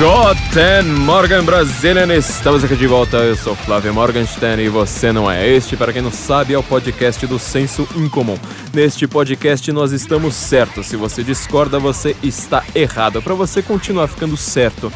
Guten Morgan Brazilian, estamos aqui de volta, eu sou Flávio Morgenstern e você não é. Este, para quem não sabe, é o podcast do Senso Incomum. Neste podcast nós estamos certos, se você discorda você está errado. Para você continuar ficando certo,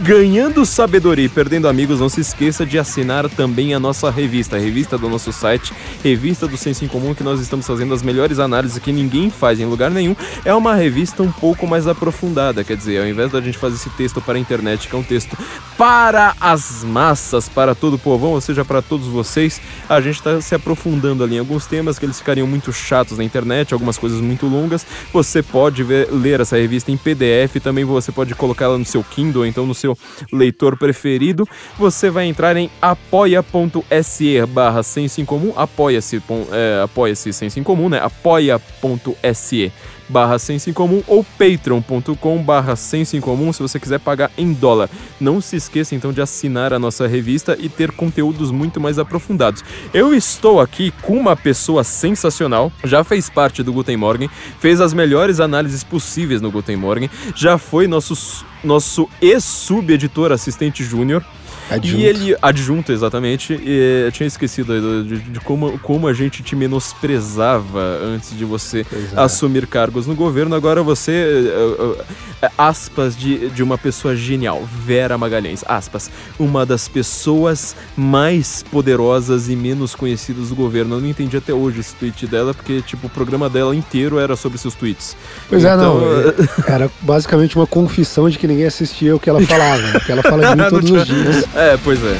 ganhando sabedoria e perdendo amigos, não se esqueça de assinar também a nossa revista, a revista do nosso site, Revista do Senso em Comum, que nós estamos fazendo as melhores análises que ninguém faz em lugar nenhum. É uma revista um pouco mais aprofundada, quer dizer, ao invés da gente fazer esse texto para a internet, que é um texto para as massas, para todo o povão, ou seja, para todos vocês, a gente está se aprofundando ali em alguns temas que eles ficariam muito chatos na internet, algumas coisas muito longas. Você pode ver, ler essa revista em PDF, também você pode colocá-la no seu Kindle, então no seu seu leitor preferido, você vai entrar em apoia.se barra senso em comum, apoia-se, é, apoia-se senso em comum, né? apoia.se barra senso comum ou patreon.com barra comum se você quiser pagar em dólar. Não se esqueça então de assinar a nossa revista e ter conteúdos muito mais aprofundados. Eu estou aqui com uma pessoa sensacional, já fez parte do Guten Morgen, fez as melhores análises possíveis no Guten Morgen, já foi nosso, nosso ex-subeditor assistente júnior, Adjunto. E ele, adjunto, exatamente. E eu tinha esquecido de, de, como, como a gente te menosprezava antes de você é. assumir cargos no governo. Agora você, uh, uh, aspas de, de uma pessoa genial, Vera Magalhães, aspas, uma das pessoas mais poderosas e menos conhecidas do governo. Eu não entendi até hoje esse tweet dela, porque, tipo, o programa dela inteiro era sobre seus tweets. Pois então, é, não. Era basicamente uma confissão de que ninguém assistia o que ela falava, que ela fala de mim todos os dias. É, pois é.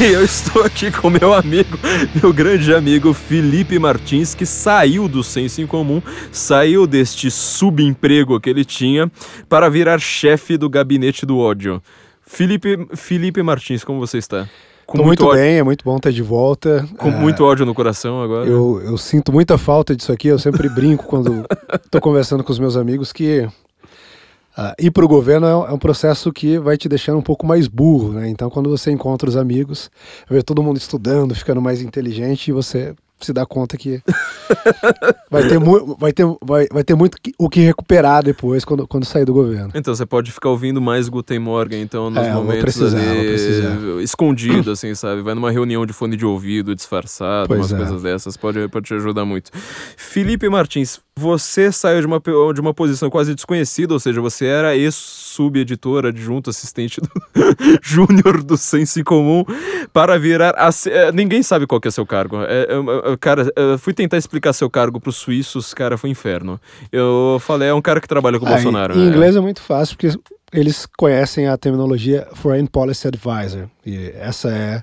E eu estou aqui com meu amigo, meu grande amigo Felipe Martins, que saiu do senso em comum, saiu deste subemprego que ele tinha para virar chefe do gabinete do ódio. Felipe, Felipe Martins, como você está? Com muito, muito bem, é muito bom estar de volta. Com é, muito ódio no coração agora. Eu, eu sinto muita falta disso aqui, eu sempre brinco quando estou conversando com os meus amigos que uh, ir para o governo é, é, um processo que vai te deixando um pouco mais burro, né? Então quando você encontra os amigos, vê todo mundo estudando, ficando mais inteligente e você se dá conta que vai ter, vai ter, vai, vai ter muito o que recuperar depois quando, quando sair do governo. Então você pode ficar ouvindo mais Guten Morgen, então, nos é, momentos precisar, ali, escondido, assim, sabe? Vai numa reunião de fone de ouvido, disfarçado, pois umas é. coisas dessas, pode, pode te ajudar muito. Felipe Martins, você saiu de uma, de uma posição quase desconhecida, ou seja, você era ex-subeditor, adjunto, assistente do júnior do Senso em Comum, para virar. É, ninguém sabe qual que é seu cargo. É, é, é cara, eu fui tentar explicar seu cargo para os suíços, cara, foi inferno. Eu falei, é um cara que trabalha com o ah, Bolsonaro. Em, em inglês é muito fácil, porque eles conhecem a terminologia Foreign Policy Advisor. E essa é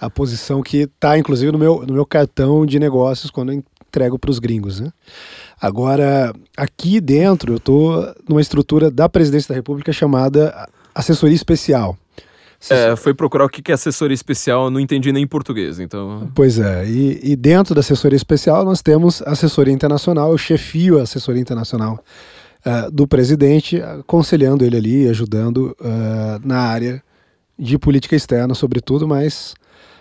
a posição que está, inclusive, no meu, no meu cartão de negócios quando eu entrego para os gringos, né? Agora, aqui dentro, eu estou numa estrutura da presidência da República chamada assessoria especial. É, foi procurar o que é assessoria especial, eu não entendi nem em português, então... Pois é, e, e dentro da assessoria especial nós temos assessoria internacional, eu chefio a assessoria internacional uh, do presidente, aconselhando ele ali, ajudando uh, na área de política externa, sobretudo, mas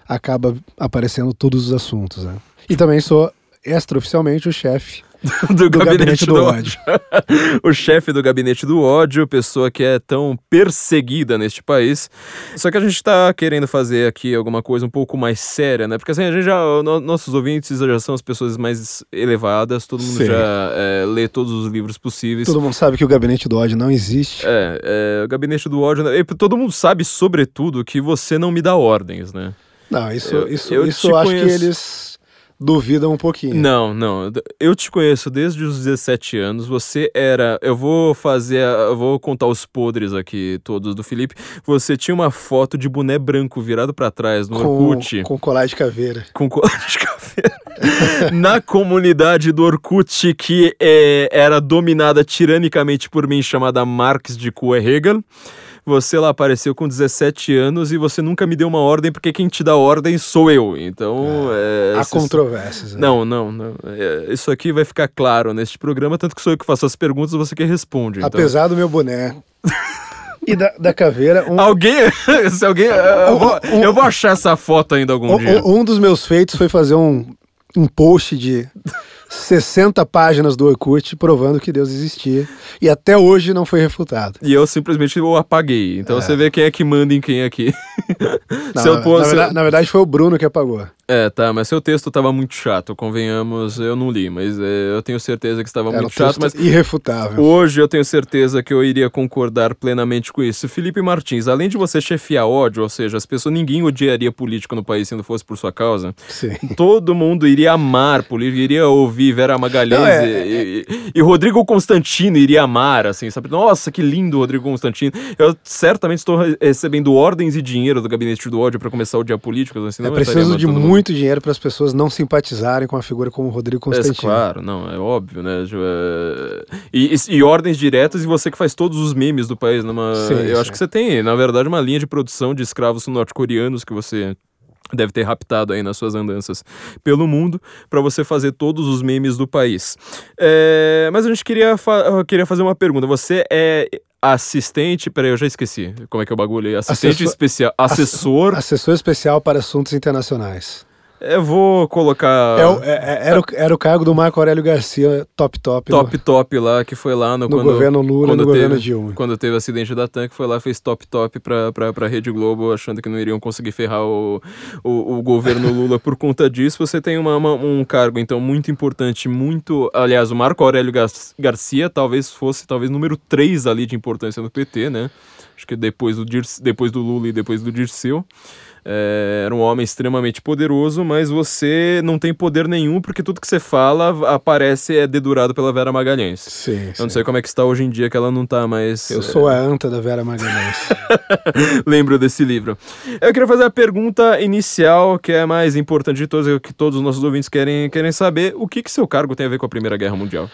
acaba aparecendo todos os assuntos. Né? E também sou extraoficialmente o chefe do, do, gabinete, gabinete do, do, ódio. o chefe do gabinete do ódio, pessoa que é tão perseguida neste país. Só que a gente tá querendo fazer aqui alguma coisa um pouco mais séria, né? Porque assim, a gente já. No, nossos ouvintes já são as pessoas mais elevadas, todo mundo Sim. já é, lê todos os livros possíveis. Todo mundo sabe que o gabinete do ódio não existe. É, é o gabinete do ódio. Né? Todo mundo sabe, sobretudo, que você não me dá ordens, né? Não, isso, eu, isso, eu isso acho conheço... que eles duvidam um pouquinho. Não, não. Eu te conheço desde os 17 anos. Você era. Eu vou fazer. Eu vou contar os podres aqui todos do Felipe. Você tinha uma foto de boné branco virado para trás no com, Orkut. Com colar de caveira. Com colar de caveira. Na comunidade do Orkut, que é, era dominada tiranicamente por mim, chamada Marx de Kue Hegel. Você lá apareceu com 17 anos e você nunca me deu uma ordem, porque quem te dá ordem sou eu. Então. É, é, Há controvérsias. Né? Não, não, não. É, isso aqui vai ficar claro neste programa, tanto que sou eu que faço as perguntas você que responde. Então. Apesar do meu boné. e da, da caveira. Um... Alguém. Se alguém. Eu vou, um, eu vou achar essa foto ainda algum um, dia. Um dos meus feitos foi fazer um, um post de 60 páginas do Orkut provando que Deus existia. E até hoje não foi refutado. E eu simplesmente o apaguei. Então É. você vê quem é que manda em quem aqui. Não, na, na verdade, na verdade, foi o Bruno que apagou. É, tá, mas seu texto tava muito chato, convenhamos, eu não li, mas é, eu tenho certeza que estava um muito chato, mas irrefutável. Hoje eu tenho certeza que eu iria concordar plenamente com isso. Felipe Martins, além de você chefiar ódio, ou seja, as pessoas, ninguém odiaria político no país se não fosse por sua causa. Sim. Todo mundo iria amar político, iria ouvir Vera Magalhães Não, é- e, e- e Rodrigo Constantino iria amar, assim, sabe? Nossa, que lindo Rodrigo Constantino. Eu certamente estou re- recebendo ordens e dinheiro do gabinete do ódio para começar a odiar políticos, assim, É não eu estaria preciso de mundo. Muito dinheiro para as pessoas não simpatizarem com a figura como Rodrigo É, Constantino. claro, não, é óbvio, né? É- E, e- e ordens diretas e você que faz todos os memes do país. Numa... Sim, Eu sim. acho que você tem, na verdade, uma linha de produção de escravos norte-coreanos que você deve ter raptado aí nas suas andanças pelo mundo para você fazer todos os memes do país. É, Mas a gente queria, fa- queria fazer uma pergunta. Você é assistente, peraí, eu já esqueci como é que é o bagulho aí. Assistente Assessor- especial, assessor. Assessor especial para assuntos internacionais. Eu vou colocar É é- é- era, o, era o cargo do Marco Aurélio Garcia, top top. top top lá que foi lá no, no, no quando- governo Lula quando no governo teve- Dilma. Quando teve o acidente da tanque, foi lá fez top top pra, pra, pra Rede Globo, achando que não iriam conseguir ferrar o, o, o governo Lula por conta disso. Você tem uma, uma- um cargo, então, muito importante, muito. Aliás, o Marco Aurélio Gar- Garcia talvez fosse talvez número 3 ali de importância no PT, né? Acho que depois do, Dirce- depois do Lula e depois do Dirceu. É, era um homem extremamente poderoso, mas você não tem poder nenhum, porque tudo que você fala aparece é dedurado pela Vera Magalhães. Sim, Eu não sim. sei como é que está hoje em dia, que ela não tá mais. Eu sou a anta da Vera Magalhães. Lembro desse livro. Eu queria fazer a pergunta inicial, que é a mais importante de todas, que todos os nossos ouvintes querem, querem saber. O que, que seu cargo tem a ver com a Primeira Guerra Mundial?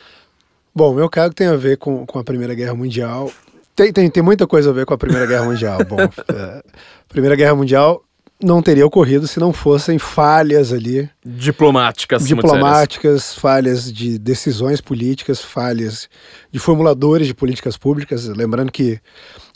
Bom, meu cargo tem a ver com, com a Primeira Guerra Mundial. Tem, tem, tem muita coisa a ver com a Primeira Guerra Mundial. Bom, é, a Primeira Guerra Mundial não teria ocorrido se não fossem falhas ali Diplomáticas. sérias. diplomáticas, falhas de decisões políticas, falhas de formuladores de políticas públicas. Lembrando que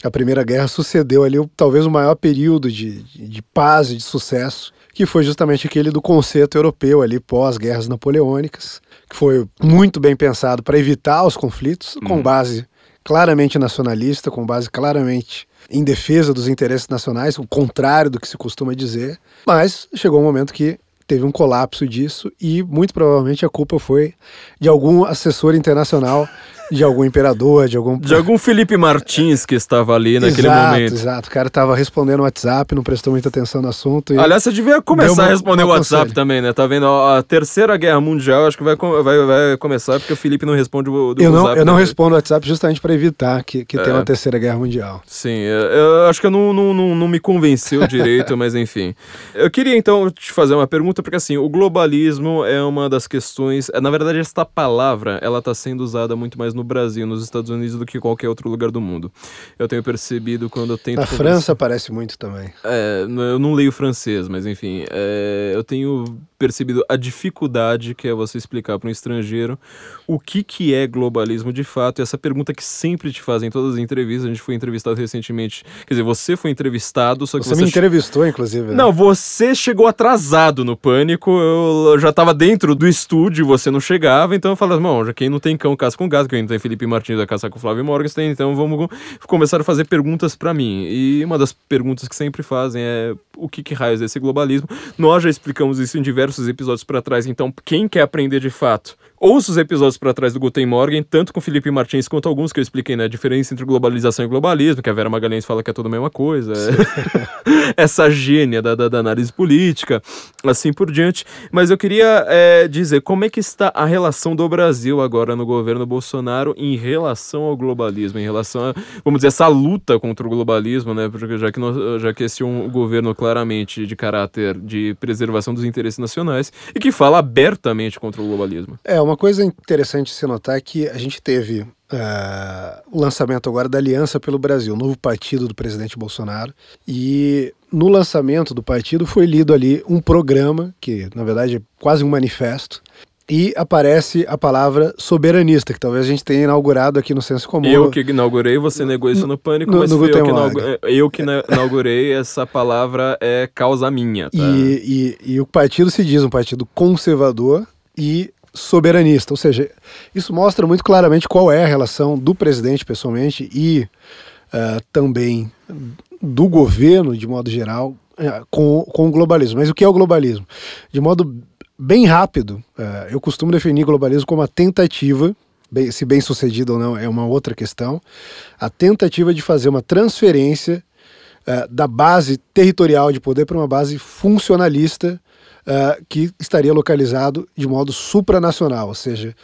a Primeira Guerra sucedeu ali talvez o maior período de, de, de paz e de sucesso, que foi justamente aquele do conceito europeu ali pós-guerras napoleônicas, que foi muito bem pensado para evitar os conflitos, com Uhum. base claramente nacionalista, com base claramente em defesa dos interesses nacionais, o contrário do que se costuma dizer. Mas chegou um momento que teve um colapso disso e muito provavelmente a culpa foi de algum assessor internacional, de algum imperador, de algum De algum Felipe Martins que estava ali naquele exato, momento. Exato, o cara estava respondendo no WhatsApp, não prestou muita atenção no assunto. Aliás, você devia começar a responder o WhatsApp conselho. também, né? Tá vendo? A terceira guerra mundial acho que vai, vai, vai começar porque o Felipe não responde o do eu não, WhatsApp, eu não né? respondo o WhatsApp justamente para evitar que, que É. tenha uma terceira guerra mundial. Sim, eu, eu acho que eu não, não, não, não me convenceu direito, mas enfim. Eu queria então te fazer uma pergunta, porque assim, o globalismo é uma das questões. Na verdade, esta palavra ela está sendo usada muito mais no Brasil, nos Estados Unidos, do que em qualquer outro lugar do mundo. Eu tenho percebido quando eu tento. Na conversar- França aparece muito também. É, eu não leio francês, mas enfim, é, eu tenho percebido a dificuldade que é você explicar para um estrangeiro o que, que é globalismo de fato. E essa pergunta que sempre te fazem em todas as entrevistas. A gente foi entrevistado recentemente. Quer dizer, você foi entrevistado, só que Você você. me entrevistou, inclusive. né? Não, você chegou atrasado no pânico. Eu já tava dentro do estúdio, você não chegava. Então eu falei, irmão, já quem não tem cão caça com gato, quem não tem Felipe Martins vai caçar com Flávio Morgenstern. Então vamos começar a fazer perguntas para mim. E uma das perguntas que sempre fazem é o que, que raios é esse globalismo? Nós já explicamos isso em diversos episódios para trás. Então quem quer aprender de fato? Ouça os episódios para trás do Guten Morgen, tanto com Felipe Martins quanto alguns que eu expliquei, né? A diferença entre globalização e globalismo, que a Vera Magalhães fala que é tudo a mesma coisa. Essa gênia da, da, da análise política, assim por diante. Mas eu queria é, dizer como é que está a relação do Brasil agora no governo Bolsonaro em relação ao globalismo, em relação a, vamos dizer, essa luta contra o globalismo, né? Porque já que, nós, já que esse é um governo claramente de caráter de preservação dos interesses nacionais e que fala abertamente contra o globalismo. É, uma coisa interessante se notar é que a gente teve ah, o lançamento agora da Aliança pelo Brasil, o novo partido do presidente Bolsonaro. E no lançamento do partido foi lido ali um programa, que na verdade é quase um manifesto, e aparece a palavra soberanista, que talvez a gente tenha inaugurado aqui no Senso Comum. Eu que inaugurei, você negou isso no Pânico, no- mas no fui eu que, Guten inaugu- Morgen. eu que na- inaugurei, essa palavra é causa minha, tá? E, e, e o partido se diz um partido conservador e soberanista. Ou seja, isso mostra muito claramente qual é a relação do presidente pessoalmente e uh, também do governo, de modo geral, uh, com, com o globalismo. Mas o que é o globalismo? De modo bem rápido, uh, eu costumo definir globalismo como a tentativa Bem, se bem sucedido ou não é uma outra questão, a tentativa de fazer uma transferência da base territorial de poder para uma base funcionalista uh, que estaria localizado de modo supranacional, ou seja,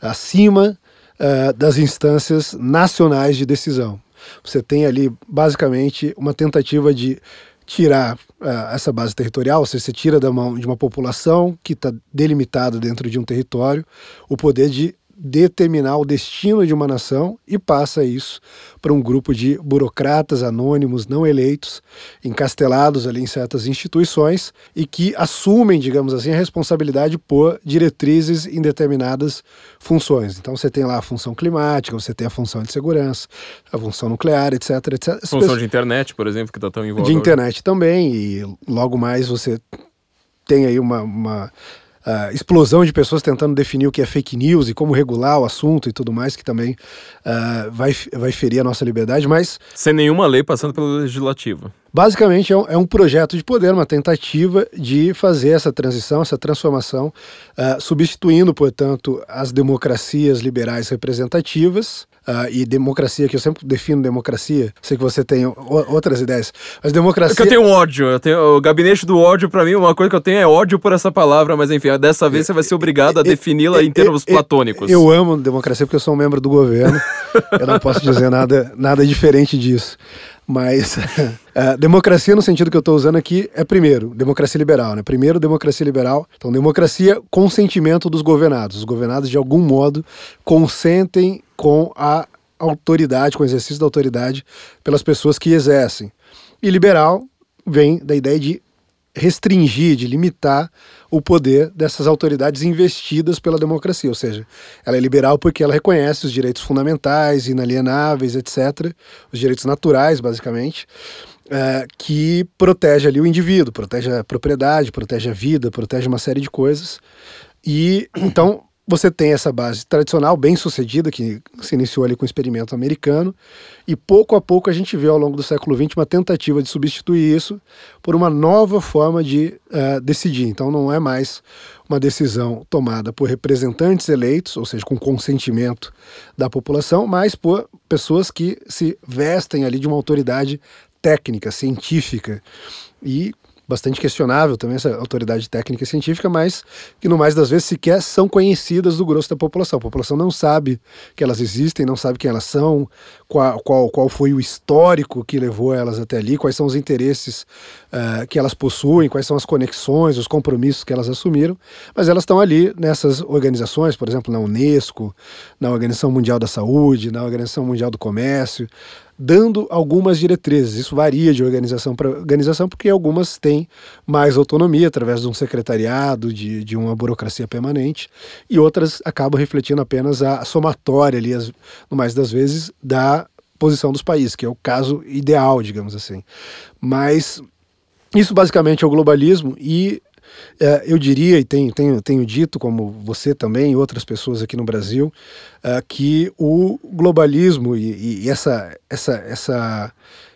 acima uh, das instâncias nacionais de decisão. Você tem ali basicamente uma tentativa de tirar uh, essa base territorial, ou seja, você tira da mão de uma população que está delimitada dentro de um território o poder de determinar o destino de uma nação e passa isso para um grupo de burocratas anônimos não eleitos, encastelados ali em certas instituições e que assumem, digamos assim, a responsabilidade por diretrizes em determinadas funções. Então você tem lá a função climática, você tem a função de segurança, a função nuclear, etc, etc. Função de internet, por exemplo, que está tão envolvida. De internet também e logo mais você tem aí uma, uma uh, explosão de pessoas tentando definir o que é fake news e como regular o assunto e tudo mais, que também uh, vai, vai ferir a nossa liberdade, mas... Sem nenhuma lei passando pelo legislativo. Basicamente é um, é um projeto de poder, uma tentativa de fazer essa transição, essa transformação, uh, substituindo, portanto, as democracias liberais representativas Uh, e democracia, que eu sempre defino democracia, sei que você tem outras ideias, mas democracia... É que eu tenho ódio, eu tenho, o gabinete do ódio, para mim, uma coisa que eu tenho é ódio por essa palavra, mas enfim, dessa vez você vai ser obrigado a defini-la em termos platônicos. Eu amo democracia porque eu sou um membro do governo, eu não posso dizer nada, nada diferente disso. Mas uh, democracia, no sentido que eu estou usando aqui, é primeiro, democracia liberal, né? Primeiro, democracia liberal. Então, democracia, consentimento dos governados. Os governados, de algum modo, consentem com a autoridade, com o exercício da autoridade pelas pessoas que exercem. E liberal vem da ideia de restringir, de limitar o poder dessas autoridades investidas pela democracia, ou seja, ela é liberal porque ela reconhece os direitos fundamentais, inalienáveis, etc., os direitos naturais, basicamente, é, que protege ali o indivíduo, protege a propriedade, protege a vida, protege uma série de coisas. E então você tem essa base tradicional, bem sucedida, que se iniciou ali com o experimento americano, e pouco a pouco a gente vê ao longo do século XX uma tentativa de substituir isso por uma nova forma de uh, decidir. Então não é mais uma decisão tomada por representantes eleitos, ou seja, com consentimento da população, mas por pessoas que se vestem ali de uma autoridade técnica, científica. E bastante questionável também essa autoridade técnica e científica, mas que no mais das vezes sequer são conhecidas do grosso da população. A população não sabe que elas existem, não sabe quem elas são, qual, qual, qual foi o histórico que levou elas até ali, quais são os interesses uh, que elas possuem, quais são as conexões, os compromissos que elas assumiram, mas elas estão ali nessas organizações, por exemplo, na Unesco, na Organização Mundial da Saúde, na Organização Mundial do Comércio, dando algumas diretrizes. Isso varia de organização para organização, porque algumas têm mais autonomia através de um secretariado, de, de uma burocracia permanente, e outras acabam refletindo apenas a somatória, ali, as, no mais das vezes, da posição dos países, que é o caso ideal, digamos assim. Mas isso basicamente é o globalismo e é, eu diria, e tenho, tenho, tenho dito, como você também e outras pessoas aqui no Brasil, é, que o globalismo e, e essa, essa, essa,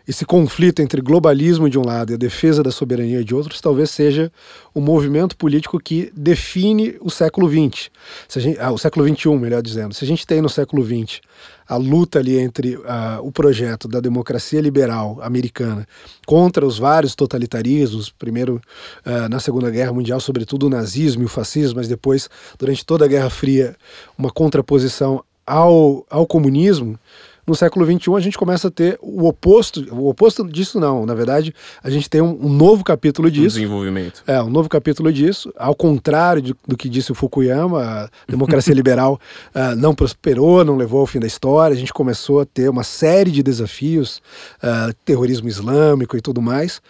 esse conflito entre globalismo de um lado e a defesa da soberania de outros talvez seja o movimento político que define o século XX, gente, ah, o século XXI, melhor dizendo. Se a gente tem no século XX a luta ali entre uh, o projeto da democracia liberal americana contra os vários totalitarismos, primeiro uh, na Segunda Guerra Mundial, sobretudo o nazismo e o fascismo, mas depois, durante toda a Guerra Fria, uma contraposição ao, ao comunismo, no século XXI a gente começa a ter o oposto, o oposto disso não, na verdade a gente tem um, um novo capítulo disso. Um desenvolvimento. É, um novo capítulo disso, ao contrário de, do que disse o Fukuyama, a democracia liberal uh, não prosperou, não levou ao fim da história, a gente começou a ter uma série de desafios, uh, terrorismo islâmico e tudo mais,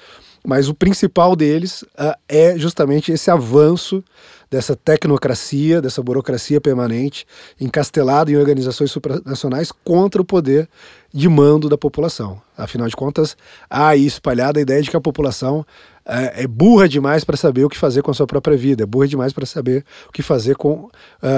mas o principal deles uh, é justamente esse avanço dessa tecnocracia, dessa burocracia permanente, encastelada em organizações supranacionais contra o poder de mando da população. Afinal de contas, há aí espalhada a ideia de que a população é, é burra demais para saber o que fazer com a sua própria vida, é burra demais para saber o que fazer com uh,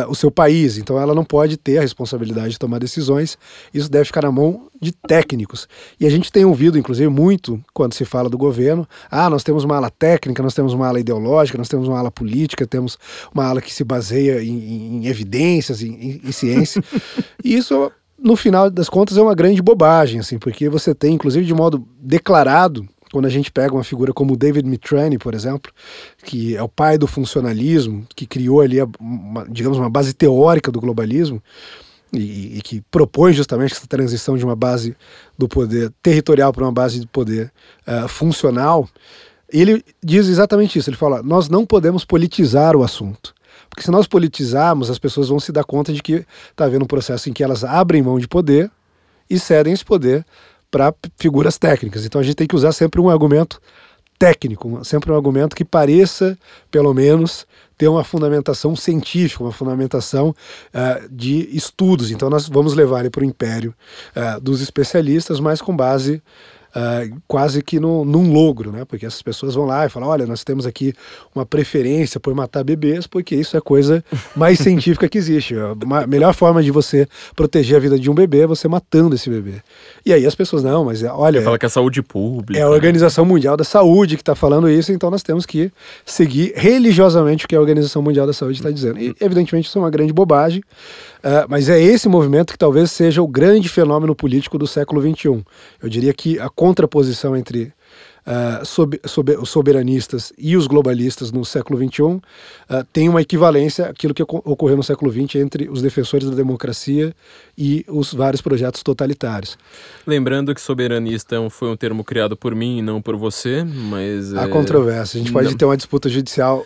o seu país. Então ela não pode ter a responsabilidade de tomar decisões, isso deve ficar na mão de técnicos. E a gente tem ouvido, inclusive, muito quando se fala do governo: ah, nós temos uma ala técnica, nós temos uma ala ideológica, nós temos uma ala política, temos uma ala que se baseia em, em evidências, em, em, em ciência. e isso no final das contas é uma grande bobagem, assim, porque você tem, inclusive de modo declarado, quando a gente pega uma figura como David Mitrani, por exemplo, que é o pai do funcionalismo, que criou ali, uma, digamos, uma base teórica do globalismo, e, e, que propõe justamente essa transição de uma base do poder territorial para uma base de poder uh, funcional, ele diz exatamente isso. Ele fala: nós não podemos politizar o assunto. Porque se nós politizarmos, as pessoas vão se dar conta de que está havendo um processo em que elas abrem mão de poder e cedem esse poder para figuras técnicas. Então a gente tem que usar sempre um argumento técnico, sempre um argumento que pareça, pelo menos, ter uma fundamentação científica, uma fundamentação uh, de estudos. Então nós vamos levar ele para o império uh, dos especialistas, mas com base uh, quase que no, num logro, né? Porque essas pessoas vão lá e falam: olha, nós temos aqui uma preferência por matar bebês, porque isso é a coisa mais científica que existe. A melhor forma de você proteger a vida de um bebê é você matando esse bebê. E aí as pessoas, não, mas é, olha. Fala que é saúde pública. É a Organização Mundial da Saúde que está falando isso, então nós temos que seguir religiosamente o que a Organização Mundial da Saúde está dizendo. E, evidentemente, isso é uma grande bobagem. Uh, mas é esse movimento que talvez seja o grande fenômeno político do século XXI. Eu diria que a contraposição entre uh, sob, sob, os soberanistas e os globalistas no século XXI uh, tem uma equivalência àquilo que ocorreu no século XX entre os defensores da democracia e os vários projetos totalitários. Lembrando que soberanista é foi um termo criado por mim e não por você, mas... Há é... controvérsia. A gente pode não... ter uma disputa judicial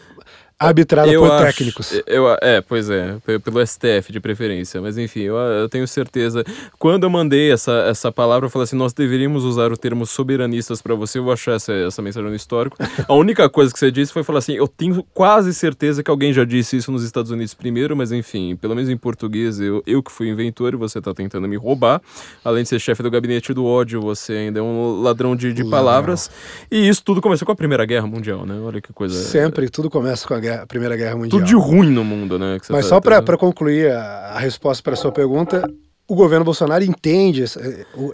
arbitrada eu por acho, técnicos. Eu, é, pois é, pelo STF de preferência. Mas enfim, eu, eu, tenho certeza. Quando eu mandei essa, essa palavra, eu falei assim: nós deveríamos usar o termo soberanistas para você. Eu vou achar essa, essa mensagem no histórico. A única coisa que você disse foi falar assim: eu tenho quase certeza que alguém já disse isso nos Estados Unidos primeiro, mas enfim, pelo menos em português, eu, eu que fui inventor e você tá tentando me roubar. Além de ser chefe do gabinete do ódio, você ainda é um ladrão de, de palavras. E isso tudo começou com a Primeira Guerra Mundial, né? Olha que coisa. Sempre, tudo começa com a guerra guerra, Primeira Guerra Mundial. Tudo de ruim no mundo, né? Mas tá, só para concluir a, a resposta para sua pergunta, o governo Bolsonaro entende esse,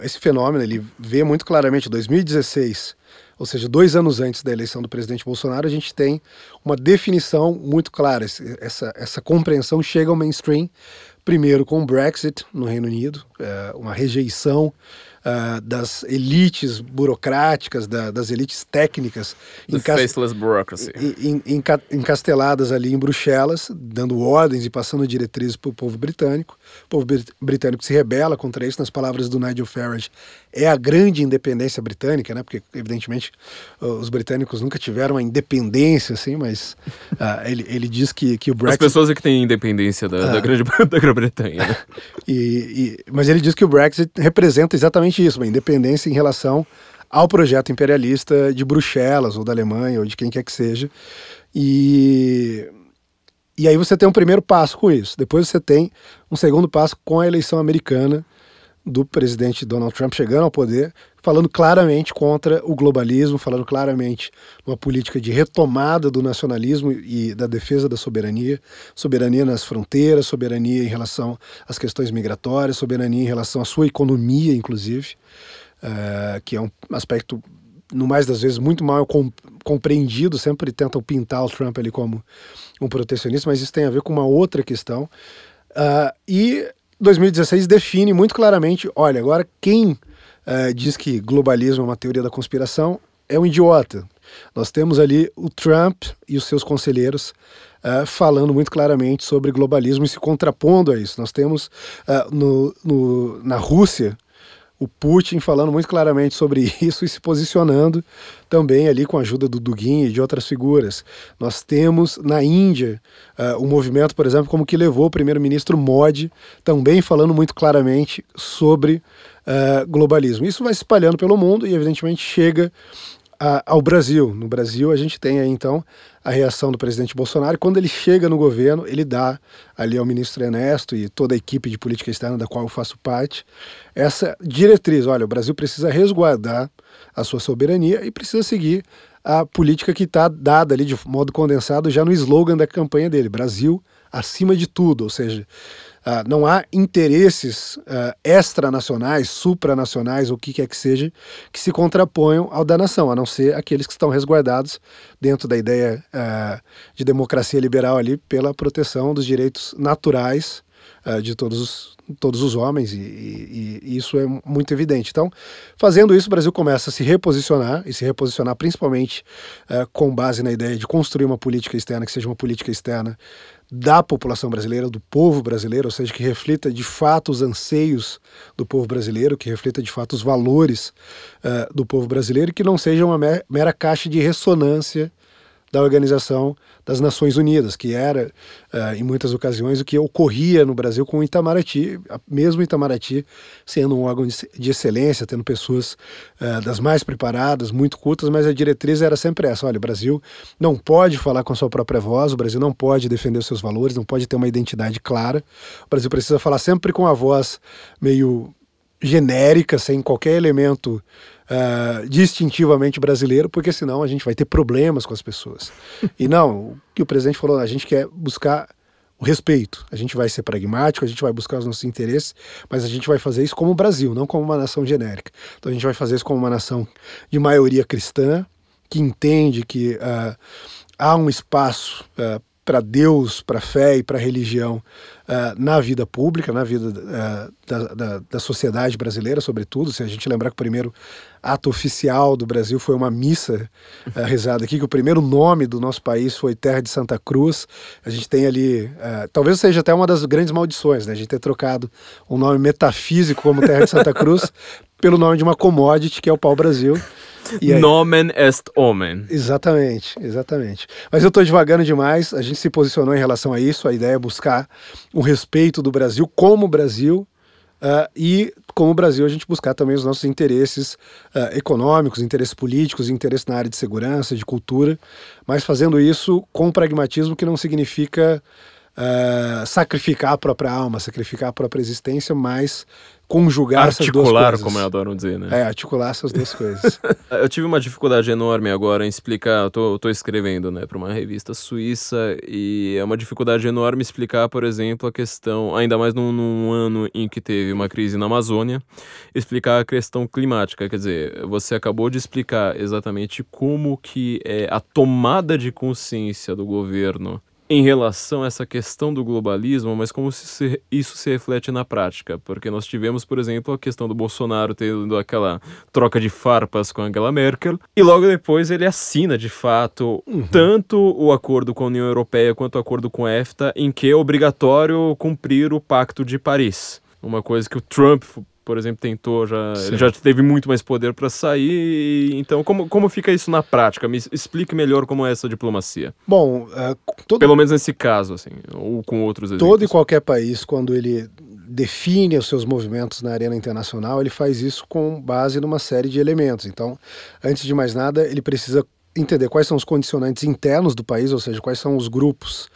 esse, fenômeno, ele vê muito claramente 2016, ou seja, dois anos antes da eleição do presidente Bolsonaro, a gente tem uma definição muito clara. Essa, essa compreensão chega ao mainstream, primeiro com o Brexit no Reino Unido, é, uma rejeição uh, das elites burocráticas, da, das elites técnicas faceless bureaucracy. encasteladas ali em Bruxelas, dando ordens e passando diretrizes para o povo britânico. O povo britânico se rebela contra isso, nas palavras do Nigel Farage, é a grande independência britânica, né? Porque, evidentemente, os britânicos nunca tiveram uma independência, assim, mas uh, ele, ele diz que, que o Brexit... As pessoas é que têm independência da, uh, da, grande, da Grã-Bretanha. Né? e, e, mas ele diz que o Brexit representa exatamente isso, uma independência em relação ao projeto imperialista de Bruxelas, ou da Alemanha, ou de quem quer que seja. E, e aí você tem um primeiro passo com isso. Depois você tem um segundo passo com a eleição americana, do presidente Donald Trump chegando ao poder, falando claramente contra o globalismo, falando claramente uma política de retomada do nacionalismo e da defesa da soberania, soberania nas fronteiras, soberania em relação às questões migratórias, soberania em relação à sua economia, inclusive, uh, que é um aspecto no mais das vezes muito mal compreendido, sempre tentam pintar o Trump ali como um protecionista, mas isso tem a ver com uma outra questão. Uh, e 2016 define muito claramente: olha, agora quem uh, diz que globalismo é uma teoria da conspiração é um idiota. Nós temos ali o Trump e os seus conselheiros uh, falando muito claramente sobre globalismo e se contrapondo a isso. Nós temos uh, no, no, na Rússia o Putin falando muito claramente sobre isso e se posicionando também ali com a ajuda do Dugin e de outras figuras. Nós temos na Índia uh, um movimento, por exemplo, como que levou o primeiro-ministro Modi também falando muito claramente sobre uh, globalismo. Isso vai se espalhando pelo mundo e, evidentemente, chega a, ao Brasil. No Brasil, a gente tem aí, então, a reação do presidente Bolsonaro. Quando ele chega no governo, ele dá ali ao ministro Ernesto e toda a equipe de política externa da qual eu faço parte essa diretriz: olha, o Brasil precisa resguardar a sua soberania e precisa seguir a política que está dada ali de modo condensado já no slogan da campanha dele: Brasil acima de tudo, ou seja, Uh, não há interesses uh, extranacionais, supranacionais, o que quer que seja, que se contraponham ao da nação, a não ser aqueles que estão resguardados dentro da ideia uh, de democracia liberal ali pela proteção dos direitos naturais de todos os, todos os homens, e, e, e, isso é muito evidente. Então, fazendo isso, o Brasil começa a se reposicionar, e se reposicionar principalmente com base na ideia de construir uma política externa que seja uma política externa da população brasileira, do povo brasileiro, ou seja, que reflita de fato os anseios do povo brasileiro, que reflita de fato os valores uh, do povo brasileiro e que não seja uma mera caixa de ressonância da Organização das Nações Unidas, que era, uh, em muitas ocasiões, o que ocorria no Brasil com o Itamaraty, mesmo Itamaraty sendo um órgão de excelência, tendo pessoas uh, das mais preparadas, muito cultas, mas a diretriz era sempre essa: olha, o Brasil não pode falar com a sua própria voz, o Brasil não pode defender os seus valores, não pode ter uma identidade clara, o Brasil precisa falar sempre com a voz meio genérica, sem qualquer elemento uh, distintivamente brasileiro, porque senão a gente vai ter problemas com as pessoas. e não, o que o presidente falou, a gente quer buscar o respeito. A gente vai ser pragmático, a gente vai buscar os nossos interesses, mas a gente vai fazer isso como Brasil, não como uma nação genérica. Então a gente vai fazer isso como uma nação de maioria cristã, que entende que uh, há um espaço uh, para Deus, para a fé e para a religião uh, na vida pública, na vida da, da, da, sociedade brasileira, sobretudo. Se a gente lembrar que o primeiro ato oficial do Brasil foi uma missa uh, rezada aqui, que o primeiro nome do nosso país foi Terra de Santa Cruz. A gente tem ali, talvez seja até uma das grandes maldições, né? A gente ter trocado um nome metafísico como Terra de Santa Cruz pelo nome de uma commodity que é o pau-brasil. Aí... Nomen est omen. Exatamente, exatamente. Mas eu estou devagando demais, a gente se posicionou em relação a isso, a ideia é buscar o respeito do Brasil como Brasil, Uh, e, como Brasil, a gente buscar também os nossos interesses uh, econômicos, interesses políticos, interesses na área de segurança, de cultura, mas fazendo isso com pragmatismo que não significa uh, sacrificar a própria alma, sacrificar a própria existência, mas conjugar articular, como eu adoro dizer, né? É, articular essas duas coisas. eu tive uma dificuldade enorme agora em explicar, eu tô, eu tô escrevendo, né, para uma revista suíça e é uma dificuldade enorme explicar, por exemplo, a questão, ainda mais num, num ano em que teve uma crise na Amazônia, explicar a questão climática, quer dizer, você acabou de explicar exatamente como que é a tomada de consciência do governo em relação a essa questão do globalismo, mas como se isso se reflete na prática. Porque nós tivemos, por exemplo, a questão do Bolsonaro tendo aquela troca de farpas com Angela Merkel, e logo depois ele assina, de fato, uhum. tanto o acordo com a União Europeia quanto o acordo com a EFTA, em que é obrigatório cumprir o Pacto de Paris. Uma coisa que o Trump por exemplo, tentou, já, já teve muito mais poder para sair. Então, como, como fica isso na prática? Me explique melhor como é essa diplomacia. Bom, uh, todo, pelo menos nesse caso, assim, ou com outros exemplos. Todo e qualquer país, quando ele define os seus movimentos na arena internacional, ele faz isso com base numa série de elementos. Então, antes de mais nada, ele precisa entender quais são os condicionantes internos do país, ou seja, quais são os grupos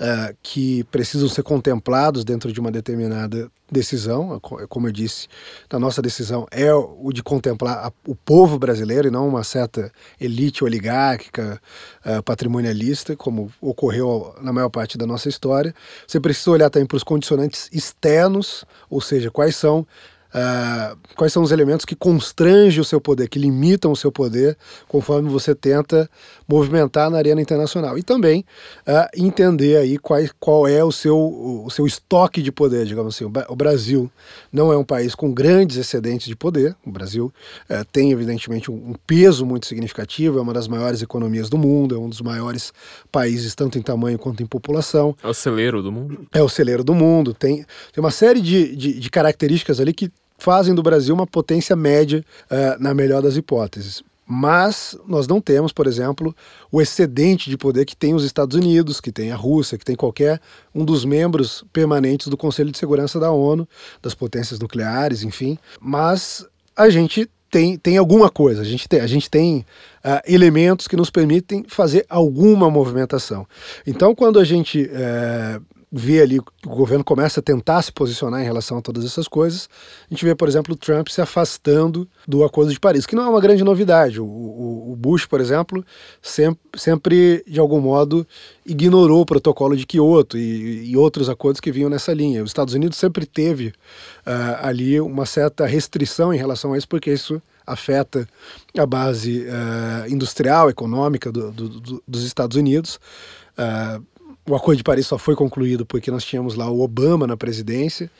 uh, que precisam ser contemplados dentro de uma determinada decisão. Como eu disse, a nossa decisão é o de contemplar a, o povo brasileiro e não uma certa elite oligárquica, uh, patrimonialista, como ocorreu na maior parte da nossa história. Você precisa olhar também para os condicionantes externos, ou seja, quais são Uh, quais são os elementos que constrangem o seu poder, que limitam o seu poder, conforme você tenta movimentar na arena internacional. E também uh, entender aí qual, qual é o seu, o seu estoque de poder, digamos assim. O, Brasil não é um país com grandes excedentes de poder. O Brasil uh, tem, evidentemente, um, um, peso muito significativo, é uma das maiores economias do mundo, é um dos maiores países, tanto em tamanho quanto em população. É o celeiro do mundo. É o celeiro do mundo. Tem, tem uma série de, de, de características ali que fazem do Brasil uma potência média uh, na melhor das hipóteses. Mas nós não temos, por exemplo, o excedente de poder que tem os Estados Unidos, que tem a Rússia, que tem qualquer um dos membros permanentes do Conselho de Segurança da ONU, das potências nucleares, enfim. Mas a gente tem, tem alguma coisa, a gente tem, a gente tem uh, elementos que nos permitem fazer alguma movimentação. Então, quando a gente uh, vê ali, o governo começa a tentar se posicionar em relação a todas essas coisas. A gente vê, por exemplo, o Trump se afastando do Acordo de Paris, que não é uma grande novidade. O, o, Bush, por exemplo, sempre, sempre, de algum modo, ignorou o protocolo de Kyoto e, e outros acordos que vinham nessa linha. Os Estados Unidos sempre teve uh, ali uma certa restrição em relação a isso, porque isso afeta a base uh, industrial, econômica do, do, do, dos Estados Unidos. Uh, o Acordo de Paris só foi concluído porque nós tínhamos lá o Obama na presidência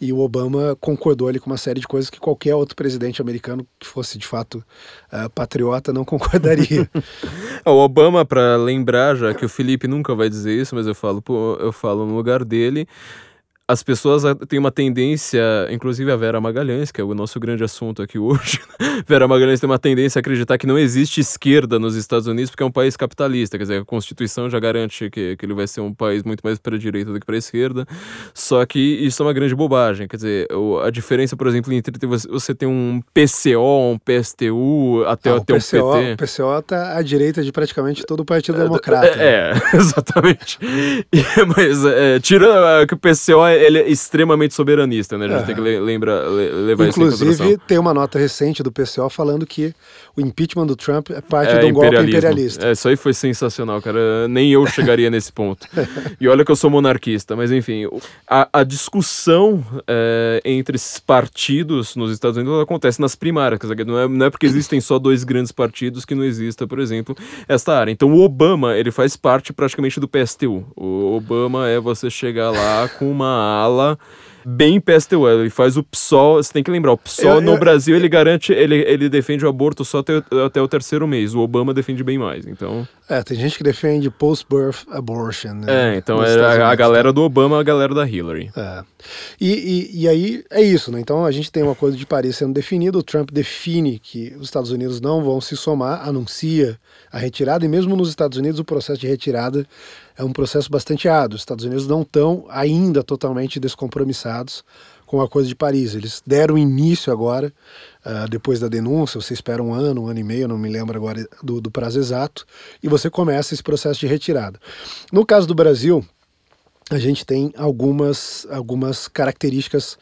e o Obama concordou ali com uma série de coisas que qualquer outro presidente americano que fosse de fato uh, patriota não concordaria. o Obama, para lembrar, já que o Felipe nunca vai dizer isso, mas eu falo, eu falo no lugar dele, as pessoas têm uma tendência, inclusive a Vera Magalhães, que é o nosso grande assunto aqui hoje. Vera Magalhães tem uma tendência a acreditar que não existe esquerda nos Estados Unidos porque é um país capitalista. Quer dizer, a Constituição já garante que, que ele vai ser um país muito mais para a direita do que para a esquerda. Só que isso é uma grande bobagem. Quer dizer, a diferença, por exemplo, entre você ter um PCO, um PSTU, até, ah, até PCO, um PT. O PCO está à direita de praticamente todo o Partido é, Democrata. É, é exatamente. E, mas, é, tirando que o PCO ele é extremamente soberanista, né? A gente é. tem que lembra, levar Inclusive, isso em tem uma nota recente do PCO falando que o impeachment do Trump é parte é, de um golpe imperialista. É, isso aí foi sensacional, cara. Nem eu chegaria nesse ponto. E olha que eu sou monarquista, mas enfim, a, a discussão é, entre esses partidos nos Estados Unidos acontece nas primárias. Não é, não é porque existem só dois grandes partidos que não exista, por exemplo, esta área. Então o Obama, ele faz parte praticamente do PSTU. O Obama é você chegar lá com uma ala bem PSTU. Ele faz o PSOL, você tem que lembrar, o PSOL eu, no eu, Brasil ele garante, ele, ele defende o aborto só até, até o terceiro mês. O Obama defende bem mais, então... É, tem gente que defende post-birth abortion. Né? É, então é a, a, galera do Obama, a galera da Hillary. É. E, e, e, aí é isso, né? Então a gente tem uma coisa de Paris sendo definida, o Trump define que os Estados Unidos não vão se somar, anuncia a retirada, e mesmo nos Estados Unidos o processo de retirada é um processo bastante árduo. Os Estados Unidos não estão ainda totalmente descompromissados com a coisa de Paris. Eles deram início agora, uh, depois da denúncia, você espera um ano, um ano e meio, não me lembro agora do, do prazo exato, e você começa esse processo de retirada. No caso do Brasil, a gente tem algumas, algumas características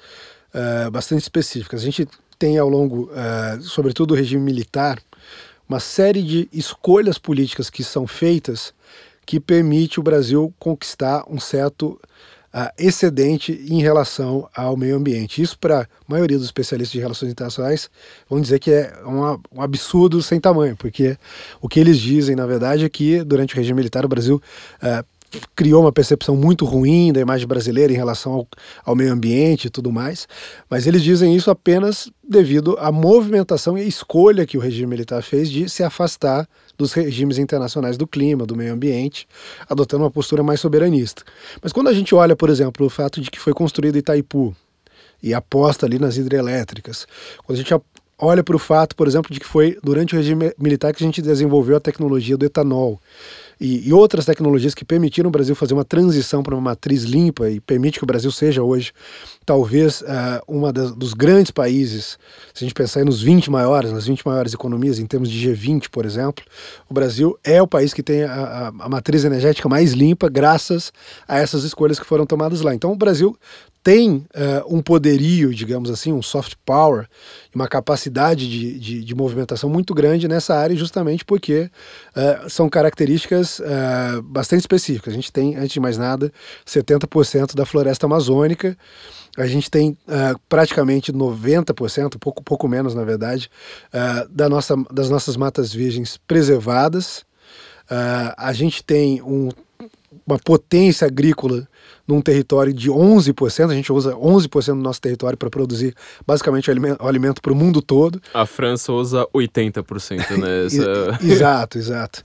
uh, bastante específicas. A gente tem ao longo, uh, sobretudo do regime militar, uma série de escolhas políticas que são feitas que permite o Brasil conquistar um certo uh, excedente em relação ao meio ambiente. Isso, para a maioria dos especialistas de relações internacionais, vão dizer que é uma, um absurdo sem tamanho, porque o que eles dizem, na verdade, é que durante o regime militar o Brasil uh, criou uma percepção muito ruim da imagem brasileira em relação ao, ao, meio ambiente e tudo mais, mas eles dizem isso apenas devido à movimentação e escolha que o regime militar fez de se afastar dos regimes internacionais do clima, do meio ambiente, adotando uma postura mais soberanista. Mas quando a gente olha, por exemplo, o fato de que foi construído Itaipu e aposta ali nas hidrelétricas, quando a gente olha para o fato, por exemplo, de que foi durante o regime militar que a gente desenvolveu a tecnologia do etanol e, e, outras tecnologias que permitiram o Brasil fazer uma transição para uma matriz limpa e permite que o Brasil seja hoje talvez uh, uma dos grandes países, se a gente pensar nos 20 maiores, nas 20 maiores economias em termos de G20, por exemplo, o Brasil é o país que tem a, a, a matriz energética mais limpa graças a essas escolhas que foram tomadas lá. Então o Brasil tem uh, um poderio, digamos assim, um soft power, uma capacidade de, de, de movimentação muito grande nessa área, justamente porque uh, são características uh, bastante específicas. A gente tem, antes de mais nada, 70% da floresta amazônica, a gente tem praticamente 90%, pouco, pouco menos na verdade, da nossa, das nossas matas virgens preservadas. a gente tem um, uma potência agrícola num território de 11%, a gente usa 11% do nosso território para produzir basicamente o alimento para o mundo todo. A França usa 80%, né? Essa... exato, exato.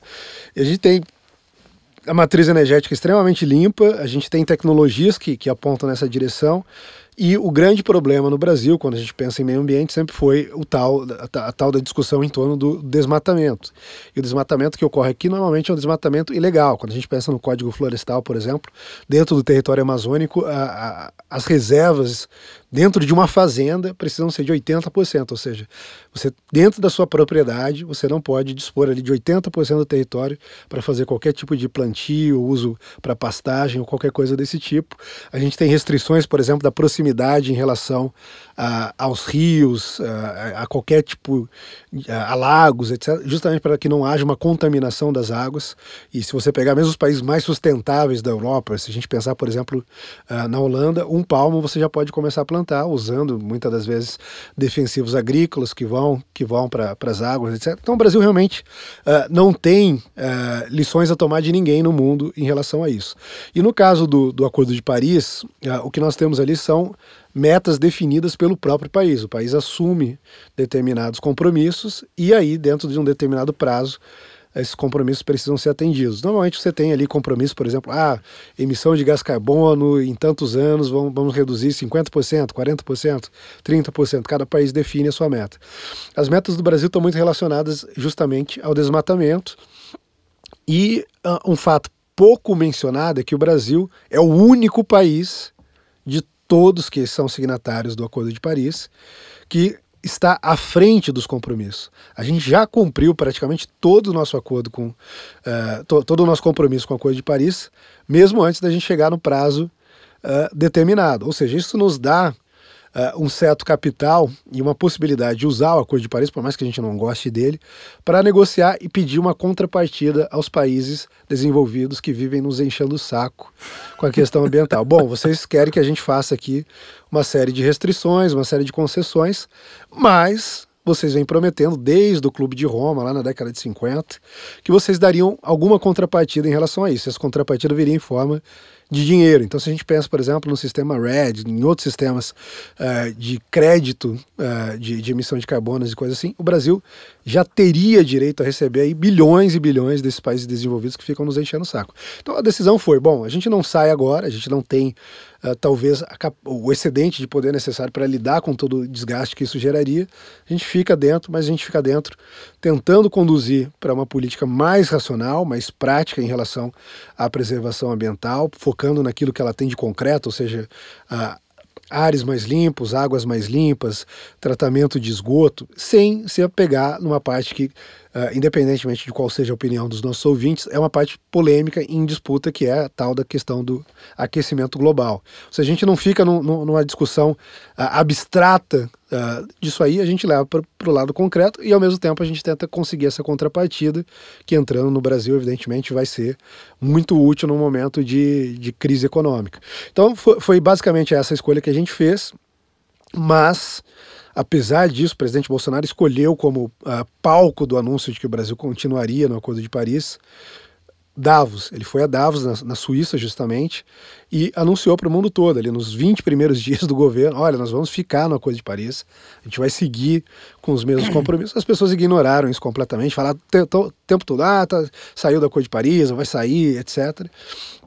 E a gente tem a matriz energética extremamente limpa, a gente tem tecnologias que, que apontam nessa direção. E o grande problema no Brasil, quando a gente pensa em meio ambiente, sempre foi o tal, a, a, tal da discussão em torno do desmatamento. E o desmatamento que ocorre aqui normalmente é um desmatamento ilegal. Quando a gente pensa no Código Florestal, por exemplo, dentro do território amazônico, a, as reservas dentro de uma fazenda precisam ser de 80%, ou seja, você dentro da sua propriedade, você não pode dispor ali de 80% do território para fazer qualquer tipo de plantio, uso para pastagem ou qualquer coisa desse tipo. A gente tem restrições, por exemplo, da proximidade em relação aos rios, a, a qualquer tipo, a, a, lagos, etc., justamente para que não haja uma contaminação das águas. E se você pegar mesmo os países mais sustentáveis da Europa, se a gente pensar, por exemplo, na Holanda, um palmo você já pode começar a plantar, usando muitas das vezes defensivos agrícolas que vão, que vão para as águas, etc. Então o Brasil realmente não tem lições a tomar de ninguém no mundo em relação a isso. E no caso do, do Acordo de Paris, o que nós temos ali são metas definidas pelo próprio país. O país assume determinados compromissos e aí, dentro de um determinado prazo, esses compromissos precisam ser atendidos. Normalmente você tem ali compromisso, por exemplo, ah, emissão de gás carbono em tantos anos vamos, vamos reduzir 50%, 40%, 30%. Cada país define a sua meta. As metas do Brasil estão muito relacionadas justamente ao desmatamento e uh, um fato pouco mencionado é que o Brasil é o único país de todos que são signatários do Acordo de Paris, que está à frente dos compromissos. A gente já cumpriu praticamente todo o nosso acordo com uh, to, todo o nosso compromisso com o Acordo de Paris, mesmo antes da gente chegar no prazo uh, determinado. Ou seja, isso nos dá uh, um certo capital e uma possibilidade de usar o Acordo de Paris, por mais que a gente não goste dele, para negociar e pedir uma contrapartida aos países desenvolvidos que vivem nos enchendo o saco com a questão ambiental. Bom, vocês querem que a gente faça aqui uma série de restrições, uma série de concessões, mas vocês vêm prometendo desde o Clube de Roma, lá na década de 50, que vocês dariam alguma contrapartida em relação a isso. Essa contrapartida viria em forma de dinheiro. Então, se a gente pensa, por exemplo, no sistema RED, em outros sistemas uh, de crédito uh, de, de, emissão de carbonos e coisas assim, o Brasil já teria direito a receber aí bilhões e bilhões desses países desenvolvidos que ficam nos enchendo o saco. Então, a decisão foi: bom, a gente não sai agora, a gente não tem uh, talvez o excedente de poder necessário para lidar com todo o desgaste que isso geraria. A gente fica dentro, mas a gente fica dentro tentando conduzir para uma política mais racional, mais prática em relação à preservação ambiental, focando naquilo que ela tem de concreto, ou seja, a ares mais limpos, águas mais limpas, tratamento de esgoto, sem se apegar numa parte que, uh, independentemente de qual seja a opinião dos nossos ouvintes, é uma parte polêmica em disputa, que é a tal da questão do aquecimento global. Se a gente não fica no, no, numa discussão uh, abstrata uh, disso aí, a gente leva para o lado concreto e, ao mesmo tempo, a gente tenta conseguir essa contrapartida, que entrando no Brasil, evidentemente, vai ser muito útil no momento de, de crise econômica. Então, foi, foi basicamente essa escolha que a gente fez, mas. Apesar disso, o presidente Bolsonaro escolheu como uh, palco do anúncio de que o Brasil continuaria no Acordo de Paris Davos. Ele foi a Davos, na, na Suíça, justamente, e anunciou para o mundo todo, ali nos 20 primeiros dias do governo: olha, nós vamos ficar no Acordo de Paris, a gente vai seguir com os mesmos compromissos. As pessoas ignoraram isso completamente, falaram o tempo todo: ah, tá, saiu do Acordo de Paris, vai sair, etc.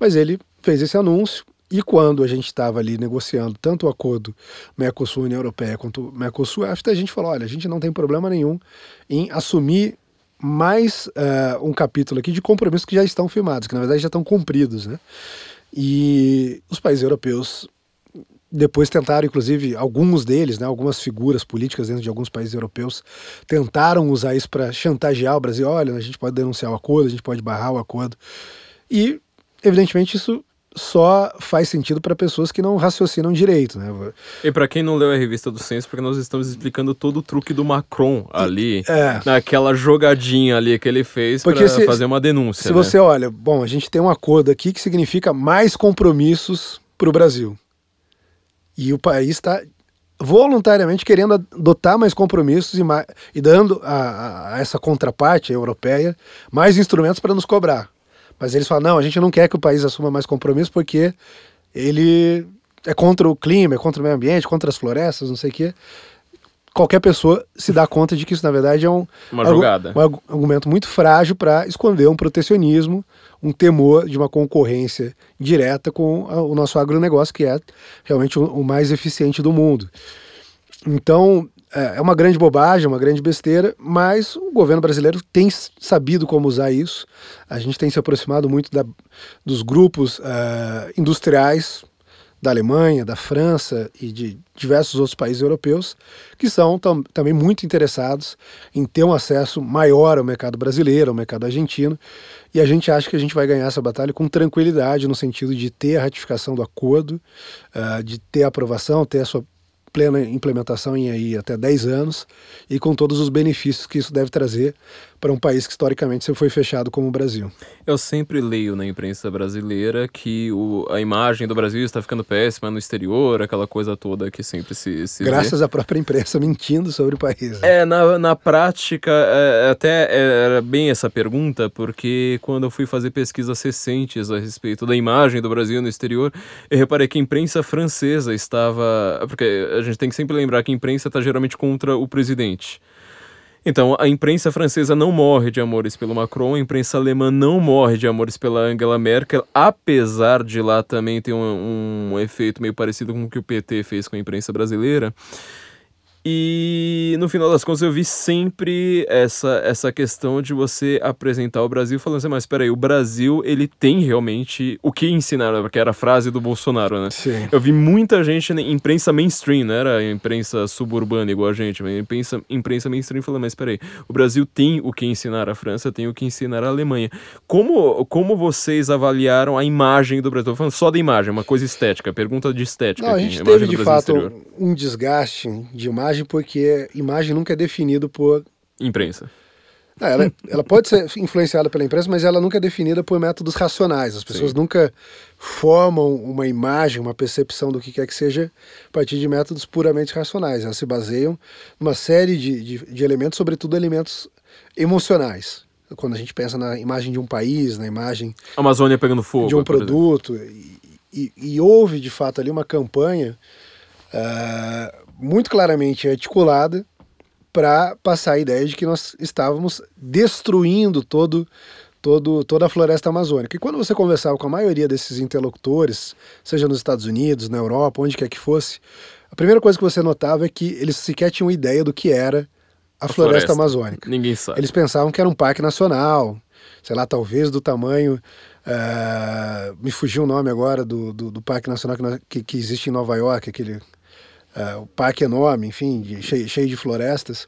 Mas ele fez esse anúncio. E quando a gente estava ali negociando tanto o acordo Mercosul-União Europeia quanto o Mercosul-EFTA, a gente falou: olha, a gente não tem problema nenhum em assumir mais uh, um capítulo aqui de compromissos que já estão firmados, que na verdade já estão cumpridos, né? E os países europeus depois tentaram, inclusive, alguns deles, né, algumas figuras políticas dentro de alguns países europeus, tentaram usar isso para chantagear o Brasil. Olha, a gente pode denunciar o acordo, a gente pode barrar o acordo. E, evidentemente, isso só faz sentido para pessoas que não raciocinam direito, né? E para quem não leu a revista do Censo, porque nós estamos explicando todo o truque do Macron ali, é. naquela jogadinha ali que ele fez para fazer uma denúncia. Se né? você olha, bom, a gente tem um acordo aqui que significa mais compromissos para o Brasil. E o país está voluntariamente querendo adotar mais compromissos e, mais, e dando a, a essa contraparte europeia mais instrumentos para nos cobrar. Mas eles falam: não, a gente não quer que o país assuma mais compromisso porque ele é contra o clima, é contra o meio ambiente, contra as florestas, não sei o quê. qualquer pessoa se dá conta de que isso, na verdade, é um, uma jogada. um argumento muito frágil para esconder um protecionismo, um temor de uma concorrência direta com o nosso agronegócio, que é realmente o mais eficiente do mundo. Então, é, é uma grande bobagem, uma grande besteira, mas o governo brasileiro tem sabido como usar isso. A gente tem se aproximado muito da, dos grupos uh, industriais da Alemanha, da França e de diversos outros países europeus, que são tam também muito interessados em ter um acesso maior ao mercado brasileiro, ao mercado argentino. E a gente acha que a gente vai ganhar essa batalha com tranquilidade, no sentido de ter a ratificação do acordo, uh, de ter a aprovação, ter a sua plena implementação em aí até 10 anos e com todos os benefícios que isso deve trazer para um país que historicamente sempre foi fechado como o Brasil. Eu sempre leio na imprensa brasileira que o, a imagem do Brasil está ficando péssima no exterior, aquela coisa toda que sempre se, se Graças vê. à própria imprensa mentindo sobre o país. Né? É, na, na prática, é, até era bem essa pergunta, porque quando eu fui fazer pesquisas recentes a respeito da imagem do Brasil no exterior, eu reparei que a imprensa francesa estava... Porque a gente tem que sempre lembrar que a imprensa está geralmente contra o presidente. Então, a imprensa francesa não morre de amores pelo Macron, a imprensa alemã não morre de amores pela Angela Merkel, apesar de lá também ter um, um efeito meio parecido com o que o PT fez com a imprensa brasileira. E no final das contas eu vi sempre essa, essa questão de você apresentar o Brasil falando assim, mas espera aí, o Brasil ele tem realmente o que ensinar, porque era a frase do Bolsonaro, né? Sim. Eu vi muita gente imprensa mainstream, não era imprensa suburbana igual a gente, mas imprensa, imprensa mainstream falando, mas espera aí, o Brasil tem o que ensinar a França, tem o que ensinar a Alemanha. Como, como vocês avaliaram a imagem do Brasil? Estou falando só da imagem, uma coisa estética, pergunta de estética. Não, aqui, a gente teve de fato exterior. um desgaste de imagem imagem porque imagem nunca é definido por imprensa. Não, ela, ela pode ser influenciada pela imprensa, mas ela nunca é definida por métodos racionais. As pessoas Sim. nunca formam uma imagem, uma percepção do que quer que seja a partir de métodos puramente racionais. Elas se baseiam numa série de, de, de elementos, sobretudo elementos emocionais. Quando a gente pensa na imagem de um país, na imagem. Amazônia pegando fogo. De um produto. E, e, e, houve, de fato, ali uma campanha. Uh, muito claramente articulada para passar a ideia de que nós estávamos destruindo todo, todo, toda a floresta amazônica. E quando você conversava com a maioria desses interlocutores, seja nos Estados Unidos, na Europa, onde quer que fosse, a primeira coisa que você notava é que eles sequer tinham ideia do que era a, a floresta, floresta, amazônica. Ninguém sabe. Eles pensavam que era um parque nacional, sei lá, talvez do tamanho. Uh, me fugiu o nome agora do, do, do parque nacional que, que, existe em Nova York, aquele o parque enorme, enfim, cheio, cheio de florestas.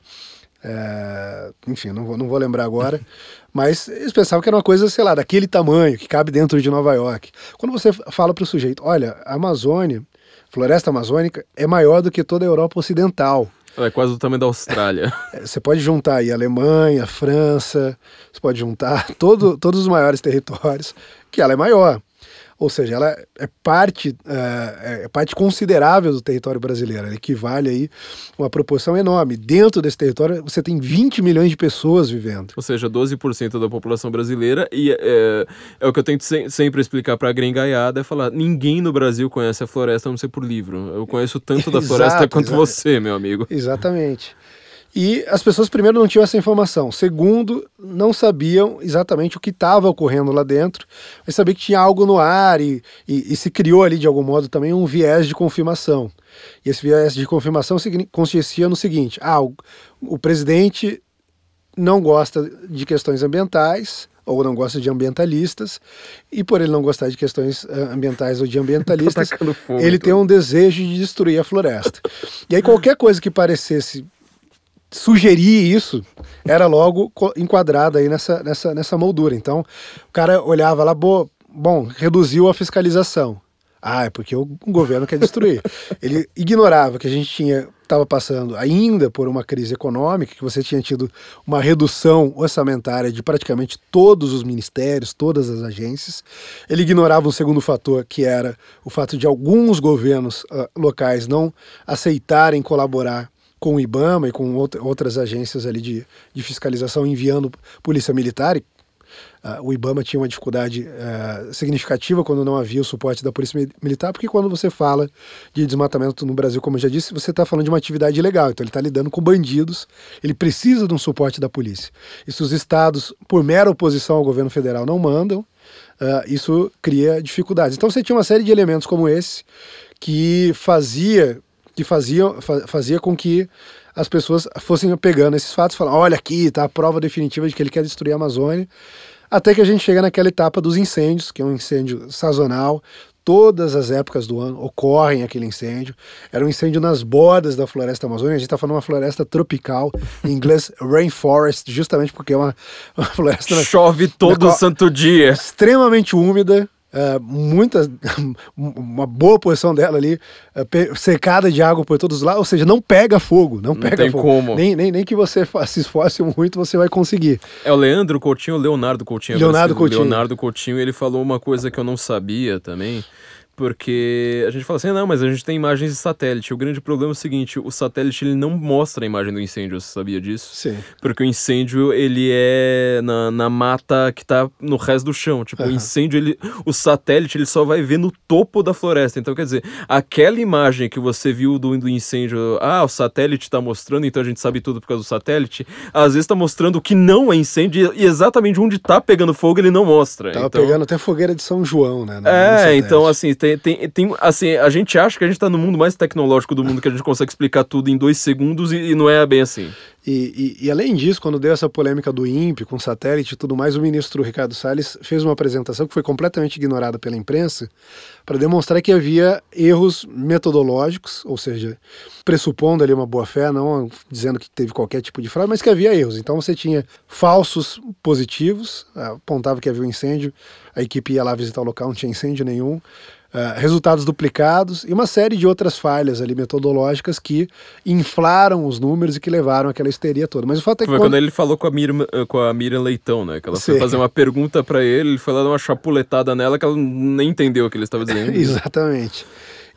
Uh, enfim, não vou, não vou lembrar agora, mas eles pensavam que era uma coisa, sei lá, daquele tamanho, que cabe dentro de Nova York. Quando você fala para o sujeito, olha, a Amazônia, floresta amazônica, é maior do que toda a Europa Ocidental. É quase o tamanho da Austrália. É, você pode juntar aí Alemanha, França, você pode juntar todo, todos os maiores territórios, que ela é maior. Ou seja, ela é parte, é, é parte considerável do território brasileiro. Ela equivale aí uma proporção enorme. Dentro desse território, você tem 20 milhões de pessoas vivendo. Ou seja, 12% da população brasileira. E é, é o que eu tento se, sempre explicar para a gringaiada, é falar, ninguém no Brasil conhece a floresta, a não ser por livro. Eu conheço tanto da floresta quanto exato. você, meu amigo. Exatamente. E as pessoas, primeiro, não tinham essa informação. Segundo, não sabiam exatamente o que estava ocorrendo lá dentro, mas sabia que tinha algo no ar e, e, e, se criou ali, de algum modo, também um viés de confirmação. E esse viés de confirmação consistia no seguinte: ah, o, o presidente não gosta de questões ambientais, ou não gosta de ambientalistas, e por ele não gostar de questões uh, ambientais ou de ambientalistas, tá ele tem um desejo de destruir a floresta. e aí qualquer coisa que parecesse sugerir isso era logo enquadrado aí nessa, nessa, nessa moldura. Então, o cara olhava lá, bom, bom reduziu a fiscalização. Ah, é porque o governo quer destruir. Ele ignorava que a gente tinha estava passando ainda por uma crise econômica, que você tinha tido uma redução orçamentária de praticamente todos os ministérios, todas as agências. Ele ignorava um segundo fator, que era o fato de alguns governos uh, locais não aceitarem colaborar com o IBAMA e com outras agências ali de, de fiscalização enviando polícia militar. E, Uh, o IBAMA tinha uma dificuldade uh, significativa quando não havia o suporte da Polícia Militar, porque quando você fala de desmatamento no Brasil, como eu já disse, você está falando de uma atividade ilegal, então ele está lidando com bandidos, ele precisa de um suporte da polícia. Se os estados, por mera oposição ao governo federal, não mandam, uh, isso cria dificuldades. Então você tinha uma série de elementos como esse que fazia que fazia, fazia com que as pessoas fossem pegando esses fatos falando, olha aqui, tá a prova definitiva de que ele quer destruir a Amazônia. Até que a gente chega naquela etapa dos incêndios, que é um incêndio sazonal. Todas as épocas do ano ocorrem aquele incêndio. Era um incêndio nas bordas da floresta amazônica. A gente está falando uma floresta tropical, em inglês rainforest, justamente porque é uma, uma floresta. Chove todo santo dia. Extremamente úmida, Uh, muita, uma boa porção dela ali uh, secada de água por todos os lados, ou seja, não pega fogo, não, não pega tem fogo. como. Nem, nem, nem que você se esforce muito, você vai conseguir. É o Leandro Coutinho, Leonardo Coutinho. Leonardo Coutinho. Leonardo Coutinho, ele falou uma coisa que eu não sabia também, porque a gente fala assim, não, mas a gente tem imagens de satélite. O grande problema é o seguinte, o satélite ele não mostra a imagem do incêndio, você sabia disso? Sim. Porque o incêndio, ele é na, na mata que tá no resto do chão. Tipo, uhum. o incêndio, ele, o satélite, ele só vai ver no topo da floresta. Então, quer dizer, aquela imagem que você viu do, do incêndio, ah, o satélite tá mostrando, então a gente sabe tudo por causa do satélite, às vezes tá mostrando o que não é incêndio e exatamente onde tá pegando fogo ele não mostra. Tava então... pegando até fogueira de São João, né? É, então assim, tem, tem, tem, assim, a gente acha que a gente está no mundo mais tecnológico do mundo, que a gente consegue explicar tudo em dois segundos e, e não é bem assim. E, e, e, além disso, quando deu essa polêmica do INPE com satélite e tudo mais, o ministro Ricardo Salles fez uma apresentação que foi completamente ignorada pela imprensa para demonstrar que havia erros metodológicos, ou seja, pressupondo ali uma boa-fé, não dizendo que teve qualquer tipo de fraude, mas que havia erros. Então você tinha falsos positivos, apontava que havia um incêndio, a equipe ia lá visitar o local, não tinha incêndio nenhum. Uh, resultados duplicados e uma série de outras falhas ali metodológicas que inflaram os números e que levaram aquela histeria toda. Mas o fato é que. Foi quando, quando ele falou com a, Miriam, eh, com a Miriam Leitão, né? Que ela Sim. foi fazer uma pergunta para ele, ele foi lá dar uma chapuletada nela que ela nem entendeu o que ele estava dizendo. Exatamente.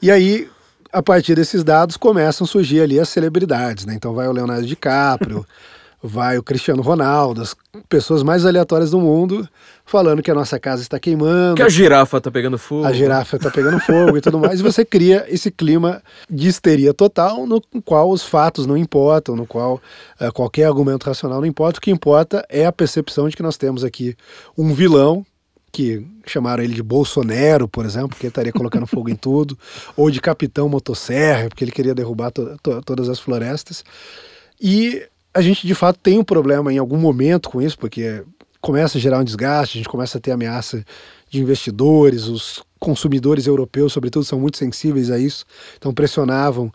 E aí, a partir desses dados, começam a surgir ali as celebridades, né? Então vai o Leonardo DiCaprio. vai o Cristiano Ronaldo, as pessoas mais aleatórias do mundo, falando que a nossa casa está queimando. Que a girafa está pegando fogo. A girafa está pegando fogo e tudo mais. E você cria esse clima de histeria total, no qual os fatos não importam, no qual uh, qualquer argumento racional não importa. O que importa é a percepção de que nós temos aqui um vilão que chamaram ele de Bolsonaro, por exemplo, porque ele estaria colocando fogo em tudo, ou de Capitão Motosserra, porque ele queria derrubar to to todas as florestas. E a gente de fato tem um problema em algum momento com isso, porque começa a gerar um desgaste, a gente começa a ter ameaça de investidores, os consumidores europeus, sobretudo, são muito sensíveis a isso, então pressionavam uh,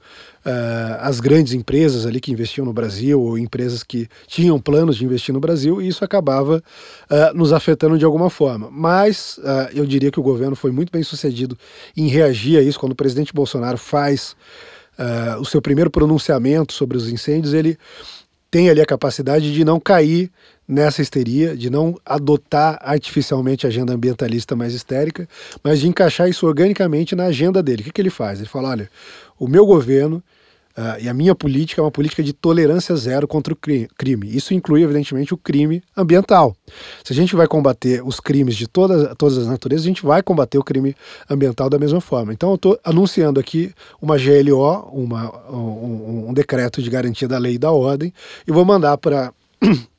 as grandes empresas ali que investiam no Brasil ou empresas que tinham planos de investir no Brasil e isso acabava uh, nos afetando de alguma forma. Mas uh, eu diria que o governo foi muito bem sucedido em reagir a isso quando o presidente Bolsonaro faz o seu primeiro pronunciamento sobre os incêndios, ele tem ali a capacidade de não cair nessa histeria, de não adotar artificialmente a agenda ambientalista mais histérica, mas de encaixar isso organicamente na agenda dele. O que, que ele faz? Ele fala: olha, o meu governo Uh, e a minha política é uma política de tolerância zero contra o crime. Isso inclui, evidentemente, o crime ambiental. Se a gente vai combater os crimes de todas, todas as naturezas, a gente vai combater o crime ambiental da mesma forma. Então, eu estou anunciando aqui uma GLO, uma, um, um decreto de garantia da lei e da ordem, e vou mandar para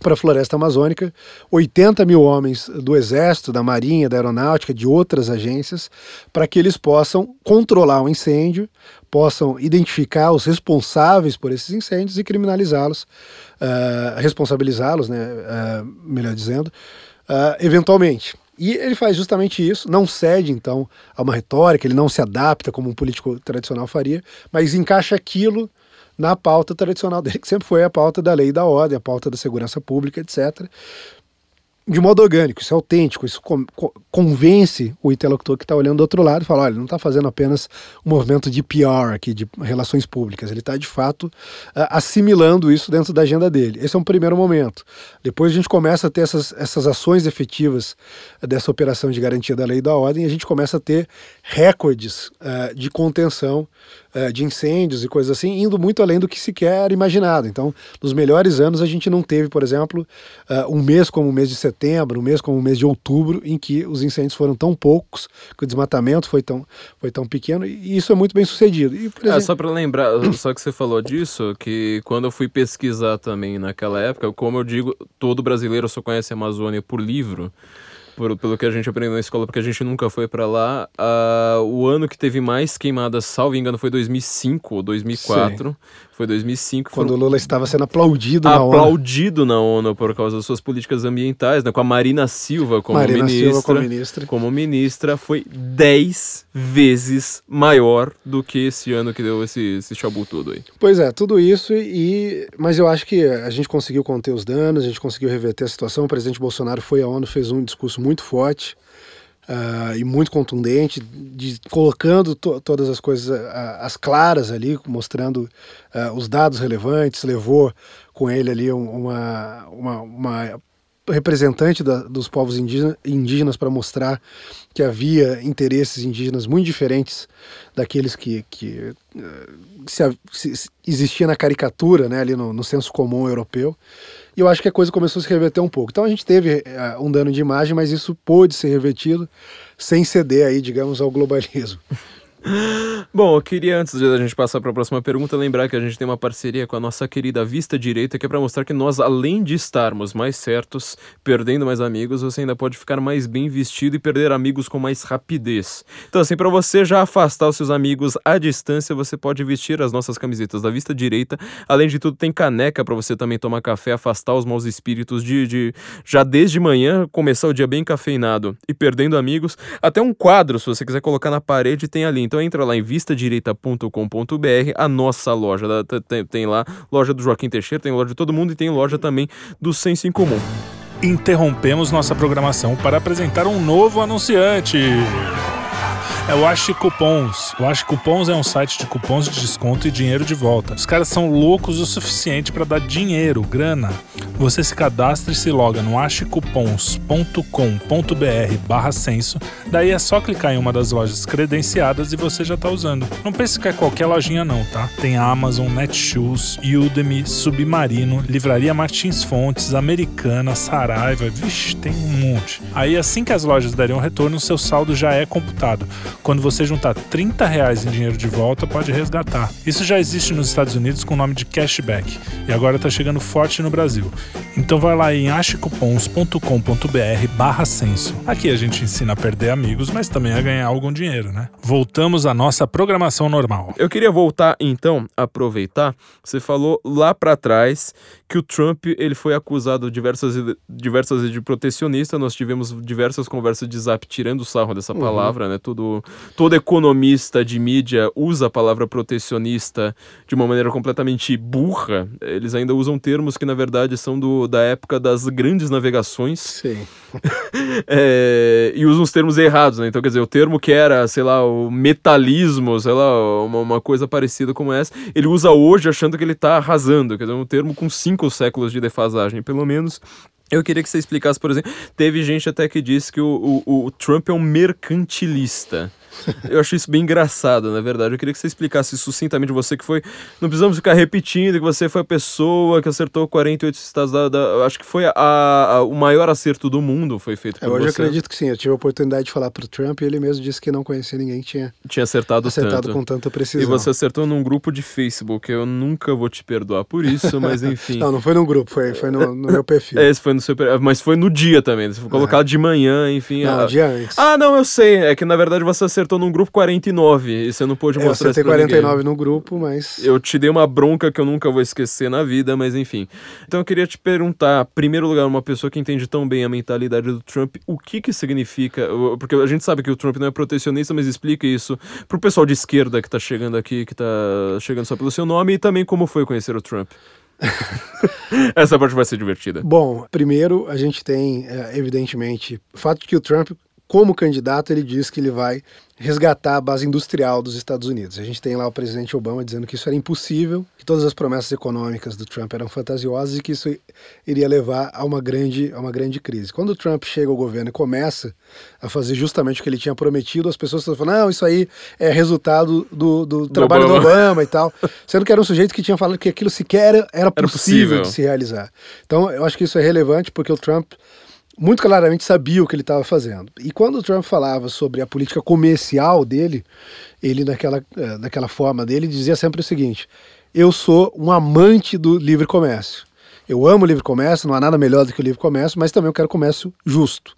para a floresta amazônica, 80 mil homens do Exército, da Marinha, da Aeronáutica, de outras agências, para que eles possam controlar o incêndio, possam identificar os responsáveis por esses incêndios e criminalizá-los, uh, responsabilizá-los, né, uh, melhor dizendo, uh, eventualmente. E ele faz justamente isso, não cede então a uma retórica, ele não se adapta como um político tradicional faria, mas encaixa aquilo na pauta tradicional dele, que sempre foi a pauta da lei e da ordem, a pauta da segurança pública, etc. De modo orgânico, isso é autêntico, isso convence o interlocutor que está olhando do outro lado e fala: olha, ele não está fazendo apenas um movimento de PR aqui, de relações públicas, ele está de fato assimilando isso dentro da agenda dele. Esse é um primeiro momento. Depois a gente começa a ter essas, essas ações efetivas dessa operação de garantia da lei e da ordem e a gente começa a ter recordes uh, de contenção uh, de incêndios e coisas assim, indo muito além do que sequer era imaginado. Então, nos melhores anos, a gente não teve, por exemplo, uh, um mês como o mês de setembro, um mês como o mês de outubro, em que os incêndios foram tão poucos, que o desmatamento foi tão, foi tão pequeno, e isso é muito bem sucedido. E, exemplo... é, só para lembrar, só que você falou disso, que quando eu fui pesquisar também naquela época, como eu digo, todo brasileiro só conhece a Amazônia por livro por, pelo que a gente aprendeu na escola, porque a gente nunca foi para lá. Uh, o ano que teve mais queimadas, salvo engano, foi 2005 ou 2004. Sim. Foi 2005. Quando o Lula estava sendo aplaudido na ONU. Aplaudido na ONU por causa das suas políticas ambientais, né? com a Marina Silva como Marina ministra. Silva como ministra. Como ministra, foi 10 vezes maior do que esse ano que deu esse, esse chabu todo aí. Pois é, tudo isso e... Mas eu acho que a gente conseguiu conter os danos, a gente conseguiu reverter a situação. O presidente Bolsonaro foi à ONU, fez um discurso muito forte uh, e muito contundente, de, colocando to, todas as coisas uh, as claras ali, mostrando uh, os dados relevantes, levou com ele ali uma, uma, uma representante da, dos povos indígenas, indígenas para mostrar que havia interesses indígenas muito diferentes daqueles que, que se, se, existia na caricatura, né, ali no, no senso comum europeu. E eu acho que a coisa começou a se reverter um pouco. Então a gente teve uh, um dano de imagem, mas isso pôde ser revertido sem ceder aí, digamos, ao globalismo. Bom, eu queria, antes de a gente passar para a próxima pergunta, lembrar que a gente tem uma parceria com a nossa querida Vista Direita, que é para mostrar que nós, além de estarmos mais certos, perdendo mais amigos, você ainda pode ficar mais bem vestido e perder amigos com mais rapidez. Então, assim, para você já afastar os seus amigos à distância, você pode vestir as nossas camisetas da Vista Direita. Além de tudo, tem caneca para você também tomar café, afastar os maus espíritos de, de já desde manhã, começar o dia bem cafeinado e perdendo amigos. Até um quadro, se você quiser colocar na parede, tem ali. Então entra lá em vistadireita.com.br, a nossa loja. Tem, tem, lá loja do Joaquim Teixeira, tem loja de todo mundo e tem loja também do Senso em Comum. Interrompemos nossa programação para apresentar um novo anunciante. É o Ache Cupons. O Ache Cupons é um site de cupons de desconto e dinheiro de volta. Os caras são loucos o suficiente para dar dinheiro, grana. Você se cadastra e se loga no achecupons.com.br barra censo. Daí é só clicar em uma das lojas credenciadas e você já está usando. Não pense que é qualquer lojinha não, tá? Tem Amazon, Netshoes, Udemy, Submarino, Livraria Martins Fontes, Americana, Saraiva, vixe, tem um monte. Aí assim que as lojas derem um retorno, seu saldo já é computado. Quando você juntar 30 reais em dinheiro de volta, pode resgatar. Isso já existe nos Estados Unidos com o nome de cashback e agora está chegando forte no Brasil. Então vai lá em achecupons.com.br barra censo. Aqui a gente ensina a perder amigos, mas também a ganhar algum dinheiro, né? Voltamos à nossa programação normal. Eu queria voltar então, aproveitar, você falou lá para trás que o Trump ele foi acusado diversas diversas vezes de protecionista. Nós tivemos diversas conversas de zap tirando o sarro dessa uhum. palavra, né? Todo, todo economista de mídia usa a palavra protecionista de uma maneira completamente burra. Eles ainda usam termos que na verdade são do, da época das grandes navegações. Sim. é, e usam os termos errados, né? Então, quer dizer, o termo que era, sei lá, o metalismo, sei lá, uma, uma coisa parecida como essa, ele usa hoje achando que ele está arrasando. Quer dizer, um termo com cinco cinco séculos de defasagem, pelo menos. Eu queria que você explicasse, por exemplo, teve gente até que disse que o, o, o Trump é um mercantilista. Eu acho isso bem engraçado, na verdade. Eu queria que você explicasse sucintamente você que foi. Não precisamos ficar repetindo que você foi a pessoa que acertou 48 estados da. da acho que foi a, a, o maior acerto do mundo foi feito por eu, você. Eu acredito que sim. Eu tive a oportunidade de falar pro Trump e ele mesmo disse que não conhecia ninguém que tinha, tinha acertado, acertado tanto. com tanta precisão. E você acertou num grupo de Facebook. Eu nunca vou te perdoar por isso, mas enfim. não, não foi num grupo, foi, foi no, no meu perfil. É, esse foi no seu Mas foi no dia também. Você foi colocado de manhã, enfim. Não, a... dia antes. Ah, não, eu sei. É que na verdade você acertou num grupo 40 49 e você não pôde mostrar isso. Eu 49 no grupo, mas. Eu te dei uma bronca que eu nunca vou esquecer na vida, mas enfim. Então eu queria te perguntar, em primeiro lugar, uma pessoa que entende tão bem a mentalidade do Trump, o que que significa. Porque a gente sabe que o Trump não é protecionista, mas explica isso pro pessoal de esquerda que tá chegando aqui, que tá chegando só pelo seu nome, e também como foi conhecer o Trump. Essa parte vai ser divertida. Bom, primeiro a gente tem, é, evidentemente, o fato de que o Trump como candidato, ele diz que ele vai resgatar a base industrial dos Estados Unidos. A gente tem lá o presidente Obama dizendo que isso era impossível, que todas as promessas econômicas do Trump eram fantasiosas e que isso iria levar a uma grande, a uma grande crise. Quando o Trump chega ao governo e começa a fazer justamente o que ele tinha prometido, as pessoas estão falando, não, isso aí é resultado do, do, do trabalho Obama. do Obama e tal, sendo que era um sujeito que tinha falado que aquilo sequer era, era possível, possível de se realizar. Então, eu acho que isso é relevante porque o Trump muito claramente sabia o que ele estava fazendo. E quando o Trump falava sobre a política comercial dele, ele, naquela, eh, naquela forma dele, dizia sempre o seguinte: eu sou um amante do livre comércio. Eu amo o livre comércio, não há nada melhor do que o livre comércio, mas também eu quero comércio justo.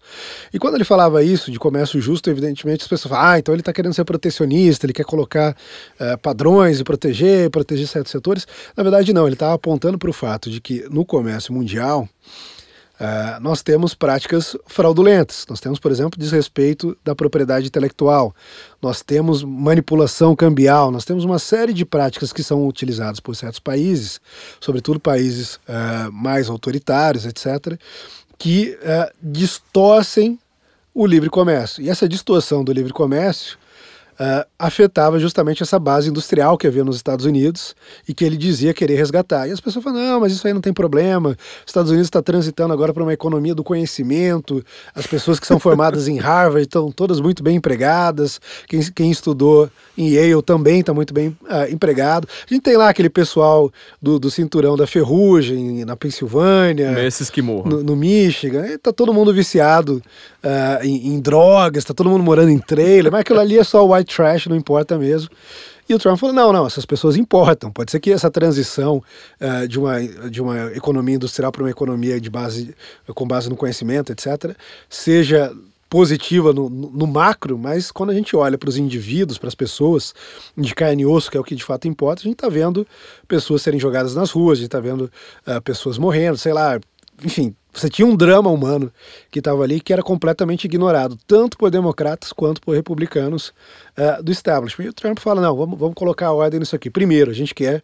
E quando ele falava isso, de comércio justo, evidentemente as pessoas falam, ah, então ele está querendo ser protecionista, ele quer colocar uh, padrões e proteger, proteger certos setores. Na verdade, não, ele estava apontando para o fato de que no comércio mundial, Uh, nós temos práticas fraudulentas. Nós temos, por exemplo, desrespeito da propriedade intelectual. Nós temos manipulação cambial. Nós temos uma série de práticas que são utilizadas por certos países, sobretudo países uh, mais autoritários, etc., que uh, distorcem o livre comércio. E essa distorção do livre comércio uh, afetava justamente essa base industrial que havia nos Estados Unidos e que ele dizia querer resgatar. E as pessoas falam: não, mas isso aí não tem problema. Os Estados Unidos está transitando agora para uma economia do conhecimento. As pessoas que são formadas em Harvard estão todas muito bem empregadas. Quem, quem estudou em Yale também está muito bem uh, empregado. A gente tem lá aquele pessoal do, do cinturão da ferrugem na Pensilvânia, esses que morram. No, no Michigan. Está todo mundo viciado uh, em, em drogas, está todo mundo morando em trailer. Mas aquilo ali é só white trash, não importa mesmo. E o Trump falou: não, não, essas pessoas importam. Pode ser que essa transição uh, de, uma, de uma economia industrial para uma economia de base, com base no conhecimento, etc., seja positiva no, no, macro, mas quando a gente olha para os indivíduos, para as pessoas de carne e osso, que é o que de fato importa, a gente está vendo pessoas serem jogadas nas ruas, a gente está vendo uh, pessoas morrendo, sei lá, enfim, você tinha um drama humano que estava ali que era completamente ignorado, tanto por democratas quanto por republicanos uh, do establishment. E o Trump fala: não, vamos, vamos colocar ordem nisso aqui. Primeiro, a gente quer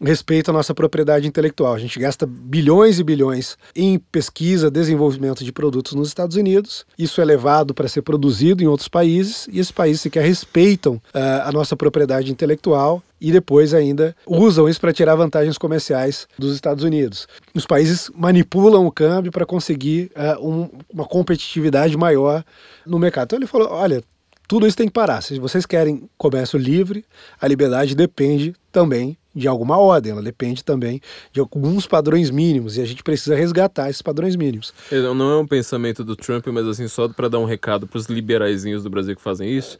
respeito à nossa propriedade intelectual. A gente gasta bilhões e bilhões em pesquisa, desenvolvimento de produtos nos Estados Unidos. Isso é levado para ser produzido em outros países e esses países sequer respeitam uh, a nossa propriedade intelectual e depois ainda usam isso para tirar vantagens comerciais dos Estados Unidos. Os países manipulam o câmbio para conseguir uh, um, uma competitividade maior no mercado. Então ele falou: olha, tudo isso tem que parar. Se vocês querem comércio livre, a liberdade depende também de alguma ordem, ela depende também de alguns padrões mínimos e a gente precisa resgatar esses padrões mínimos. Não é um pensamento do Trump, mas assim, só para dar um recado para os liberaizinhos do Brasil que fazem isso,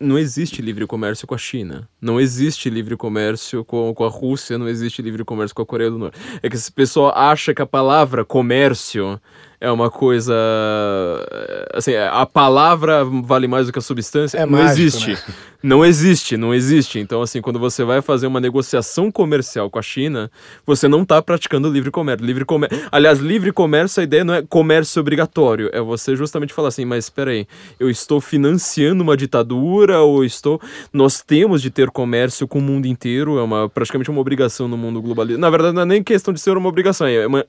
não existe livre comércio com a China, não existe livre comércio com, com a Rússia, não existe livre comércio com a Coreia do Norte. É que esse pessoal acha que a palavra comércio é uma coisa. Assim, a palavra vale mais do que a substância. É não mágico, existe. Né? Não existe, não existe. Então, assim, quando você vai fazer uma negociação comercial com a China, você não está praticando livre comércio. Livre comércio. Aliás, livre comércio, a ideia não é comércio obrigatório. É você justamente falar assim, mas espera aí, eu estou financiando uma ditadura ou estou. Nós temos de ter comércio com o mundo inteiro, é uma, praticamente uma obrigação no mundo globalizado. Na verdade, não é nem questão de ser uma obrigação, é uma,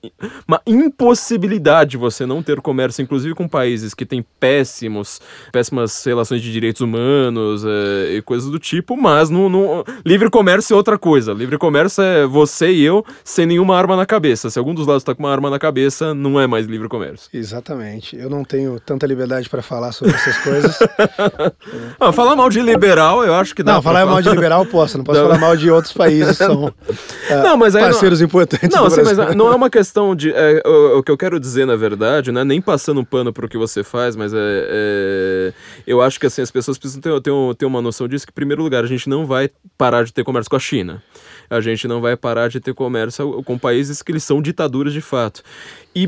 uma impossibilidade você não ter comércio, inclusive com países que têm péssimos, péssimas relações de direitos humanos. É, e coisas do tipo, mas no, no, livre comércio é outra coisa. Livre comércio é você e eu sem nenhuma arma na cabeça. Se algum dos lados está com uma arma na cabeça, não é mais livre comércio. Exatamente. Eu não tenho tanta liberdade para falar sobre essas coisas. ah, falar mal de liberal, eu acho que dá. Não, falar, falar mal de liberal posso, não posso não. falar mal de outros países são uh, não, mas parceiros não... importantes. Não, assim, mas não é uma questão de. É, o, o, que eu quero dizer, na verdade, não é nem passando um pano para o que você faz, mas é, é, eu acho que assim, as pessoas precisam ter, ter, ter uma noção disso que, em primeiro lugar, a gente não vai parar de ter comércio com a China. A gente não vai parar de ter comércio com países que eles são ditaduras de fato. E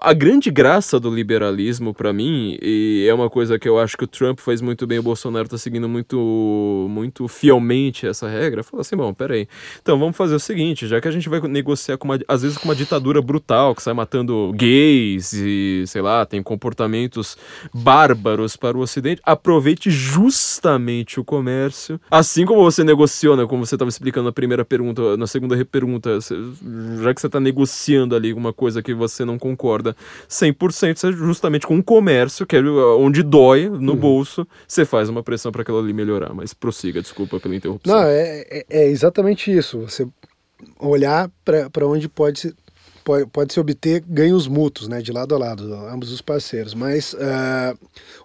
a grande graça do liberalismo, para mim, e é uma coisa que eu acho que o Trump faz muito bem, o Bolsonaro está seguindo muito, muito fielmente essa regra, fala assim, bom, peraí, então vamos fazer o seguinte, já que a gente vai negociar, com uma, às vezes, com uma ditadura brutal, que sai matando gay leis e, sei lá, tem comportamentos bárbaros para o Ocidente, aproveite justamente o comércio. Assim como você negociona, como você estava explicando na primeira pergunta, na segunda pergunta, já que você está negociando ali alguma coisa que você não concorda 100%, é justamente com o comércio, que é onde dói no uhum. bolso, você faz uma pressão para aquilo ali melhorar. Mas prossiga, desculpa pela interrupção. Não, é, é, é exatamente isso. Você olhar para onde pode pode, pode se obter ganhos mútuos, né, de lado a lado, ambos os parceiros. Mas uh,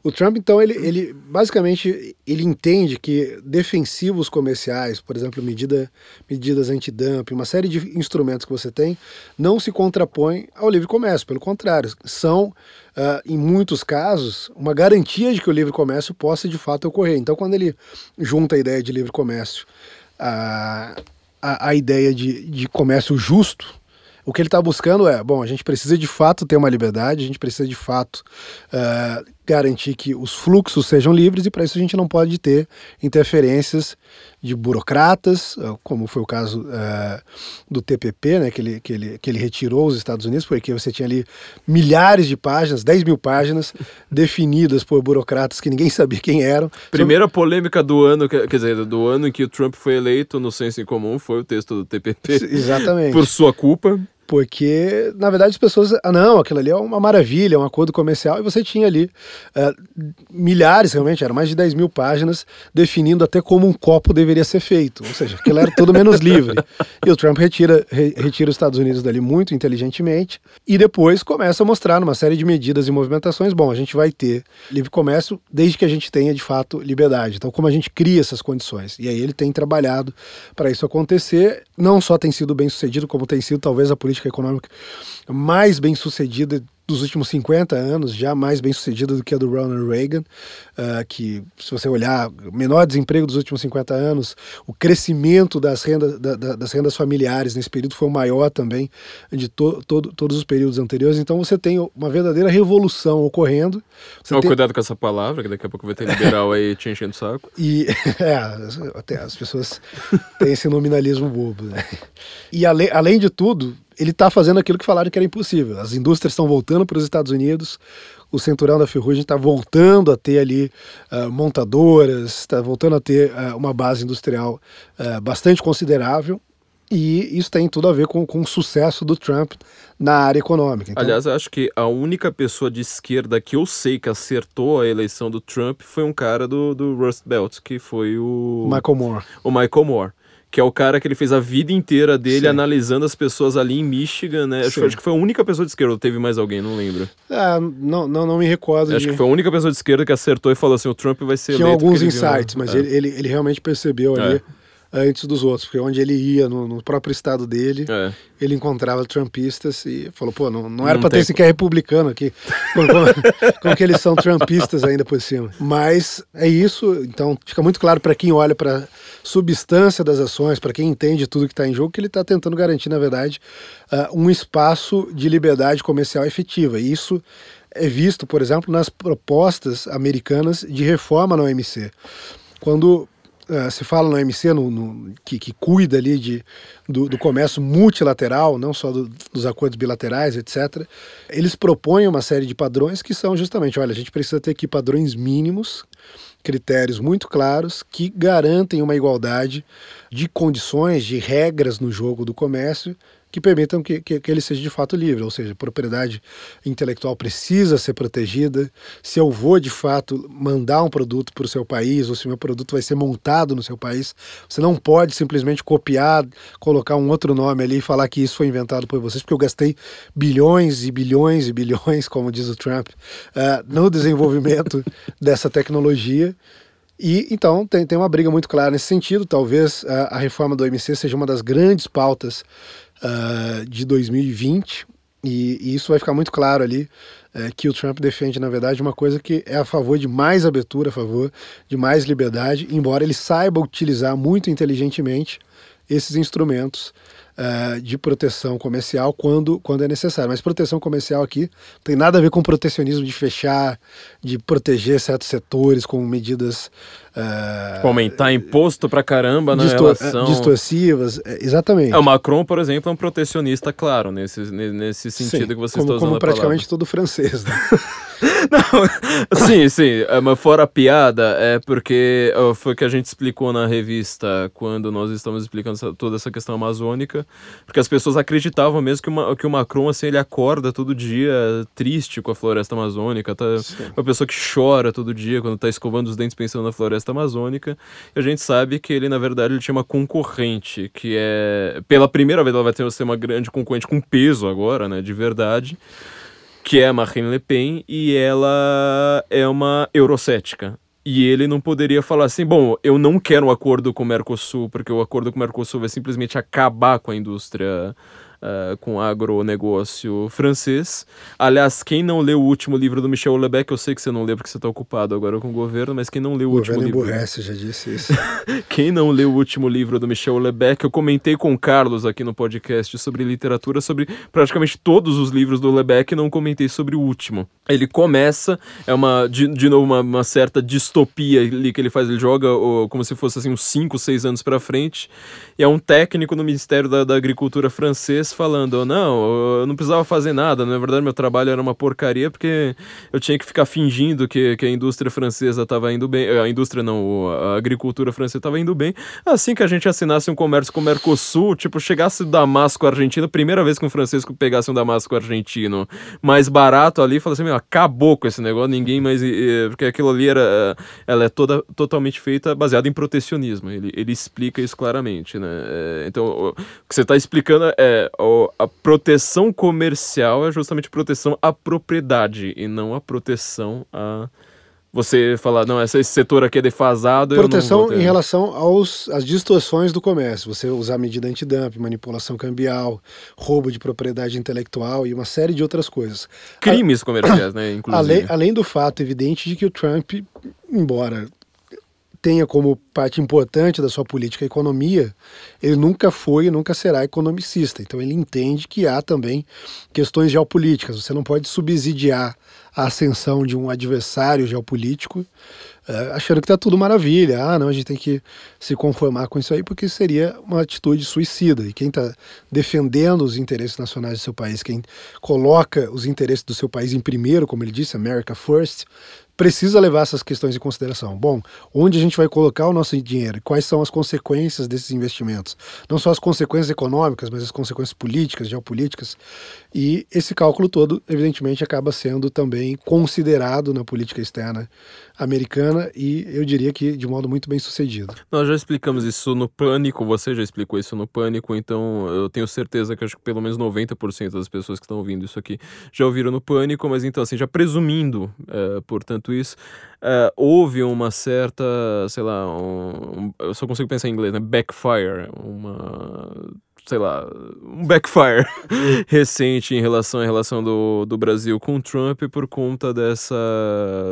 o Trump, então, ele, ele basicamente ele entende que defensivos comerciais, por exemplo, medida, medidas antidumping, uma série de instrumentos que você tem, não se contrapõem ao livre comércio. Pelo contrário, são uh, em muitos casos, uma garantia de que o livre comércio possa de fato ocorrer. Então, quando ele junta a ideia de livre comércio a, a, a ideia de, de comércio justo, o que ele está buscando é, bom, a gente precisa de fato ter uma liberdade, a gente precisa de fato uh, garantir que os fluxos sejam livres e para isso a gente não pode ter interferências de burocratas, uh, como foi o caso uh, do TPP, né, que, ele, que, ele, que ele retirou os Estados Unidos, porque você tinha ali milhares de páginas, 10 mil páginas, definidas por burocratas que ninguém sabia quem eram. Primeira sobre... polêmica do ano, quer dizer, do ano em que o Trump foi eleito no senso em comum foi o texto do TPP. Exatamente. Por sua culpa. Porque, na verdade, as pessoas. Ah, não, aquilo ali é uma maravilha, é um acordo comercial. E você tinha ali uh, milhares, realmente, eram mais de 10 mil páginas, definindo até como um copo deveria ser feito. Ou seja, aquilo era tudo menos livre. E o Trump retira, re, retira os Estados Unidos dali muito inteligentemente. E depois começa a mostrar, numa série de medidas e movimentações, bom, a gente vai ter livre comércio desde que a gente tenha, de fato, liberdade. Então, como a gente cria essas condições? E aí ele tem trabalhado para isso acontecer. Não só tem sido bem sucedido, como tem sido talvez a política política econômica mais bem sucedida dos últimos 50 anos, já mais bem sucedida do que a do Ronald Reagan, uh, que, se você olhar, menor desemprego dos últimos 50 anos, o crescimento das rendas, da, da, das rendas familiares nesse período foi o maior também de to, todo, todos os períodos anteriores. Então você tem uma verdadeira revolução ocorrendo. Você tem... Cuidado com essa palavra, que daqui a pouco vai ter liberal aí te enchendo o saco. E é, até as pessoas têm esse nominalismo bobo. Né? E além, além de tudo, ele está fazendo aquilo que falaram que era impossível. As indústrias estão voltando para os Estados Unidos, o cinturão da ferrugem está voltando a ter ali uh, montadoras, está voltando a ter uh, uma base industrial uh, bastante considerável. E isso tem tudo a ver com, com o sucesso do Trump na área econômica. Então... Aliás, acho que a única pessoa de esquerda que eu sei que acertou a eleição do Trump foi um cara do, do Rust Belt, que foi o. Michael Moore. O Michael Moore que é o cara que ele fez a vida inteira dele Sim. analisando as pessoas ali em Michigan, né? Acho, acho, que foi a única pessoa de esquerda, ou teve mais alguém, não lembro. Ah, não, não, não me recordo. Acho de... que foi a única pessoa de esquerda que acertou e falou assim: o Trump vai ser Tinha alguns insights, viu, né? mas é. ele, ele, ele realmente percebeu ali. É antes dos outros, porque onde ele ia, no, no próprio estado dele, é. ele encontrava trumpistas e falou, pô, não, não era para ter sequer republicano aqui, como, como, que eles são trumpistas ainda por cima. Mas é isso, então fica muito claro para quem olha para substância das ações, para quem entende tudo que está em jogo, que ele está tentando garantir, na verdade, uh, um espaço de liberdade comercial efetiva. E isso é visto, por exemplo, nas propostas americanas de reforma na OMC. Quando uh, se fala no OMC, no, no, que, que, cuida ali de, do, do comércio multilateral, não só do, dos acordos bilaterais, etc., eles propõem uma série de padrões que são justamente, olha, a gente precisa ter aqui padrões mínimos, critérios muito claros que garantem uma igualdade de condições, de regras no jogo do comércio que permitam que, que, que, ele seja de fato livre, ou seja, propriedade intelectual precisa ser protegida. Se eu vou de fato mandar um produto para o seu país, ou se meu produto vai ser montado no seu país, você não pode simplesmente copiar, colocar um outro nome ali e falar que isso foi inventado por vocês, porque eu gastei bilhões e bilhões e bilhões, como diz o Trump, uh, no desenvolvimento dessa tecnologia. E então tem, tem uma briga muito clara nesse sentido. Talvez a, a reforma do OMC seja uma das grandes pautas uh, de 2020, e, e, isso vai ficar muito claro ali uh, que o Trump defende, na verdade, uma coisa que é a favor de mais abertura, a favor de mais liberdade, embora ele saiba utilizar muito inteligentemente esses instrumentos uh, de proteção comercial quando, quando é necessário. Mas proteção comercial aqui tem nada a ver com protecionismo de fechar, de proteger certos setores com medidas. Uh, aumentar imposto pra caramba na distor relação... Distorcivas, é, exatamente. É, o Macron, por exemplo, é um protecionista, claro, nesse, nesse sentido Sim, que você está usando Como praticamente todo francês, né? Não, sim, sim, é, mas fora a piada, é porque foi que a gente explicou na revista quando nós estamos explicando essa, toda essa questão amazônica, porque as pessoas acreditavam mesmo que, uma, que o Macron, assim, ele acorda todo dia triste com a floresta amazônica, tá? Uma pessoa que chora todo dia quando tá escovando os dentes pensando na floresta amazônica, e a gente sabe que ele, na verdade, ele tinha uma concorrente, que é, pela primeira vez ela vai ter uma grande concorrente com peso agora, né, de verdade, que é a Marine Le Pen, e ela é uma eurocética. E ele não poderia falar assim: bom, eu não quero um acordo com o Mercosul, porque o acordo com o Mercosul vai simplesmente acabar com a indústria uh, com agronegócio francês. Aliás, quem não leu o último livro do Michel Houellebecq, eu sei que você não leu porque você está ocupado agora com o governo, mas quem não leu o, o último livro... emburrece, já disse isso. quem não leu o último livro do Michel Houellebecq, eu comentei com o Carlos aqui no podcast sobre literatura, sobre praticamente todos os livros do Houellebecq, não comentei sobre o último. Ele começa, é uma, de, de novo, uma, uma certa distopia ali que ele faz, ele joga como se fosse assim uns 5, 6 anos para frente, e é um técnico no Ministério da, da Agricultura francês falando, não, eu não precisava fazer nada, na verdade meu trabalho era uma porcaria porque eu tinha que ficar fingindo que, que a indústria francesa estava indo bem, a indústria não, a agricultura francesa estava indo bem, assim que a gente assinasse um comércio com o Mercosul, tipo, chegasse Damasco Argentina, primeira vez que um francês pegasse um Damasco argentino mais barato ali, falasse assim, meu, acabou com esse negócio, ninguém mais, porque aquilo ali era, ela é toda, totalmente feita baseada em protecionismo, ele, ele explica isso claramente, né, é, então o que você está explicando é a proteção comercial é justamente proteção à propriedade e não a proteção a você falar, não, esse setor aqui é defasado. Proteção em relação aos, às distorções do comércio. Você usar medida antidumping, manipulação cambial, roubo de propriedade intelectual e uma série de outras coisas. Crimes a, comerciais, né? Inclusive. Além, além do fato evidente de que o Trump, embora tenha como parte importante da sua política a economia, ele nunca foi e nunca será economicista. Então ele entende que há também questões geopolíticas. Você não pode subsidiar a ascensão de um adversário geopolítico uh, achando que está tudo maravilha. Ah, não, a gente tem que se conformar com isso aí, porque seria uma atitude suicida. E quem está defendendo os interesses nacionais do seu país, quem coloca os interesses do seu país em primeiro, como ele disse, America First, precisa levar essas questões em consideração. Bom, onde a gente vai colocar o nosso dinheiro? Quais são as consequências desses investimentos? Não só as consequências econômicas, mas as consequências políticas, geopolíticas. E esse cálculo todo, evidentemente, acaba sendo também considerado na política externa americana e eu diria que de modo muito bem sucedido. Nós já explicamos isso no Pânico, você já explicou isso no Pânico, então eu tenho certeza que acho que pelo menos 90% das pessoas que estão ouvindo isso aqui já ouviram no Pânico, mas então assim, já presumindo, é, portanto, isso, é, houve uma certa, sei lá, um, um, eu só consigo pensar em inglês, né? Backfire, uma sei lá, um backfire recente em relação à relação do, do Brasil com o Trump por conta dessa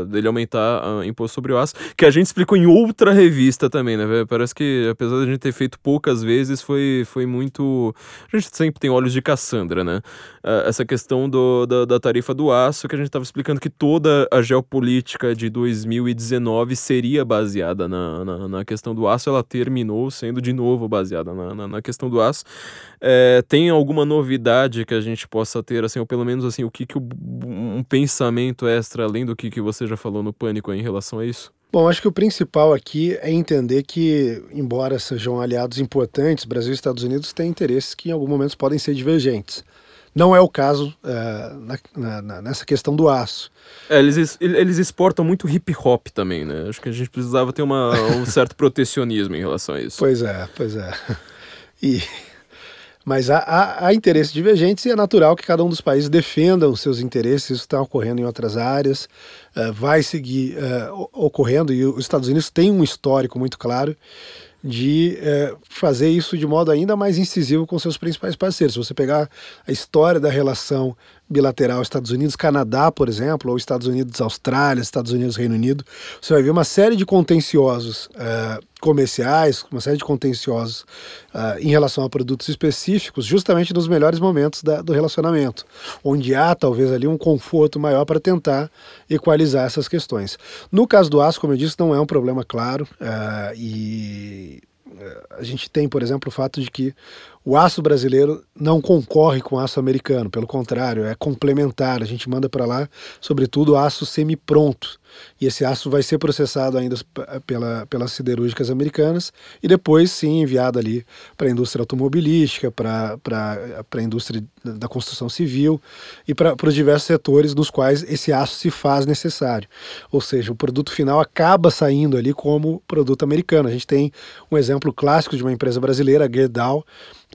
dele aumentar o imposto sobre o aço, que a gente explicou em outra revista também, né? Parece que apesar de a gente ter feito poucas vezes, foi, foi muito. A gente sempre tem olhos de Cassandra, né? Uh, essa questão do, da, da tarifa do aço, que a gente estava explicando que toda a geopolítica de 2019 seria baseada na, na, na, questão do aço, ela terminou sendo de novo baseada na, na, na questão do aço. É, tem alguma novidade que a gente possa ter, assim, ou pelo menos assim, o que, que o, um pensamento extra, além do que, que você já falou no Pânico em relação a isso? Bom, acho que o principal aqui é entender que, embora sejam aliados importantes, Brasil e Estados Unidos têm interesses que em algum momento podem ser divergentes. Não é o caso uh, na, na, nessa questão do aço. É, eles, eles exportam muito hip hop também, né? Acho que a gente precisava ter uma, um certo protecionismo em relação a isso. Pois é, pois é. E mas há, há, há, interesses divergentes e é natural que cada um dos países defenda os seus interesses. Isso está ocorrendo em outras áreas, uh, vai seguir uh, ocorrendo, e os Estados Unidos têm um histórico muito claro de uh, fazer isso de modo ainda mais incisivo com seus principais parceiros. Se você pegar a história da relação bilateral Estados Unidos-Canadá, por exemplo, ou Estados Unidos-Austrália, Estados Unidos-Reino Unido, você vai ver uma série de contenciosos comerciais, uma série de contenciosos uh, em relação a produtos específicos, justamente nos melhores momentos da, do relacionamento, onde há talvez ali um conforto maior para tentar equalizar essas questões. No caso do aço, como eu disse, não é um problema claro uh, e a gente tem, por exemplo, o fato de que o aço brasileiro não concorre com o aço americano, pelo contrário, é complementar. A gente manda para lá, sobretudo, aço semi-pronto. E esse aço vai ser processado ainda pela, pelas siderúrgicas americanas e depois, sim, enviado ali para a indústria automobilística, para a indústria da construção civil e para os diversos setores nos quais esse aço se faz necessário. Ou seja, o produto final acaba saindo ali como produto americano. A gente tem um exemplo clássico de uma empresa brasileira, a Gerdau,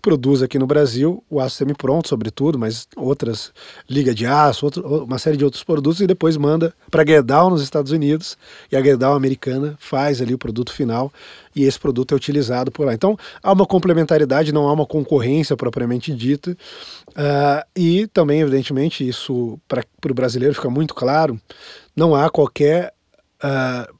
produz aqui no Brasil o aço semi-pronto, sobretudo, mas outras, liga de aço, outro, uma série de outros produtos, e depois manda para Gerdau nos Estados Unidos, e a Gerdau americana faz ali o produto final, e esse produto é utilizado por lá. Então, há uma complementaridade, não há uma concorrência propriamente dita, uh, e também, evidentemente, isso para o brasileiro fica muito claro, não há qualquer uh,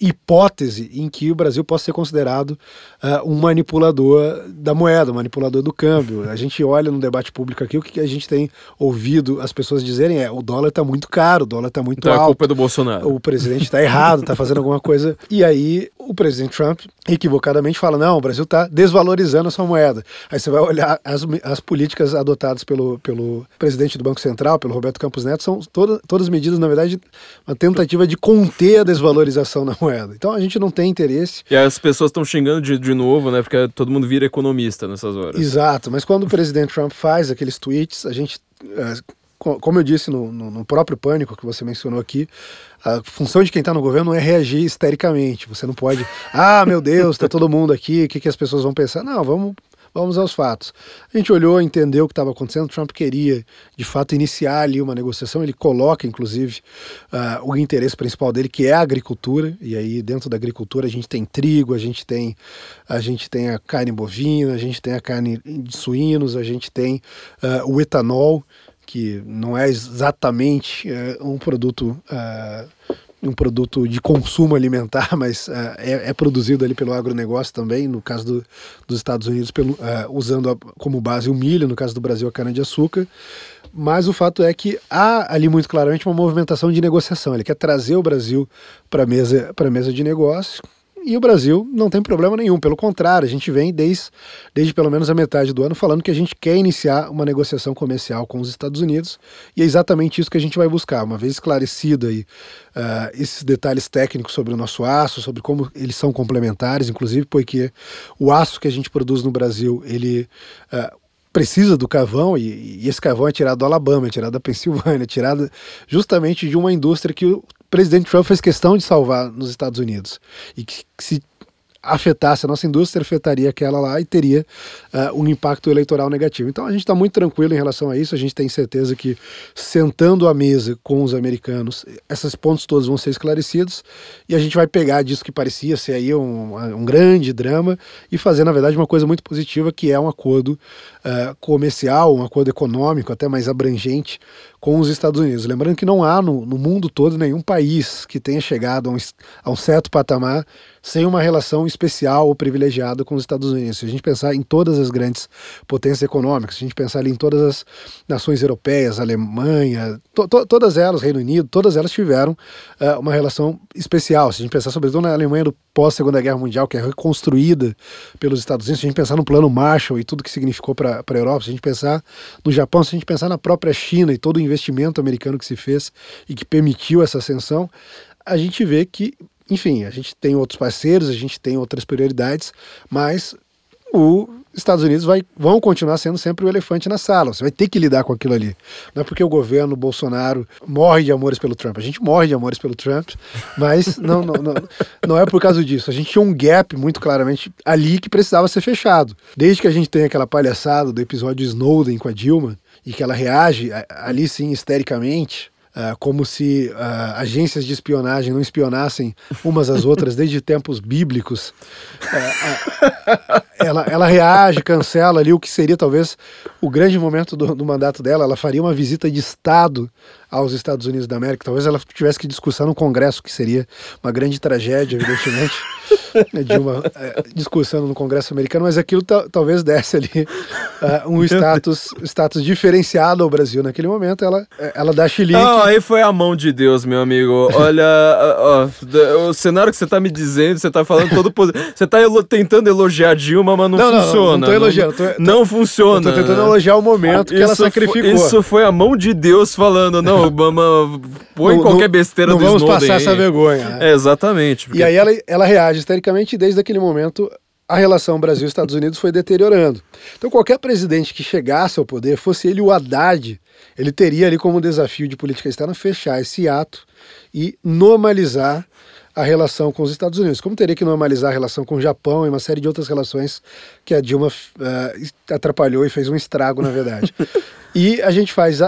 hipótese em que o Brasil possa ser considerado uh, um manipulador da moeda, um manipulador do câmbio. A gente olha no debate público aqui, o que a gente tem ouvido as pessoas dizerem é o dólar está muito caro, o dólar está muito então alto. a culpa é do Bolsonaro. O presidente está errado, está fazendo alguma coisa. E aí o presidente Trump equivocadamente fala, não, o Brasil está desvalorizando a sua moeda. Aí você vai olhar as, as políticas adotadas pelo, pelo presidente do Banco Central, pelo Roberto Campos Neto, são toda, todas medidas, na verdade, uma tentativa de conter a desvalorização da moeda. Então a gente não tem interesse. E as pessoas estão xingando de, de novo, né? Porque todo mundo vira economista nessas horas. Exato, mas quando o presidente Trump faz aqueles tweets, a gente. É, como eu disse no, no, no, próprio pânico que você mencionou aqui, a função de quem está no governo não é reagir histericamente. Você não pode, ah, meu Deus, está todo mundo aqui, o que, que as pessoas vão pensar? Não, vamos Vamos aos fatos. A gente olhou, entendeu o que estava acontecendo. Trump queria, de fato, iniciar ali uma negociação. Ele coloca, inclusive, uh, o interesse principal dele, que é a agricultura. E aí, dentro da agricultura, a gente tem trigo, a gente tem a, gente tem a carne bovina, a gente tem a carne de suínos, a gente tem uh, o etanol, que não é exatamente uh, um produto um produto de consumo alimentar, mas uh, é, é, produzido ali pelo agronegócio também, no caso do, dos Estados Unidos, pelo, uh, usando a, como base o milho, no caso do Brasil a cana-de-açúcar. Mas o fato é que há ali muito claramente uma movimentação de negociação. Ele quer trazer o Brasil para a mesa, mesa de negócio, e o Brasil não tem problema nenhum, pelo contrário, a gente vem desde, desde pelo menos a metade do ano falando que a gente quer iniciar uma negociação comercial com os Estados Unidos e é exatamente isso que a gente vai buscar. Uma vez esclarecido aí, uh, esses detalhes técnicos sobre o nosso aço, sobre como eles são complementares, inclusive porque o aço que a gente produz no Brasil, ele. Uh, precisa do carvão e, e, esse carvão é tirado do Alabama, é tirado da Pensilvânia, é tirado justamente de uma indústria que presidente Trump fez questão de salvar nos Estados Unidos e que, que se afetasse a nossa indústria, afetaria aquela lá e teria uh, um impacto eleitoral negativo. Então a gente está muito tranquilo em relação a isso, a gente tem certeza que sentando à mesa com os americanos, esses pontos todos vão ser esclarecidos e a gente vai pegar disso que parecia ser aí um, um grande drama e fazer, na verdade, uma coisa muito positiva, que é um acordo uh, comercial, um acordo econômico até mais abrangente com os Estados Unidos. Lembrando que não há no, no mundo todo nenhum país que tenha chegado a um, a um, certo patamar sem uma relação especial ou privilegiada com os Estados Unidos. Se a gente pensar em todas as grandes potências econômicas, se a gente pensar ali em todas as nações europeias, Alemanha, to, to, todas elas, Reino Unido, todas elas tiveram uh, uma relação especial. Se a gente pensar sobretudo na Alemanha do pós-Segunda Guerra Mundial, que é reconstruída pelos Estados Unidos, se a gente pensar no plano Marshall e tudo que significou para a Europa, se a gente pensar no Japão, se a gente pensar na própria China e todo o investimento americano que se fez e que permitiu essa ascensão, a gente vê que, enfim, a gente tem outros parceiros, a gente tem outras prioridades, mas o Estados Unidos vai, vão continuar sendo sempre o elefante na sala. Você vai ter que lidar com aquilo ali. Não é porque o governo Bolsonaro morre de amores pelo Trump. A gente morre de amores pelo Trump, mas não, não, não, não é por causa disso. A gente tinha um gap muito claramente ali que precisava ser fechado. Desde que a gente tem aquela palhaçada do episódio Snowden com a Dilma, e que ela reage ali sim histericamente, Uh, como se uh, agências de espionagem não espionassem umas às outras desde tempos bíblicos. Uh, ela, ela reage, cancela ali o que seria talvez o grande momento do, do mandato dela. Ela faria uma visita de Estado aos Estados Unidos da América. Talvez ela tivesse que discussar no Congresso, que seria uma grande tragédia, evidentemente, de uma é, discussão no Congresso americano, mas aquilo talvez desse ali uh, um status, status diferenciado ao Brasil naquele momento. Ela, ela dá chilique. Ah, aí foi a mão de Deus, meu amigo. Olha, ó, ó, o cenário que você tá me dizendo, você tá falando todo Você tá elo tentando elogiar Dilma, mas não, não funciona. Não, não tô elogiando. Tô, não, não funciona. Tô tentando elogiar o momento que ela sacrificou. Isso foi a mão de Deus falando, não, Obama põe qualquer besteira não do vamos Snowden passar aí. essa vergonha. É, exatamente. Porque... E aí ela, ela reage histericamente e desde aquele momento a relação Brasil-Estados Unidos foi deteriorando. Então qualquer presidente que chegasse ao poder, fosse ele o Haddad, ele teria ali como desafio de política externa fechar esse ato e normalizar a relação com os Estados Unidos, como teria que normalizar a relação com o Japão e uma série de outras relações que a Dilma uh, atrapalhou e fez um estrago, na verdade. E a gente faz uh,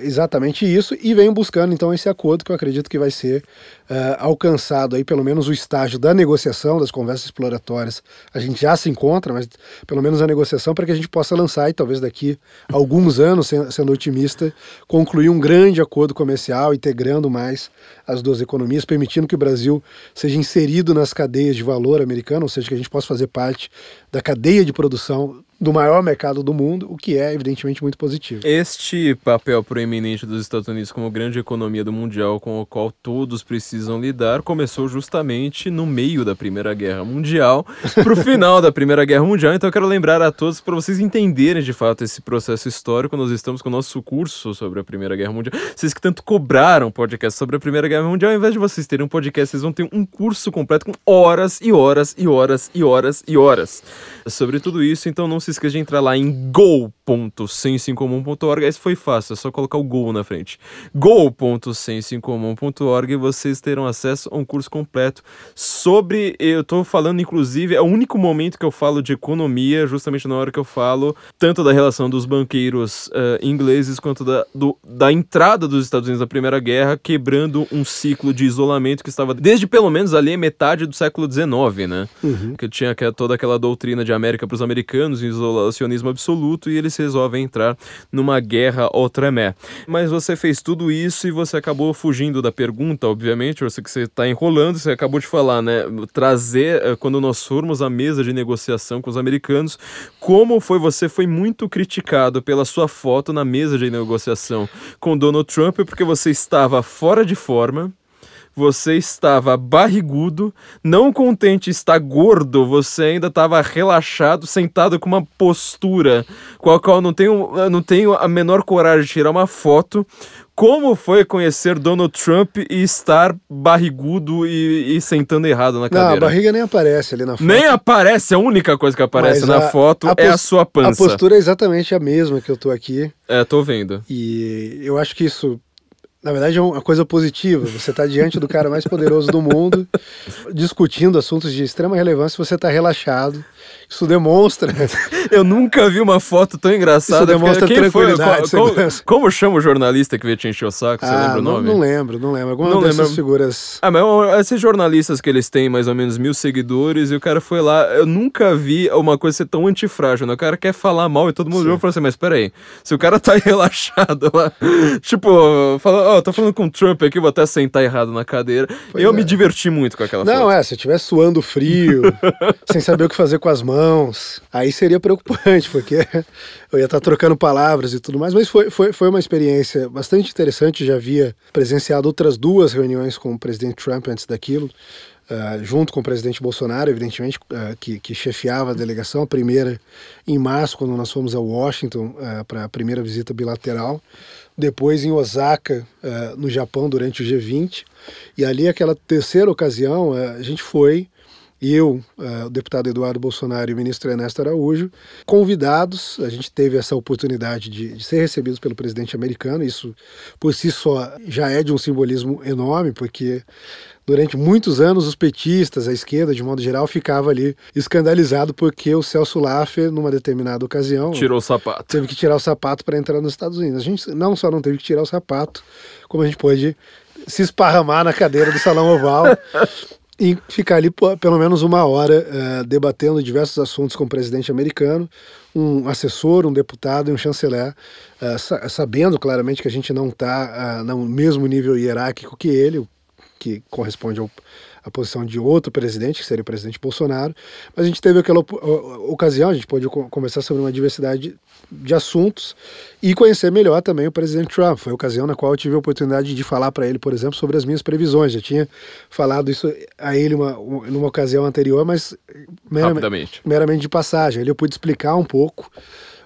exatamente isso e vem buscando então esse acordo que eu acredito que vai ser uh, alcançado aí pelo menos o estágio da negociação, das conversas exploratórias. A gente já se encontra, mas pelo menos a negociação para que a gente possa lançar e talvez daqui alguns anos, sendo otimista, concluir um grande acordo comercial, integrando mais as duas economias, permitindo que o Brasil seja inserido nas cadeias de valor americano, ou seja, que a gente possa fazer parte da cadeia de produção do maior mercado do mundo, o que é evidentemente muito positivo. Este papel proeminente dos Estados Unidos como grande economia do mundial com o qual todos precisam lidar começou justamente no meio da Primeira Guerra Mundial, para o final da Primeira Guerra Mundial. Então eu quero lembrar a todos para vocês entenderem de fato esse processo histórico. Nós estamos com o nosso curso sobre a Primeira Guerra Mundial. Vocês que tanto cobraram podcast sobre a Primeira Guerra Mundial, ao invés de vocês terem um podcast, vocês vão ter um curso completo com horas e horas e horas e horas e horas sobre tudo isso. Então não se se esqueça de entrar lá em go.sensincomum.org. Esse foi fácil, é só colocar o go na frente. go.sensincomum.org e vocês terão acesso a um curso completo sobre. Eu estou falando, inclusive, é o único momento que eu falo de economia, justamente na hora que eu falo tanto da relação dos banqueiros uh, ingleses quanto da, do, da entrada dos Estados Unidos na Primeira Guerra, quebrando um ciclo de isolamento que estava desde pelo menos ali metade do século XIX, né? Uhum. Que tinha toda aquela doutrina de América para os americanos, isolacionismo absoluto e eles resolvem entrar numa guerra outremé. Mas você fez tudo isso e você acabou fugindo da pergunta, obviamente, você que você está enrolando, você acabou de falar, né? Trazer, eh, quando nós formos à mesa de negociação com os americanos, como foi você foi muito criticado pela sua foto na mesa de negociação com Donald Trump porque você estava fora de forma, você estava barrigudo, não contente estar gordo, você ainda estava relaxado, sentado com uma postura com a qual eu não tenho, eu não tenho a menor coragem de tirar uma foto. Como foi conhecer Donald Trump e estar barrigudo e, e sentando errado na cadeira? Não, a barriga nem aparece ali na foto. Nem aparece, a única coisa que aparece Mas na a, foto a é a sua pança. A postura é exatamente a mesma que eu tô aqui. É, tô vendo. E eu acho que isso na verdade é uma coisa positiva. Você está diante do cara mais poderoso do mundo, discutindo assuntos de extrema relevância, você está relaxado. Isso demonstra. Eu nunca vi uma foto tão engraçada. Isso demonstra quem tranquilidade. Foi? Como, como, chama o jornalista que veio te encher o saco? Você ah, lembra o nome? Não, não lembro, não lembro. Alguma não dessas lembro. figuras. Ah, mas esses jornalistas que eles têm mais ou menos mil seguidores e o cara foi lá. Eu nunca vi uma coisa ser tão antifrágil. Né? O cara quer falar mal e todo mundo viu e falou assim: Mas peraí, se o cara tá relaxado lá, tipo, fala, ó, oh, tô falando com o Trump aqui, vou até sentar errado na cadeira. Pois eu é. me diverti muito com aquela não, foto. É, se eu estiver suando frio, sem saber o que fazer com as mãos, aí seria preocupante, porque eu ia estar trocando palavras e tudo mais, mas foi, foi, foi uma experiência bastante interessante. Já havia presenciado outras duas reuniões com o presidente Trump antes daquilo. Uh, junto com o presidente Bolsonaro, evidentemente, uh, que, que, chefiava a delegação, a primeira em março, quando nós fomos a Washington uh, para a primeira visita bilateral, depois em Osaka, no Japão, durante o G20, e ali, aquela terceira ocasião, a gente foi eu, uh, o deputado Eduardo Bolsonaro e o ministro Ernesto Araújo, convidados. A gente teve essa oportunidade de, de, ser recebidos pelo presidente americano. Isso, por si só, já é de um simbolismo enorme, porque durante muitos anos os petistas, a esquerda de modo geral, ficava ali escandalizado porque o Celso Laffer, numa determinada ocasião, tirou o sapato. Teve que tirar o sapato para entrar nos Estados Unidos. A gente não só não teve que tirar o sapato, como a gente pôde se esparramar na cadeira do salão oval E ficar ali pelo menos uma hora uh, debatendo diversos assuntos com o presidente americano, um assessor, um deputado e um chanceler, uh, sa sabendo claramente que a gente não está uh, no mesmo nível hierárquico que ele, que corresponde ao, a posição de outro presidente, que seria o presidente Bolsonaro, mas a gente teve aquela ocasião, a gente pôde conversar sobre uma diversidade de assuntos e conhecer melhor também o presidente Trump. Foi a ocasião na qual eu tive a oportunidade de falar para ele, por exemplo, sobre as minhas previsões. Já tinha falado isso a ele uma, numa ocasião anterior, mas meramente, meramente de passagem. Ele eu pude explicar um pouco.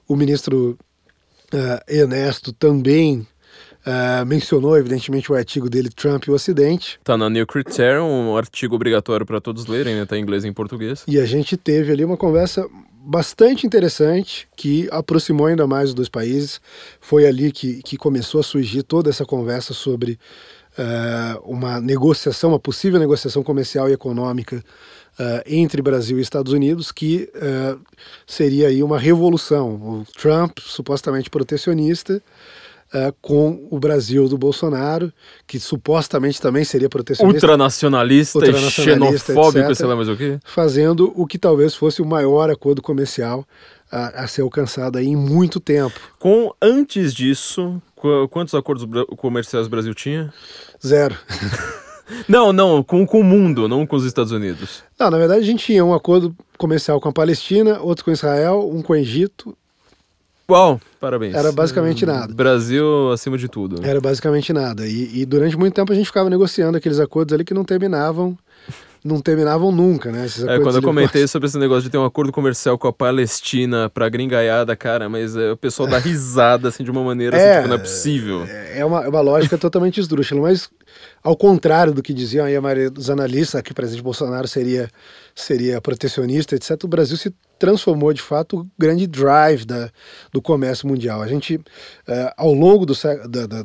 O ministro uh, Ernesto também Uh, mencionou, evidentemente, o artigo dele, Trump e o Ocidente. Tá na New Criterion, um artigo obrigatório para todos lerem, né? Tá em inglês e em português. E a gente teve ali uma conversa bastante interessante que aproximou ainda mais os dois países. Foi ali que, que começou a surgir toda essa conversa sobre uh, uma negociação, uma possível negociação comercial e econômica uh, entre Brasil e Estados Unidos, que seria aí uma revolução. O Trump, supostamente protecionista, Uh, com o Brasil do Bolsonaro, que supostamente também seria protecionista. Ultranacionalista, ultranacionalista xenofóbico, etc, sei lá mais o quê. Fazendo o que talvez fosse o maior acordo comercial a, a ser alcançado aí em muito tempo. Com Antes disso, qu quantos acordos comerciais o Brasil tinha? Zero. Não, não, com, com o mundo, não com os Estados Unidos. Não, na verdade a gente tinha um acordo comercial com a Palestina, outro com Israel, um com o Egito Uau, parabéns. Era basicamente nada. Brasil acima de tudo. Era basicamente nada. E, e, durante muito tempo a gente ficava negociando aqueles acordos ali que não terminavam. Não terminavam nunca, né? é, quando eu comentei sobre esse negócio de ter um acordo comercial com a Palestina pra gringaiada, cara, mas é, o pessoal dá risada assim de uma maneira assim, é, assim, tipo, não é possível. É uma, é uma lógica totalmente esdrúxula, mas ao contrário do que diziam aí a maioria dos analistas, que o presidente Bolsonaro seria, seria protecionista, etc., o Brasil se transformou de fato o grande drive da, do comércio mundial. A gente, uh, ao longo do,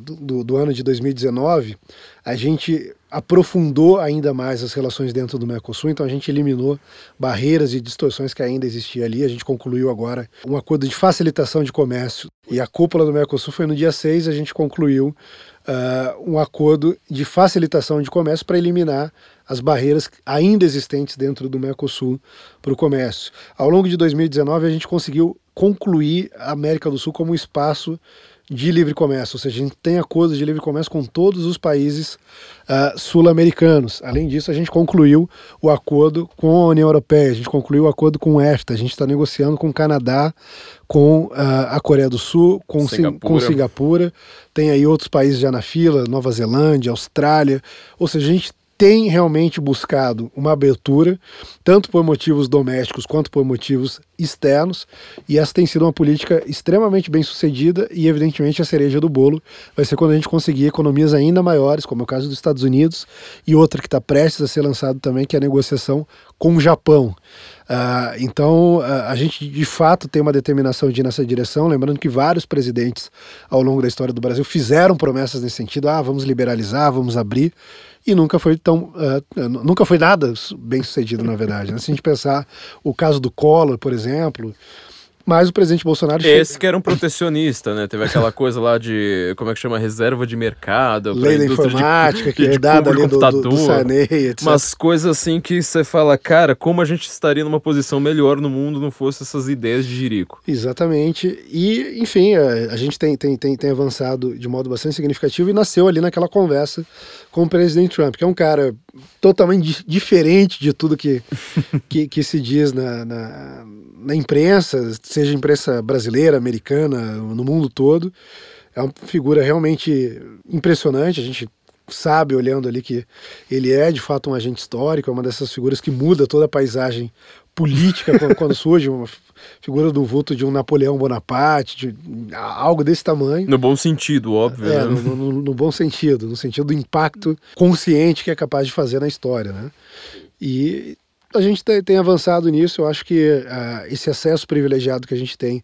do, do, ano de 2019, a gente aprofundou ainda mais as relações dentro do Mercosul, então a gente eliminou barreiras e distorções que ainda existiam ali. A gente concluiu agora um acordo de facilitação de comércio e a cúpula do Mercosul foi no dia 6, a gente concluiu uh, um acordo de facilitação de comércio para eliminar as barreiras ainda existentes dentro do Mercosul para o comércio. Ao longo de 2019, a gente conseguiu concluir a América do Sul como um espaço de livre comércio, ou seja, a gente tem acordos de livre comércio com todos os países uh, sul-americanos. Além disso, a gente concluiu o acordo com a União Europeia, a gente concluiu o acordo com o EFTA, a gente está negociando com o Canadá, com uh, a Coreia do Sul, com Singapura. com Singapura, tem aí outros países já na fila, Nova Zelândia, Austrália, ou seja, a gente tem realmente buscado uma abertura, tanto por motivos domésticos quanto por motivos externos, e essa tem sido uma política extremamente bem sucedida e, evidentemente, a cereja do bolo vai ser quando a gente conseguir economias ainda maiores, como é o caso dos Estados Unidos, e outra que está prestes a ser lançado também, que é a negociação com o Japão. Uh, então, uh, a gente de fato tem uma determinação de ir nessa direção. Lembrando que vários presidentes ao longo da história do Brasil fizeram promessas nesse sentido: ah, vamos liberalizar, vamos abrir e nunca foi tão uh, nunca foi nada bem sucedido na verdade né? se a gente pensar o caso do Collor por exemplo mas o presidente Bolsonaro. Esse que era um protecionista, né? Teve aquela coisa lá de. Como é que chama? Reserva de mercado. Lei da informática, de, que é dada ali do, do, do etc. Umas coisas assim que você fala, cara, como a gente estaria numa posição melhor no mundo não fosse essas ideias de Jirico. Exatamente. E, enfim, a, a gente tem, tem, tem, tem avançado de modo bastante significativo e nasceu ali naquela conversa com o presidente Trump, que é um cara totalmente diferente de tudo que, que, que se diz na, na, na, imprensa, seja imprensa brasileira, americana, no mundo todo. É uma figura realmente impressionante. A gente sabe, olhando ali, que ele é de fato um agente histórico, é uma dessas figuras que muda toda a paisagem política quando, surge uma figura do vulto de um Napoleão Bonaparte, de algo desse tamanho. No bom sentido, óbvio. É, né? no, no, no, bom sentido, no sentido do impacto consciente que é capaz de fazer na história, né? E a gente tem, tem avançado nisso, eu acho que uh, esse acesso privilegiado que a gente tem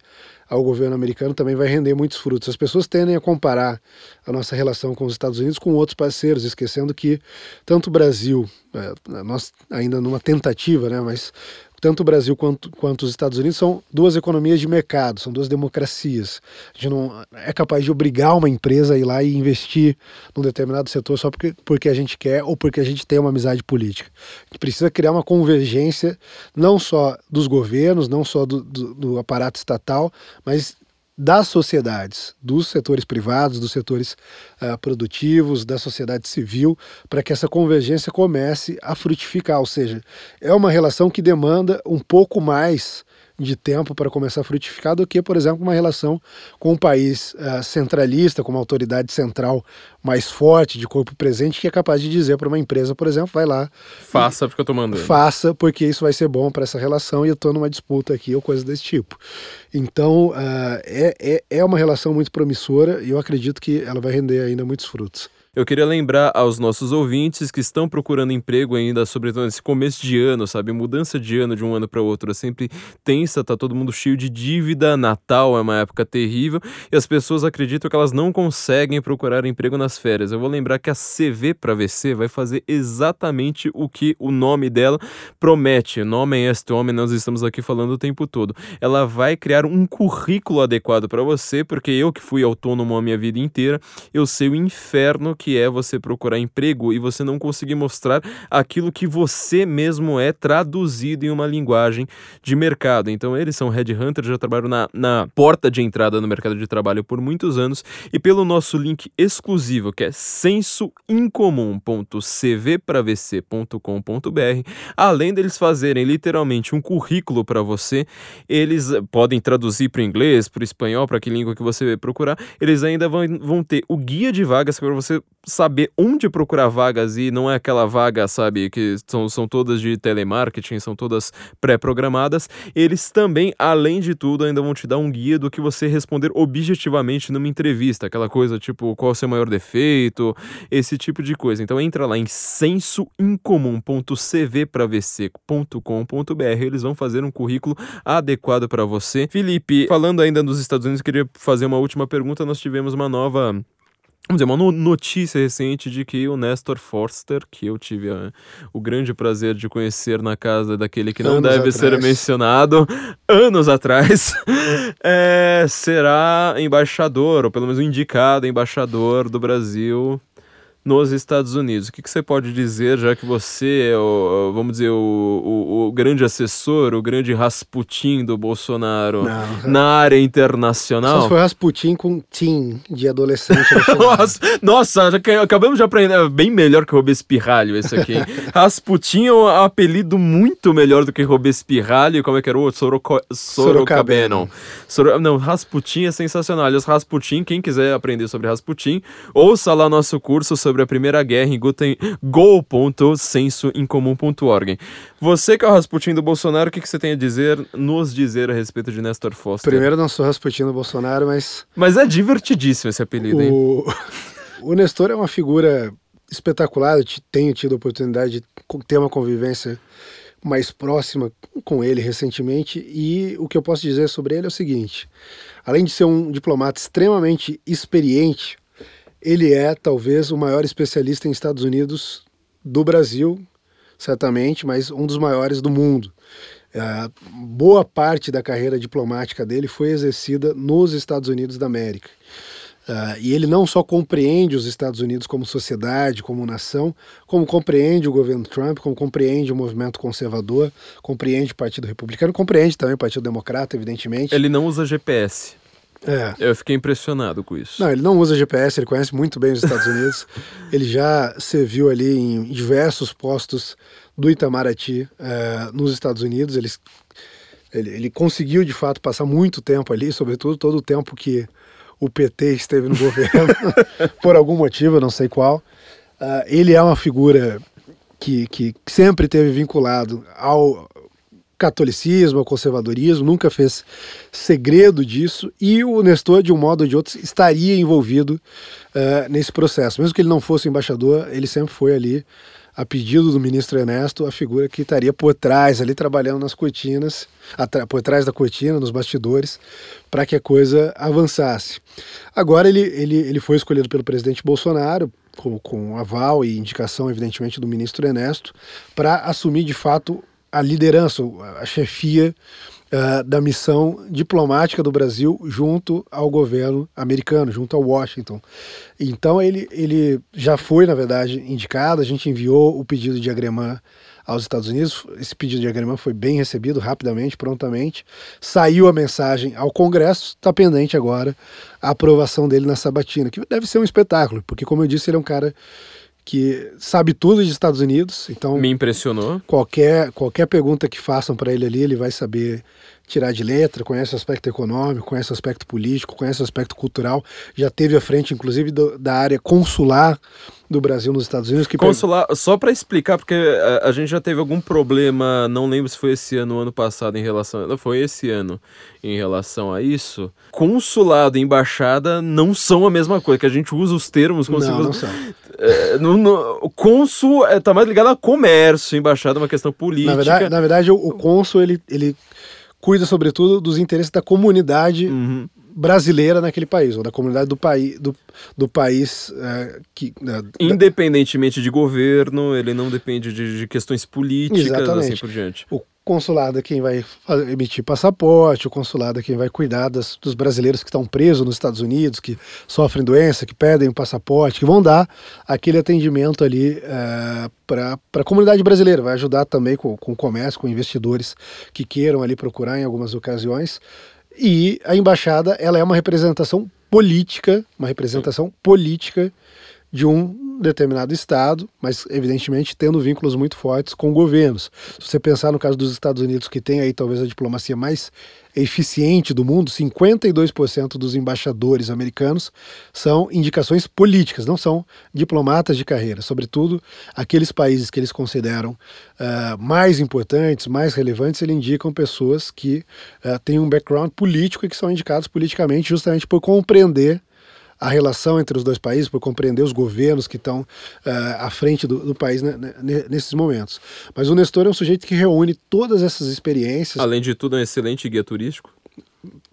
ao governo americano também vai render muitos frutos. As pessoas tendem a comparar a nossa relação com os Estados Unidos com outros parceiros, esquecendo que tanto o Brasil, é, nós ainda numa tentativa, né, mas tanto o Brasil quanto, quanto os Estados Unidos são duas economias de mercado, são duas democracias. A gente não é capaz de obrigar uma empresa a ir lá e investir num determinado setor só porque, porque a gente quer ou porque a gente tem uma amizade política. A gente precisa criar uma convergência não só dos governos, não só do, do, do aparato estatal, mas das sociedades, dos setores privados, dos setores uh, produtivos, da sociedade civil, para que essa convergência comece a frutificar. Ou seja, é uma relação que demanda um pouco mais de tempo para começar a frutificar do que, por exemplo, uma relação com um país uh, centralista, com uma autoridade central mais forte, de corpo presente, que é capaz de dizer para uma empresa, por exemplo, vai lá. Faça porque eu estou mandando. Faça porque isso vai ser bom para essa relação e eu estou numa disputa aqui ou coisa desse tipo. Então, uh, é, é, é uma relação muito promissora e eu acredito que ela vai render ainda muitos frutos. Eu queria lembrar aos nossos ouvintes que estão procurando emprego ainda, sobretudo nesse começo de ano, sabe? Mudança de ano de um ano para outro é sempre tensa, tá todo mundo cheio de dívida, Natal é uma época terrível e as pessoas acreditam que elas não conseguem procurar emprego nas férias. Eu vou lembrar que a CV para VC vai fazer exatamente o que o nome dela promete. Nome é este homem, nós estamos aqui falando o tempo todo. Ela vai criar um currículo adequado para você, porque eu que fui autônomo a minha vida inteira, eu sei o inferno que que é você procurar emprego e você não conseguir mostrar aquilo que você mesmo é traduzido em uma linguagem de mercado. Então, eles são headhunters, já trabalham na, na porta de entrada no mercado de trabalho por muitos anos e pelo nosso link exclusivo, que é sensoincomum.cvpravc.com.br, além deles fazerem literalmente um currículo para você, eles podem traduzir para o inglês, para o espanhol, para que língua que você procurar, eles ainda vão, vão ter o guia de vagas para você saber onde procurar vagas e não é aquela vaga, sabe, que são, são todas de telemarketing, são todas pré-programadas, eles também, além de tudo, ainda vão te dar um guia do que você responder objetivamente numa entrevista, aquela coisa tipo qual é o seu maior defeito, esse tipo de coisa. Então entra lá em sensoincomum.cvpravc.com.br, eles vão fazer um currículo adequado para você. Felipe, falando ainda dos Estados Unidos, queria fazer uma última pergunta. Nós tivemos uma nova Vamos dizer, uma notícia recente de que o Nestor Forster, que eu tive a, o grande prazer de conhecer na casa daquele que não anos deve atrás. ser mencionado anos atrás, é, será embaixador, ou pelo menos indicado embaixador do Brasil nos Estados Unidos. O que, que você pode dizer, já que você é, o, vamos dizer, o, o, o grande assessor, o grande Rasputin do Bolsonaro Não. na área internacional? Só foi Rasputin com Tim de adolescente. nossa, nossa, acabamos de aprender é bem melhor que Robespirralho esse aqui. Rasputin é um apelido muito melhor do que Robespirralho. Como é que era o outro? Soroco, Sorocabeno. Soro, não, Rasputin é sensacional. Aliás, Rasputin, quem quiser aprender sobre Rasputin, ouça lá nosso curso sobre sobre a Primeira Guerra em go.sensoincomum.org. Você que é o Rasputin do Bolsonaro, o que, que você tem a dizer, nos dizer a respeito de Nestor Foster? Primeiro, não sou Rasputin do Bolsonaro, mas... Mas é divertidíssimo esse apelido, hein? O, o Nestor é uma figura espetacular, eu tenho tido a oportunidade de ter uma convivência mais próxima com ele recentemente e o que eu posso dizer sobre ele é o seguinte: além de ser um diplomata extremamente experiente, ele é talvez o maior especialista em Estados Unidos do Brasil, certamente, mas um dos maiores do mundo. É, boa parte da carreira diplomática dele foi exercida nos Estados Unidos da América. Uh, e ele não só compreende os Estados Unidos como sociedade, como nação, como compreende o governo Trump, como compreende o movimento conservador, compreende o Partido Republicano, compreende também o Partido Democrata, evidentemente. Ele não usa GPS. É. Eu fiquei impressionado com isso. Não, ele não usa GPS, ele conhece muito bem os Estados Unidos. ele já serviu ali em diversos postos do Itamaraty é, nos Estados Unidos. Ele, ele, ele, conseguiu, de fato, passar muito tempo ali, sobretudo todo o tempo que o PT esteve no governo, por algum motivo, eu não sei qual. Uh, ele é uma figura que, que sempre teve vinculado ao, catolicismo, ao conservadorismo, nunca fez segredo disso, e o Nestor, de um modo ou de outro, estaria envolvido uh, nesse processo. Mesmo que ele não fosse embaixador, ele sempre foi ali, a pedido do ministro Ernesto, a figura que estaria por trás, ali trabalhando nas cortinas, por trás da cortina, nos bastidores, para que a coisa avançasse. Agora ele, ele, ele foi escolhido pelo presidente Bolsonaro, com, com aval e indicação, evidentemente, do ministro Ernesto, para assumir de fato a liderança, a chefia uh, da missão diplomática do Brasil junto ao governo americano, junto ao Washington. Então ele, ele já foi, na verdade, indicado, a gente enviou o pedido de agremã aos Estados Unidos. Esse pedido de agremã foi bem recebido rapidamente, prontamente. Saiu a mensagem ao Congresso, está pendente agora a aprovação dele na sabatina, que deve ser um espetáculo, porque, como eu disse, ele é um cara que sabe tudo dos Estados Unidos. Então, me impressionou. Qualquer, qualquer pergunta que façam para ele ali, ele vai saber tirar de letra, conhece o aspecto econômico, conhece o aspecto político, conhece o aspecto cultural, já teve à frente, inclusive, do, da área consular do Brasil nos Estados Unidos. Que consular, só para explicar, porque a, a, gente já teve algum problema, não lembro se foi esse ano ou ano passado em relação, não foi esse ano em relação a isso. Consulado e embaixada não são a mesma coisa, que a gente usa os termos como não, se não são. É, no, no, cônsul é, tá mais ligado a comércio, embaixada é uma questão política. Na verdade, na verdade o, o cônsul ele, ele cuida, sobretudo, dos interesses da comunidade uhum. brasileira naquele país, ou da comunidade do, país do, do país é, que. É, Independentemente de governo, ele não depende de, de questões políticas, assim Exatamente. assim por diante. O consulado é quem vai emitir passaporte, o consulado é quem vai cuidar das, dos brasileiros que estão presos nos Estados Unidos, que sofrem doença, que pedem o passaporte, que vão dar aquele atendimento ali é, para a comunidade brasileira, vai ajudar também com, com o comércio, com investidores que queiram ali procurar em algumas ocasiões. E a embaixada, ela é uma representação política, uma representação política de um determinado estado, mas evidentemente tendo vínculos muito fortes com governos. Se você pensar no caso dos Estados Unidos, que tem aí talvez a diplomacia mais eficiente do mundo, 52% dos embaixadores americanos são indicações políticas, não são diplomatas de carreira. Sobretudo, aqueles países que eles consideram uh, mais importantes, mais relevantes, eles indicam pessoas que uh, têm um background político e que são indicados politicamente justamente por compreender a relação entre os dois países, por compreender os governos que estão uh, à frente do, do país né, né, nesses momentos. Mas o Nestor é um sujeito que reúne todas essas experiências. Além de tudo, é um excelente guia turístico.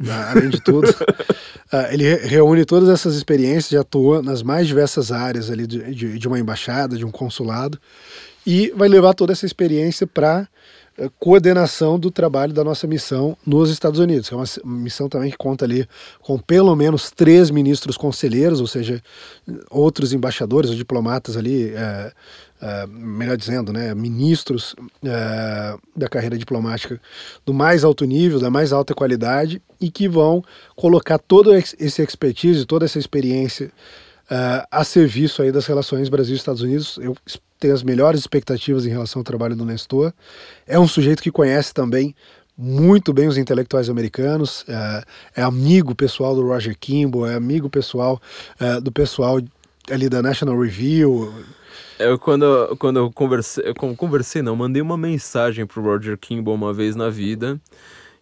Ah, além de tudo, uh, ele reúne todas essas experiências, já atua nas mais diversas áreas ali de, de, de uma embaixada, de um consulado, e vai levar toda essa experiência para coordenação do trabalho da nossa missão nos Estados Unidos, que é uma missão também que conta ali com pelo menos três ministros conselheiros, ou seja, outros embaixadores ou diplomatas ali, é, é, melhor dizendo, né, ministros é, da carreira diplomática do mais alto nível, da mais alta qualidade e que vão colocar todo esse expertise, toda essa experiência a serviço aí das relações Brasil-Estados Unidos. Eu tem as melhores expectativas em relação ao trabalho do Nestor. É um sujeito que conhece também muito bem os intelectuais americanos, é, é amigo pessoal do Roger Kimball, é amigo pessoal é, do pessoal ali da National Review. Eu, quando, quando eu conversei, eu conversei, não, mandei uma mensagem pro Roger Kimball uma vez na vida.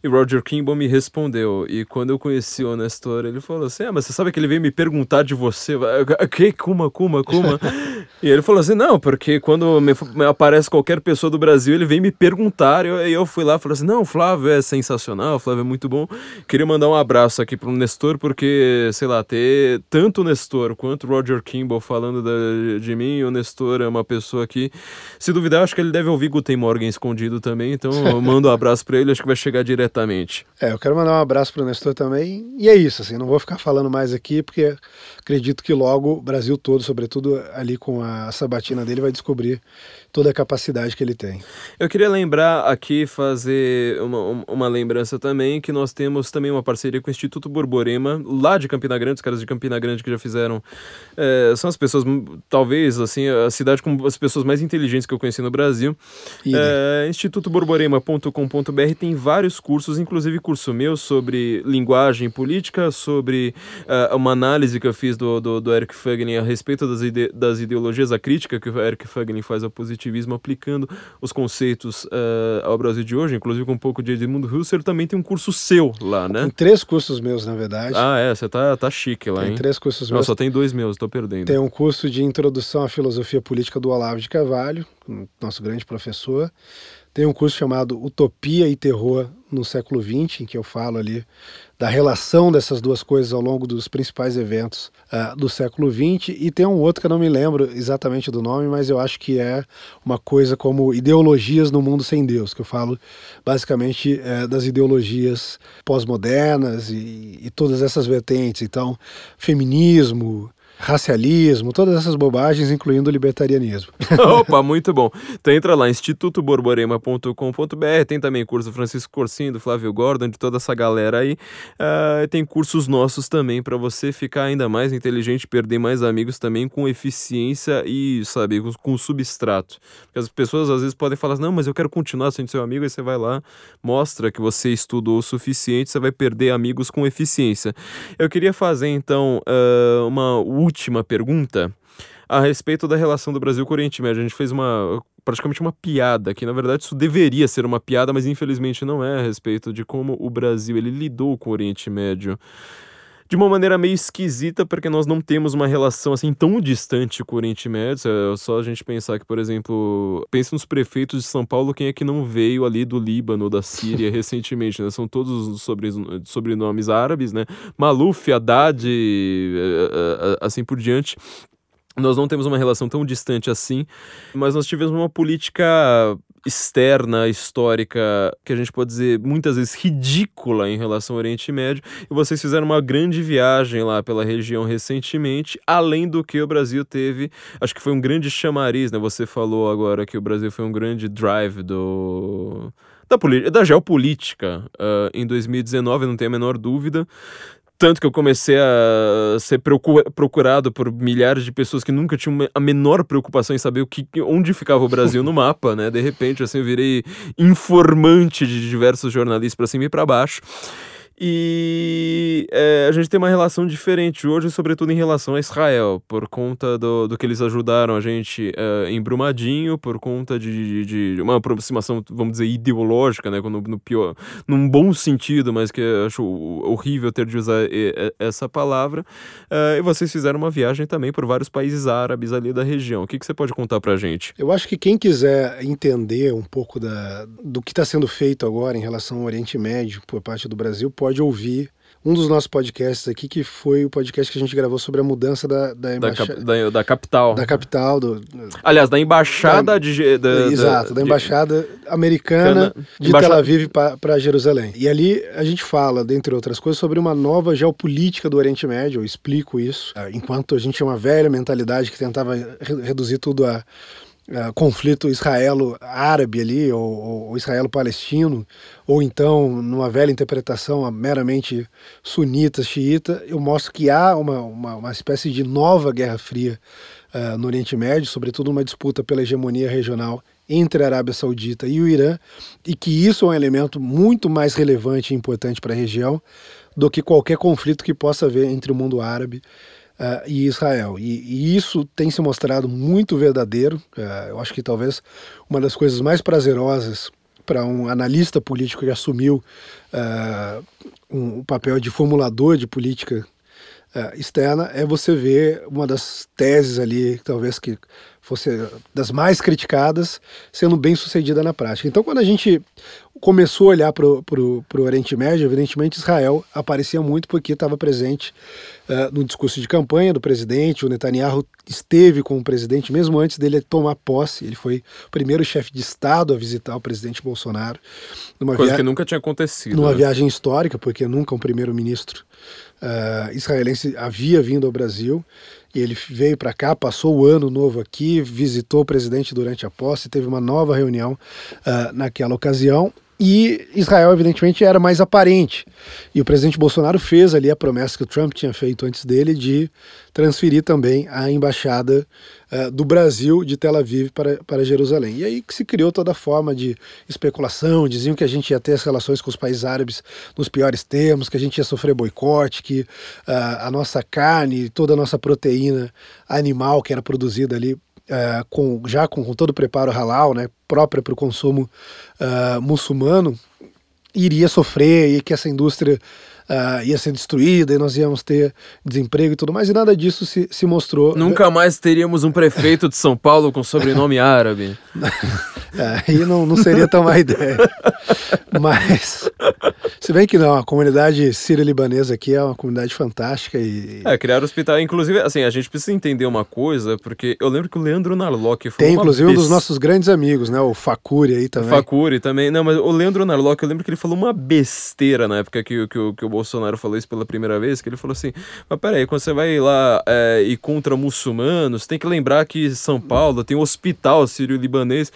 E Roger Kimball me respondeu. E quando eu conheci o Nestor, ele falou assim: Ah, mas você sabe que ele veio me perguntar de você? Que? Kuma, Kuma, Kuma? E ele falou assim: Não, porque quando me, me, aparece qualquer pessoa do Brasil, ele vem me perguntar. E eu, eu fui lá e falei assim: Não, Flávio é sensacional, Flávio é muito bom. Queria mandar um abraço aqui pro Nestor, porque, sei lá, ter tanto o Nestor quanto o Roger Kimball falando da, de mim. O Nestor é uma pessoa que, se duvidar, acho que ele deve ouvir Guten Morgen escondido também. Então eu mando um abraço pra ele, acho que vai chegar direto Exatamente. É, eu quero mandar um abraço para o Nestor também. E é isso, assim, não vou ficar falando mais aqui, porque acredito que logo o Brasil todo, sobretudo ali com a sabatina dele, vai descobrir toda a capacidade que ele tem. Eu queria lembrar aqui, fazer uma, uma lembrança também, que nós temos também uma parceria com o Instituto Borborema, lá de Campina Grande, os caras de Campina Grande que já fizeram. É, são as pessoas, talvez, assim, a cidade com as pessoas mais inteligentes que eu conheci no Brasil. É, institutoborborema.com.br tem vários cursos, inclusive curso meu sobre linguagem política, sobre uh, uma análise que eu fiz do, do, do Eric Fagnin a respeito das, ide das ideologias, a crítica que o Eric Fagnin faz ao positivo positivismo aplicando os conceitos uh, ao Brasil de hoje, inclusive com um pouco de Edmundo Husserl, também tem um curso seu lá, né? Tem três cursos meus, na verdade. Ah, é, você tá, tá chique lá, tem hein? três cursos Não, meus. só tem dois meus, tô perdendo. Tem um curso de Introdução à Filosofia Política do Olavo de Carvalho, nosso grande professor. Tem um curso chamado Utopia e Terror no século XX, em que eu falo ali da relação dessas duas coisas ao longo dos principais eventos uh, do século XX. E tem um outro que eu não me lembro exatamente do nome, mas eu acho que é uma coisa como Ideologias no Mundo Sem Deus, que eu falo basicamente uh, das ideologias pós-modernas e, e todas essas vertentes. Então, feminismo, racialismo, todas essas bobagens, incluindo o libertarianismo. Opa, muito bom. Então entra lá, institutoborborema.com.br, tem também curso do Francisco Corsinho, do Flávio Gordon, de toda essa galera aí. Uh, tem cursos nossos também para você ficar ainda mais inteligente, perder mais amigos também com eficiência e, sabe, com, com substrato. Porque as pessoas às vezes podem falar, não, mas eu quero continuar sendo seu amigo, aí você vai lá, mostra que você estudou o suficiente, você vai perder amigos com eficiência. Eu queria fazer então uh, uma última pergunta a respeito da relação do Brasil com o Oriente Médio. A gente fez uma praticamente uma piada, que na verdade isso deveria ser uma piada, mas infelizmente não é a respeito de como o Brasil ele lidou com o Oriente Médio de uma maneira meio esquisita, porque nós não temos uma relação assim tão distante com o Oriente Médio. É só a gente pensar que, por exemplo, pense nos prefeitos de São Paulo, quem é que não veio ali do Líbano, da Síria recentemente, né? São todos sobre, sobrenomes árabes, né? Maluf, Haddad, eh, eh, assim por diante nós não temos uma relação tão distante assim, mas nós tivemos uma política externa, histórica, que a gente pode dizer muitas vezes ridícula em relação ao Oriente Médio, e vocês fizeram uma grande viagem lá pela região recentemente, além do que o Brasil teve, acho que foi um grande chamariz, né? Você falou agora que o Brasil foi um grande drive do da, da geopolítica uh, em 2019, não tenho a menor dúvida. Tanto que eu comecei a ser procurado por milhares de pessoas que nunca tinham a menor preocupação em saber o que, onde ficava o Brasil no mapa, né? De repente, assim, eu virei informante de diversos jornalistas para cima e para baixo. E é, a gente tem uma relação diferente hoje, sobretudo em relação a Israel, por conta do, do que eles ajudaram a gente é, em Brumadinho, por conta de, de, de, uma aproximação, vamos dizer, ideológica, né, no, no, pior, num bom sentido, mas que eu acho horrível ter de usar essa palavra. É, e vocês fizeram uma viagem também por vários países árabes ali da região. O que, que você pode contar pra gente? Eu acho que quem quiser entender um pouco da, do que está sendo feito agora em relação ao Oriente Médio por parte do Brasil, pode pode ouvir um dos nossos podcasts aqui, que foi o podcast que a gente gravou sobre a mudança da, da, embaixada, da, cap, da, da capital. Da capital. Do, Aliás, da embaixada da, de. Da, exato, da, embaixada de, americana cana, de embaixada... Tel Aviv para Jerusalém. E ali a gente fala, dentre outras coisas, sobre uma nova geopolítica do Oriente Médio. Eu explico isso. Ah, enquanto a gente tinha uma velha mentalidade que tentava reduzir tudo a uh, conflito israelo-árabe ali, ou, ou israelo-palestino, ou então numa velha interpretação meramente sunita, xiita, eu mostro que há uma, uma, uma espécie de nova Guerra Fria uh, no Oriente Médio, sobretudo uma disputa pela hegemonia regional entre a Arábia Saudita e o Irã, e que isso é um elemento muito mais relevante e importante para a região do que qualquer conflito que possa haver entre o mundo árabe uh, e Israel. E, e, isso tem se mostrado muito verdadeiro. Uh, eu acho que talvez uma das coisas mais prazerosas para um analista político que assumiu uh, um, um papel de formulador de política externa é você ver uma das teses ali, talvez que fosse das mais criticadas, sendo bem sucedida na prática. Então, quando a gente começou a olhar para o Oriente Médio, evidentemente Israel aparecia muito porque estava presente uh, no discurso de campanha do presidente. O Netanyahu esteve com o presidente mesmo antes dele tomar posse. Ele foi o primeiro chefe de Estado a visitar o presidente Bolsonaro. Numa Coisa que nunca tinha acontecido. Numa né? viagem histórica, porque nunca um primeiro-ministro uh, israelense havia vindo ao Brasil. E ele veio para cá, passou o ano novo aqui, visitou o presidente durante a posse, teve uma nova reunião uh, naquela ocasião e Israel, evidentemente, era mais aparente. E o presidente Bolsonaro fez ali a promessa que o Trump tinha feito antes dele de transferir também a embaixada uh, do Brasil de Tel Aviv para, para Jerusalém. E aí que se criou toda forma de especulação, diziam que a gente ia ter as relações com os países árabes nos piores termos, que a gente ia sofrer boicote, que uh, a nossa carne, toda a nossa proteína animal que era produzida ali uh, com, já com, com, todo o preparo halal, né, própria para o consumo uh, muçulmano, iria sofrer e que essa indústria uh, ia ser destruída e nós íamos ter desemprego e tudo mais, e nada disso se, se mostrou. Nunca mais teríamos um prefeito de São Paulo com sobrenome árabe. Aí não, não seria tão má ideia. Mas, se bem que não, a comunidade sírio-libanesa aqui é uma comunidade fantástica e. É, criar hospital. Inclusive, assim, a gente precisa entender uma coisa, porque eu lembro que o Leandro Narlock foi. Tem, inclusive, um dos nossos grandes amigos, né? O Facuri aí também. Facuri também. Não, mas o Leandro Narlock, eu lembro que ele falou uma besteira na época que, que, que o Bolsonaro falou isso pela primeira vez, que ele falou assim: mas peraí, quando você vai lá é, ir contra muçulmanos, tem que lembrar que São Paulo tem um hospital sírio-libanês.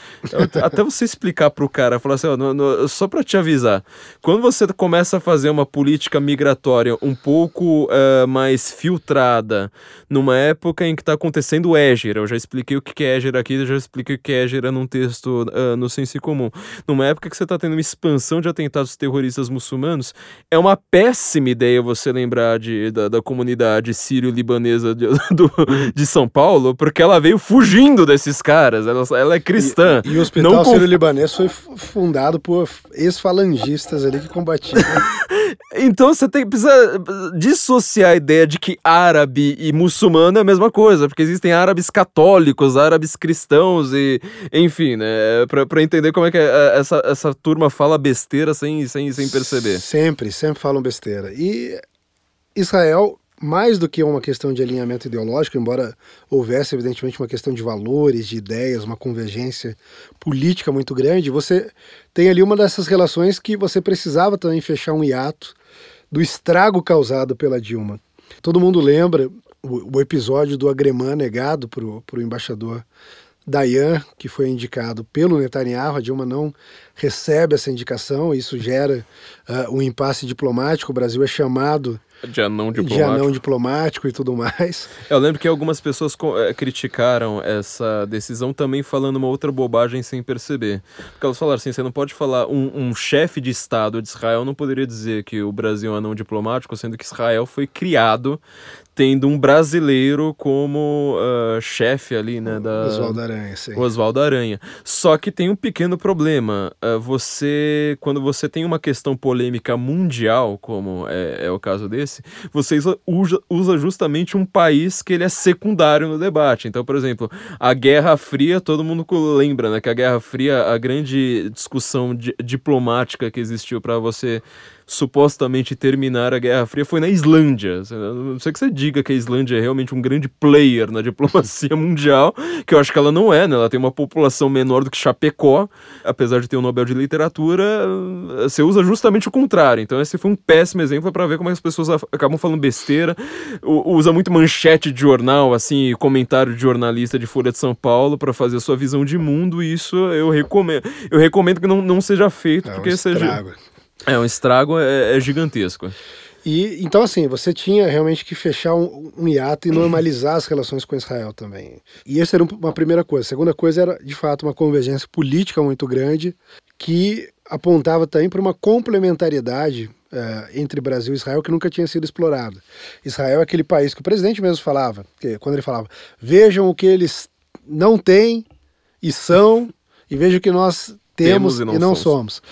Até você explicar pro cara, falar assim: no, no, só pra te avisar, quando você começa a fazer uma política migratória um pouco uh, mais filtrada, numa época em que tá acontecendo Égera, eu já expliquei o que é Égera aqui, eu já expliquei o que é Égera num texto uh, no Senso Comum. Numa época que você tá tendo uma expansão de atentados terroristas muçulmanos, é uma péssima ideia você lembrar de, da, da comunidade sírio-libanesa de, de São Paulo, porque ela veio fugindo desses caras, ela, ela é cristã. E, e o Hospital Sírio-Libanês foi fundado por ex-falangistas ali que combatiam. então você tem, precisa dissociar a ideia de que árabe e muçulmano é a mesma coisa, porque existem árabes católicos, árabes cristãos e, enfim, né, pra, entender como é que é, essa, essa turma fala besteira sem, sem, sem perceber. Sempre, sempre falam besteira. E Israel, mais do que uma questão de alinhamento ideológico, embora houvesse evidentemente uma questão de valores, de ideias, uma convergência política muito grande, você tem ali uma dessas relações que você precisava também fechar um hiato do estrago causado pela Dilma. Todo mundo lembra o, o episódio do agremã negado para o embaixador Dayan, que foi indicado pelo Netanyahu, a Dilma não recebe essa indicação, isso gera uh, um impasse diplomático, o Brasil é chamado de anão diplomático. De anão diplomático e tudo mais. Eu lembro que algumas pessoas é, criticaram essa decisão também falando uma outra bobagem sem perceber. Porque elas falaram assim, você não pode falar, um, um chefe de Estado de Israel não poderia dizer que o Brasil é um anão diplomático, sendo que Israel foi criado tendo um brasileiro como uh, chefe ali, né? Da... Oswaldo Aranha, sim. Oswaldo Aranha. Só que tem um pequeno problema. Uh, você, quando você tem uma questão polêmica mundial, como é, é o caso desse, você usa, usa, justamente um país que ele é secundário no debate. Então, por exemplo, a Guerra Fria, todo mundo lembra, né? Que a Guerra Fria, a grande discussão di diplomática que existiu para você supostamente terminar a Guerra Fria foi na Islândia. Não sei que você diga que a Islândia é realmente um grande player na diplomacia mundial, que eu acho que ela não é, né? Ela tem uma população menor do que Chapecó, apesar de ter o um Nobel de Literatura, você usa justamente o contrário. Então esse foi um péssimo exemplo para ver como as pessoas acabam falando besteira, usa muito manchete de jornal, assim, comentário de jornalista de Folha de São Paulo para fazer a sua visão de mundo, e isso eu recomendo. Eu recomendo que não, não seja feito, é porque um seja é, um estrago é, é gigantesco. E então assim, você tinha realmente que fechar um, um, hiato e normalizar as relações com Israel também. E essa era uma primeira coisa. A segunda coisa era, de fato, uma convergência política muito grande que apontava também para uma complementariedade uh, entre Brasil e Israel que nunca tinha sido explorada. Israel é aquele país que o presidente mesmo falava, que, quando ele falava, vejam o que eles não têm e são, e vejam o que nós temos, temos e não, e não somos.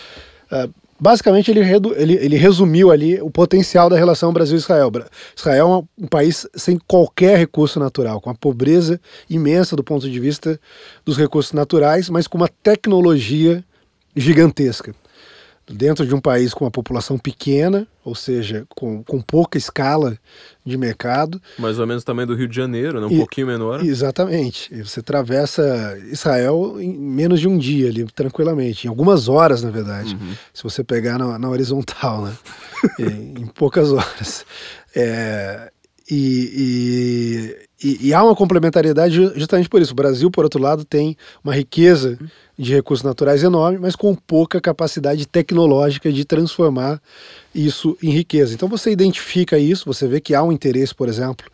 somos. Uh, Basicamente, ele, ele, ele resumiu ali o potencial da relação Brasil-Israel. Israel é um, país sem qualquer recurso natural, com uma pobreza imensa do ponto de vista dos recursos naturais, mas com uma tecnologia gigantesca dentro de um país com uma população pequena, ou seja, com, com pouca escala de mercado. Mais ou menos também do Rio de Janeiro, né? um e, pouquinho menor. Exatamente. Você atravessa Israel em menos de um dia ali, tranquilamente. Em algumas horas, na verdade. Uhum. Se você pegar na, na horizontal, né? em, em, poucas horas. É, e, e, e, e, há uma complementariedade justamente por isso. O Brasil, por outro lado, tem uma riqueza de recursos naturais enorme, mas com pouca capacidade tecnológica de transformar isso em riqueza. Então você identifica isso, você vê que há um interesse, por exemplo,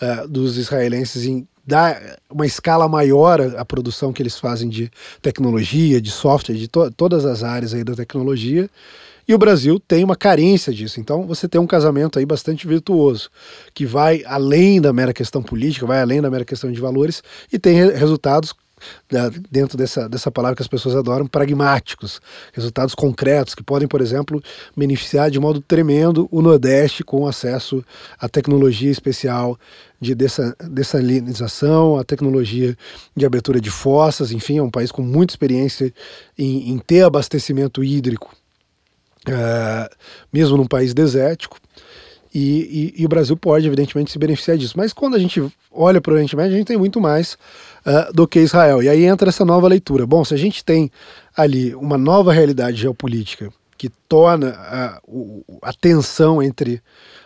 uh, dos israelenses em dar uma escala maior à produção que eles fazem de tecnologia, de software, de to todas as áreas aí da tecnologia. E o Brasil tem uma carência disso. Então você tem um casamento aí bastante virtuoso, que vai além da mera questão política, vai além da mera questão de valores e tem resultados dentro dessa, dessa palavra que as pessoas adoram, pragmáticos, resultados concretos que podem, por exemplo, beneficiar de modo tremendo o Nordeste com acesso à tecnologia especial de dessalinização, a tecnologia de abertura de fossas, enfim, é um país com muita experiência em, em ter abastecimento hídrico, uh, mesmo num país desértico. E, e, e, o Brasil pode, evidentemente, se beneficiar disso. Mas quando a gente olha para o Oriente Médio, a gente tem muito mais uh, do que Israel. E aí entra essa nova leitura. Bom, se a gente tem ali uma nova realidade geopolítica que torna a, a tensão entre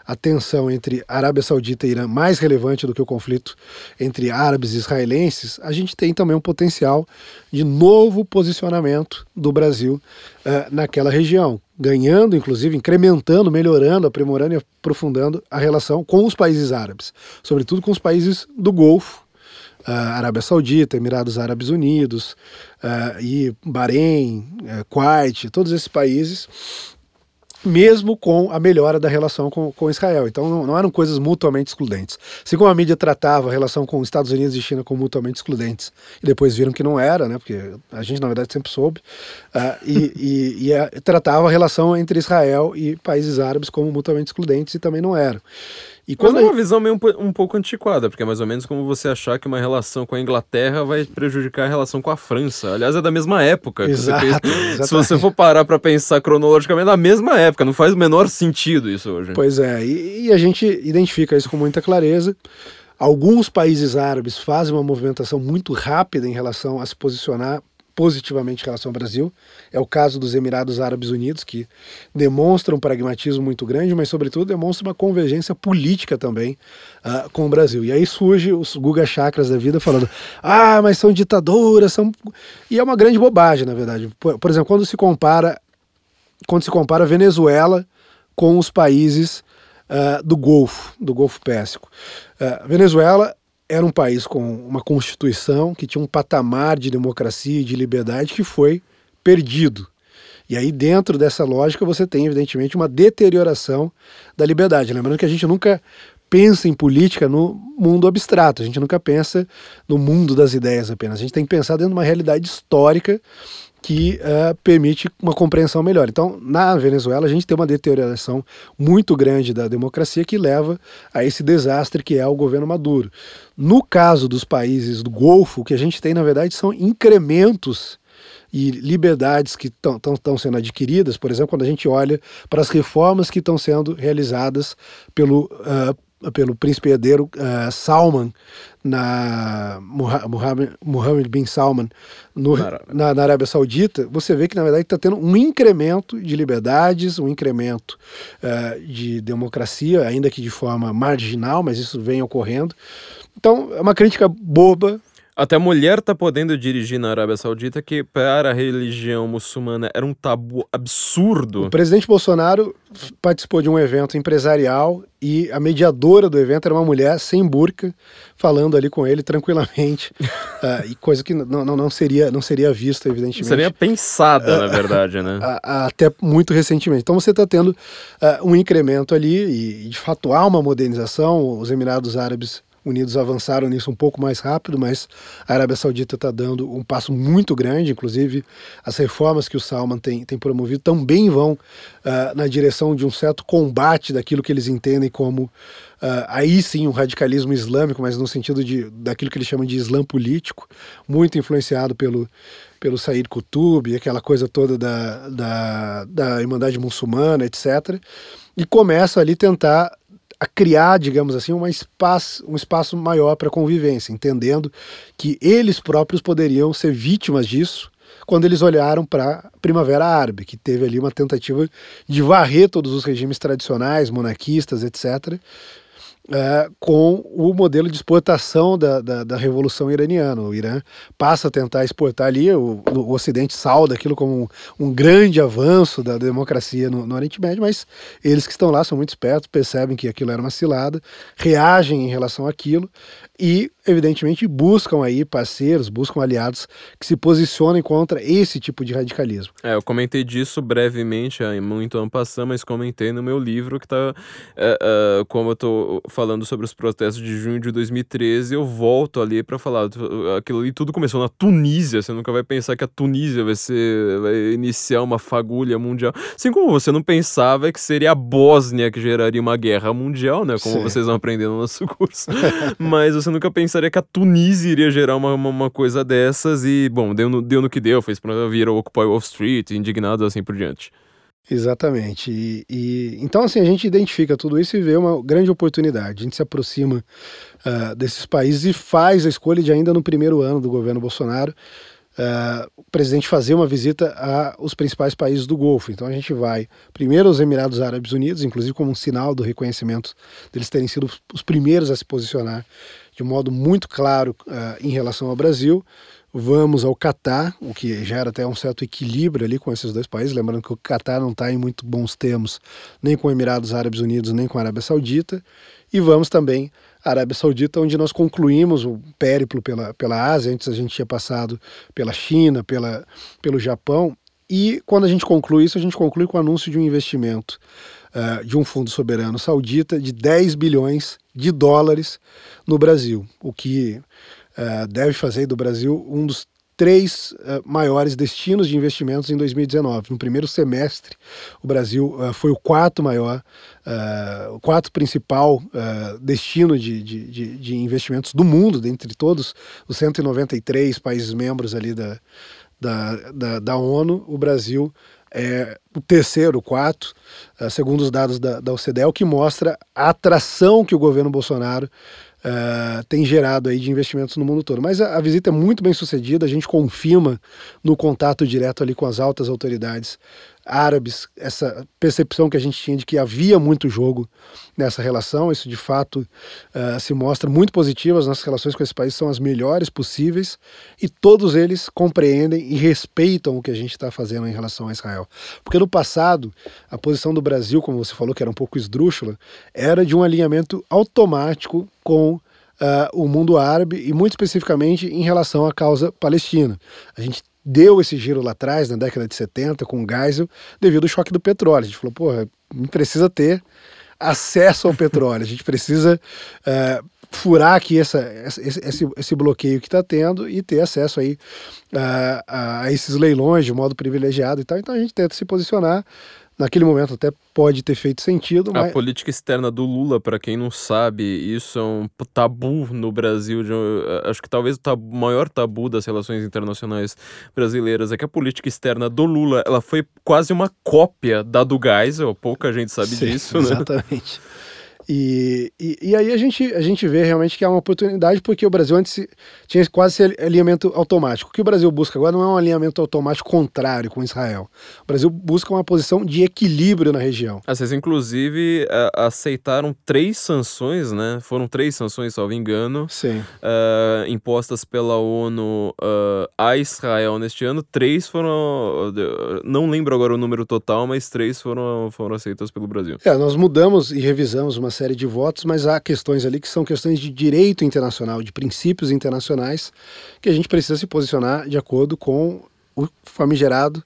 a tensão entre Arábia Saudita e Irã mais relevante do que o conflito entre árabes e israelenses, a gente tem também um potencial de novo posicionamento do Brasil uh, naquela região, ganhando, inclusive, incrementando, melhorando, aprimorando e aprofundando a relação com os países árabes, sobretudo com os países do Golfo, Arábia Saudita, Emirados Árabes Unidos e Bahrein, uh, Kuwait, todos esses países mesmo com a melhora da relação com, com Israel. Então não, não, eram coisas mutuamente excludentes. Assim como a mídia tratava a relação com Estados Unidos e China como mutuamente excludentes, e depois viram que não era, né, porque a gente na verdade sempre soube, uh, e, e, e a, tratava a relação entre Israel e países árabes como mutuamente excludentes e também não eram. E quando Mas é uma visão meio um, um, pouco antiquada, porque é mais ou menos como você achar que uma relação com a Inglaterra vai prejudicar a relação com a França. Aliás, é da mesma época. Exato, você Se você for parar para pensar cronologicamente, é da mesma época. Não faz o menor sentido isso hoje. Pois é, e, e a gente identifica isso com muita clareza. Alguns países árabes fazem uma movimentação muito rápida em relação a se posicionar positivamente em relação ao Brasil. É o caso dos Emirados Árabes Unidos, que demonstram um pragmatismo muito grande, mas, sobretudo, demonstra uma convergência política também uh, com o Brasil. E aí surge os Guga Chakras da vida falando: ah, mas são ditaduras, são. E é uma grande bobagem, na verdade. Por, por exemplo, quando se compara. Quando se compara Venezuela com os países uh, do Golfo, do Golfo Pérsico. Uh, Venezuela era um país com uma constituição que tinha um patamar de democracia e de liberdade que foi perdido. E aí, dentro dessa lógica, você tem, evidentemente, uma deterioração da liberdade. Lembrando que a gente nunca pensa em política no mundo abstrato, a gente nunca pensa no mundo das ideias apenas. A gente tem que pensar dentro de uma realidade histórica que uh, permite uma compreensão melhor. Então, na Venezuela, a gente tem uma deterioração muito grande da democracia que leva a esse desastre que é o governo Maduro. No caso dos países do Golfo, o que a gente tem, na verdade, são incrementos e liberdades que estão sendo adquiridas, por exemplo, quando a gente olha para as reformas que estão sendo realizadas pelo uh, pelo príncipe herdeiro uh, Salman, na Mohammed bin Salman, no, na, na, Arábia Saudita, você vê que na verdade está tendo um incremento de liberdades, um incremento uh, de democracia, ainda que de forma marginal, mas isso vem ocorrendo. Então é uma crítica boba até mulher tá podendo dirigir na Arábia Saudita, que para a religião muçulmana era um tabu absurdo. O presidente Bolsonaro participou de um evento empresarial e a mediadora do evento era uma mulher sem burca, falando ali com ele tranquilamente, uh, e coisa que não, não, não, seria, não seria vista, evidentemente. Seria pensada, uh, na verdade, né? Uh, até muito recentemente. Então você está tendo um incremento ali, e de fato há uma modernização, os Emirados Árabes Unidos avançaram nisso um pouco mais rápido, mas a Arábia Saudita está dando um passo muito grande, inclusive as reformas que o Salman tem, tem promovido também vão uh, na direção de um certo combate daquilo que eles entendem como uh, aí sim um radicalismo islâmico, mas no sentido de daquilo que eles chamam de islã político, muito influenciado pelo pelo Said Qutb, aquela coisa toda da, da, da Irmandade Muçulmana, etc. E começa ali tentar a criar, digamos assim, uma espaço, um espaço maior para convivência, entendendo que eles próprios poderiam ser vítimas disso quando eles olharam para a Primavera Árabe, que teve ali uma tentativa de varrer todos os regimes tradicionais, monarquistas, etc., é, com o modelo de exportação da, da, da, Revolução Iraniana. O Irã passa a tentar exportar ali, o, o Ocidente salda aquilo como um, um grande avanço da democracia no, no, Oriente Médio, mas eles que estão lá são muito espertos, percebem que aquilo era uma cilada, reagem em relação àquilo e, evidentemente, buscam aí parceiros, buscam aliados que se posicionem contra esse tipo de radicalismo. É, eu comentei disso brevemente, é, muito ano passado, mas comentei no meu livro que tá, é, é, como eu tô falando sobre os protestos de junho de 2013, eu volto ali para falar, aquilo ali tudo começou na Tunísia, você nunca vai pensar que a Tunísia vai ser, vai iniciar uma fagulha mundial, assim como você não pensava que seria a Bósnia que geraria uma guerra mundial, né, como Sim. vocês vão aprender no nosso curso, mas você nunca pensaria que a Tunísia iria gerar uma, uma, uma coisa dessas e, bom, deu no, deu no que deu, fez para vir Occupy Wall Street, indignados assim por diante. Exatamente. E, e, então, assim, a gente identifica tudo isso e vê uma grande oportunidade. A gente se aproxima uh, desses países e faz a escolha de, ainda no primeiro ano do governo Bolsonaro, uh, o presidente fazer uma visita aos principais países do Golfo. Então, a gente vai primeiro aos Emirados Árabes Unidos, inclusive como um sinal do reconhecimento deles terem sido os primeiros a se posicionar de modo muito claro uh, em relação ao Brasil. Vamos ao Catar, o que gera até um certo equilíbrio ali com esses dois países. Lembrando que o Catar não está em muito bons termos nem com Emirados Árabes Unidos, nem com a Arábia Saudita. E vamos também à Arábia Saudita, onde nós concluímos o périplo pela, pela Ásia. Antes a gente tinha passado pela China, pela, pelo Japão. E quando a gente conclui isso, a gente conclui com o anúncio de um investimento uh, de um fundo soberano saudita de 10 bilhões de dólares no Brasil, o que uh, deve fazer do Brasil um dos três uh, maiores destinos de investimentos em 2019. No primeiro semestre, o Brasil uh, foi o quarto maior, uh, o quarto principal destino de, de, de, de, investimentos do mundo, dentre todos os 193 países membros ali da, da, da, da ONU, o Brasil é o terceiro, o quarto, segundo os dados da, da OCDE, o que mostra a atração que o governo Bolsonaro uh, tem gerado aí de investimentos no mundo todo. Mas a, a, visita é muito bem sucedida, a gente confirma no contato direto ali com as altas autoridades árabes, essa percepção que a gente tinha de que havia muito jogo nessa relação, isso de fato uh, se mostra muito positivo, as nossas relações com esse país são as melhores possíveis e todos eles compreendem e respeitam o que a gente está fazendo em relação a Israel. Porque no passado, a posição do Brasil, como você falou, que era um pouco esdrúxula, era de um alinhamento automático com Uh, o mundo árabe e muito especificamente em relação à causa palestina. A gente deu esse giro lá atrás, na década de 70, com o Geisel, devido ao choque do petróleo. A gente falou, porra, precisa ter acesso ao petróleo, a gente precisa uh, furar aqui essa, esse, esse, esse bloqueio que está tendo e ter acesso aí uh, a esses leilões de modo privilegiado e tal. Então a gente tenta se posicionar naquele momento até pode ter feito sentido. A política externa do Lula, para quem não sabe, isso é um tabu no Brasil. De, acho que talvez o tabu, maior tabu das relações internacionais brasileiras é que a política externa do Lula ela foi quase uma cópia da do Geisel. Pouca gente sabe Sim, disso, né? Exatamente. E, e, e, aí a gente, a gente vê realmente que há uma oportunidade, porque o Brasil antes tinha quase esse alinhamento automático. O que o Brasil busca agora não é um alinhamento automático contrário com Israel. O Brasil busca uma posição de equilíbrio na região. Ah, vocês, inclusive, aceitaram três sanções, né? Foram três sanções, salvo engano, Sim. Uh, impostas pela ONU uh, a Israel neste ano. Três foram. Não lembro agora o número total, mas três foram, foram aceitas pelo Brasil. É, nós mudamos e revisamos uma série de votos, mas há questões ali que são questões de direito internacional, de princípios internacionais, que a gente precisa se posicionar de acordo com o famigerado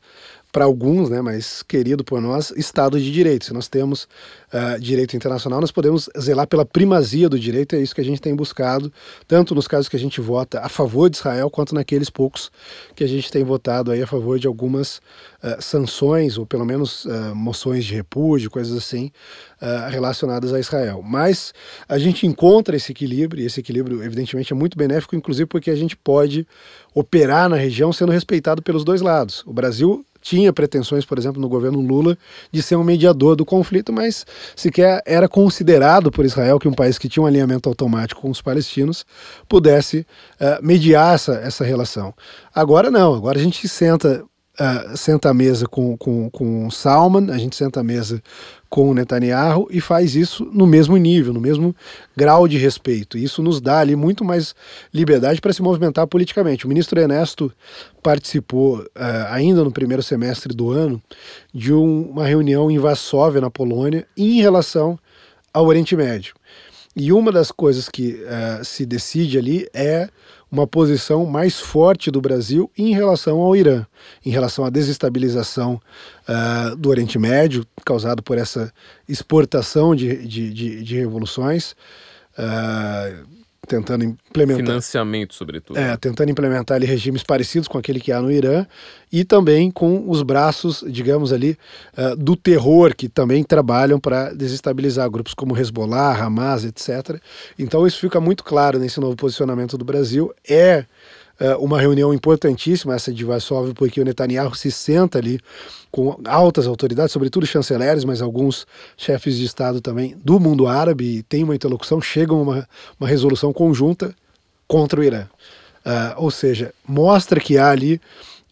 para alguns, né, mas querido por nós, Estado de Direito. Se nós temos uh, direito internacional, nós podemos zelar pela primazia do direito, é isso que a gente tem buscado, tanto nos casos que a gente vota a favor de Israel, quanto naqueles poucos que a gente tem votado aí a favor de algumas uh, sanções, ou pelo menos uh, moções de repúdio, coisas assim, relacionadas a Israel. Mas a gente encontra esse equilíbrio, e esse equilíbrio, evidentemente, é muito benéfico, inclusive porque a gente pode operar na região sendo respeitado pelos dois lados. O Brasil tinha pretensões, por exemplo, no governo Lula, de ser um mediador do conflito, mas sequer era considerado por Israel que um país que tinha um alinhamento automático com os palestinos pudesse uh, mediar essa, essa relação. Agora não, agora a gente senta Uh, senta à mesa com, com, com Salman, a gente senta à mesa com o Netanyahu e faz isso no mesmo nível, no mesmo grau de respeito. Isso nos dá ali muito mais liberdade para se movimentar politicamente. O ministro Ernesto participou, uh, ainda no primeiro semestre do ano, de um, uma reunião em Varsóvia, na Polônia, em relação ao Oriente Médio. E uma das coisas que uh, se decide ali é uma posição mais forte do Brasil em relação ao Irã, em relação à desestabilização uh, do Oriente Médio, causado por essa exportação de, de, de, de revoluções. Uh, tentando implementar. Financiamento sobretudo. É tentando implementar ali, regimes parecidos com aquele que há no Irã e também com os braços digamos ali uh, do terror que também trabalham para desestabilizar grupos como Hezbollah, Hamas, etc. Então isso fica muito claro nesse novo posicionamento do Brasil. É uma reunião importantíssima essa de Varsóvia porque o Netanyahu se senta ali com altas autoridades, sobretudo chanceleres, mas alguns chefes de Estado também do mundo árabe, e tem uma interlocução, chegam a uma, uma resolução conjunta contra o Irã. Uh, ou seja, mostra que há ali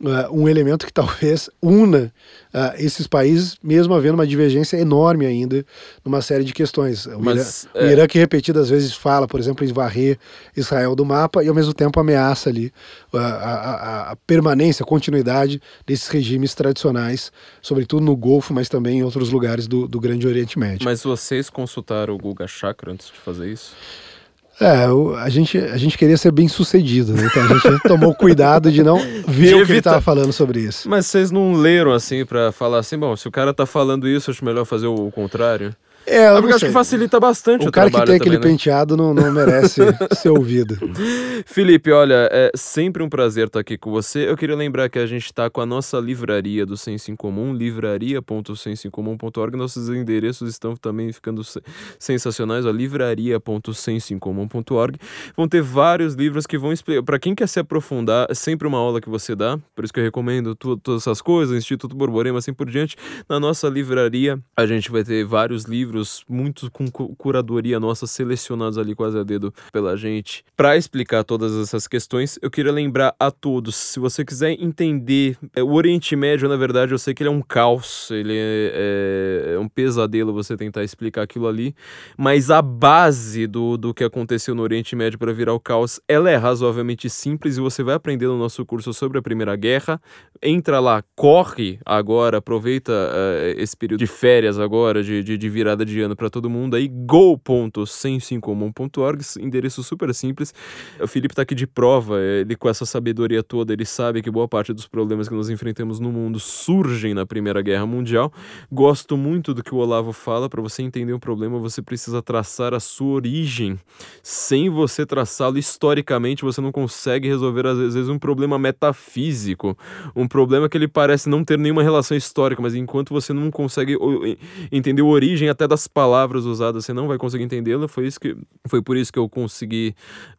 uh, um elemento que talvez una uh, esses países, mesmo havendo uma divergência enorme ainda numa série de questões. O, Mas, Irã, é... o Irã que repetidas vezes fala, por exemplo, em varrer Israel do mapa e ao mesmo tempo ameaça ali uh, a, a, a, permanência, a continuidade desses regimes tradicionais, sobretudo no Golfo, mas também em outros lugares do, do Grande Oriente Médio. Mas vocês consultaram o Guga Chakra antes de fazer isso? É, a gente, a gente queria ser bem sucedido, né? Então a gente tomou cuidado de não ver de o que ele estava falando sobre isso. Mas vocês não leram assim para falar assim, bom, se o cara tá falando isso, acho melhor fazer o contrário? É, eu porque acho que facilita bastante o, o cara que tem aquele também, né? penteado não, não merece ser ouvido. Felipe, olha, é sempre um prazer estar aqui com você. Eu queria lembrar que a gente está com a nossa livraria do Senso em Comum, livraria.sensoincomum.org. Nossos endereços estão também ficando sensacionais, livraria.sensoincomum.org. Vão ter vários livros que vão explicar. Para quem quer se aprofundar, é sempre uma aula que você dá, por isso que eu recomendo tudo, todas essas coisas, Instituto Borborema, assim por diante. Na nossa livraria, a gente vai ter vários livros livros, muito com curadoria nossa, selecionados ali quase a dedo pela gente, para explicar todas essas questões. Eu queria lembrar a todos, se você quiser entender, é, o Oriente Médio, na verdade, eu sei que ele é um caos, ele é, é, é um pesadelo você tentar explicar aquilo ali, mas a base do, do que aconteceu no Oriente Médio para virar o caos, ela é razoavelmente simples e você vai aprender no nosso curso sobre a Primeira Guerra. Entra lá, corre agora, aproveita uh, esse período de férias agora, de, de, de virada virada de ano para todo mundo aí, go.sensoincomum.org, endereço super simples. O Felipe tá aqui de prova, ele com essa sabedoria toda, ele sabe que boa parte dos problemas que nós enfrentamos no mundo surgem na Primeira Guerra Mundial. Gosto muito do que o Olavo fala, para você entender um problema, você precisa traçar a sua origem. Sem você traçá-lo historicamente, você não consegue resolver às vezes um problema metafísico, um problema que ele parece não ter nenhuma relação histórica, mas enquanto você não consegue entender a origem até das palavras usadas, você não vai conseguir entendê-la. Foi isso que foi por isso que eu consegui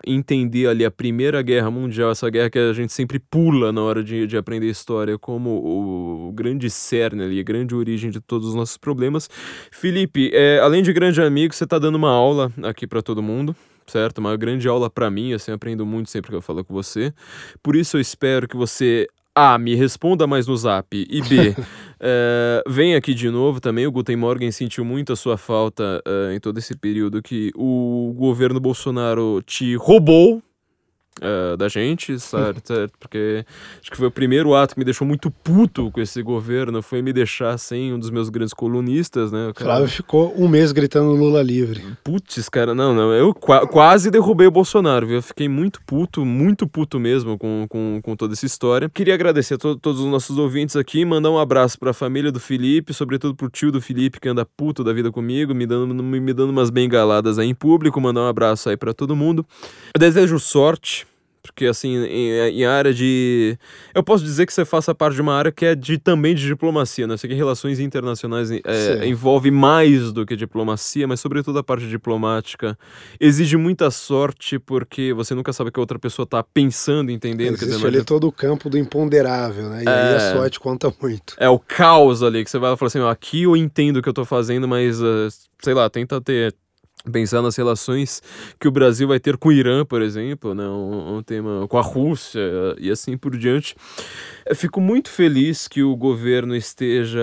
entender ali a Primeira Guerra Mundial, essa guerra que a gente sempre pula na hora de, de aprender história, como o, grande cerne ali, a grande origem de todos os nossos problemas. Felipe, é, além de grande amigo, você está dando uma aula aqui para todo mundo certo? Uma grande aula para mim, assim, aprendo muito sempre que eu falo com você. Por isso eu espero que você a. Me responda mais no zap. E B. é, vem aqui de novo também. O Guten Morgen sentiu muito a sua falta uh, em todo esse período que o governo Bolsonaro te roubou uh, da gente, certo? certo? Porque acho que foi o primeiro ato que me deixou muito puto com esse governo, foi me deixar sem um dos meus grandes colunistas, né? O cara... Flávio ficou um mês gritando Lula livre. Putz, cara, não, não, eu qu quase derrubei o Bolsonaro, viu? Eu fiquei muito puto, muito puto mesmo com, com, com toda essa história. Queria agradecer a to todos os nossos ouvintes aqui, mandar um abraço pra família do Felipe, sobretudo pro tio do Felipe que anda puto da vida comigo, me dando, me dando umas bengaladas aí em público, mandar um abraço aí para todo mundo. Eu desejo sorte porque, assim, em, em, área de. Eu posso dizer que você faça parte de uma área que é de, também de diplomacia, né? Eu sei que relações internacionais é, envolve mais do que diplomacia, mas, sobretudo, a parte diplomática exige muita sorte, porque você nunca sabe o que a outra pessoa está pensando, entendendo. Existe dizer, ali é... todo o campo do imponderável, né? E é... aí a é. sorte conta muito. É o caos ali, que você vai falar assim: aqui eu entendo o que eu estou fazendo, mas, uh, sei lá, tenta ter pensar nas relações que o Brasil vai ter com o Irã, por exemplo, né, um, um, tema com a Rússia e assim por diante. Eu fico muito feliz que o governo esteja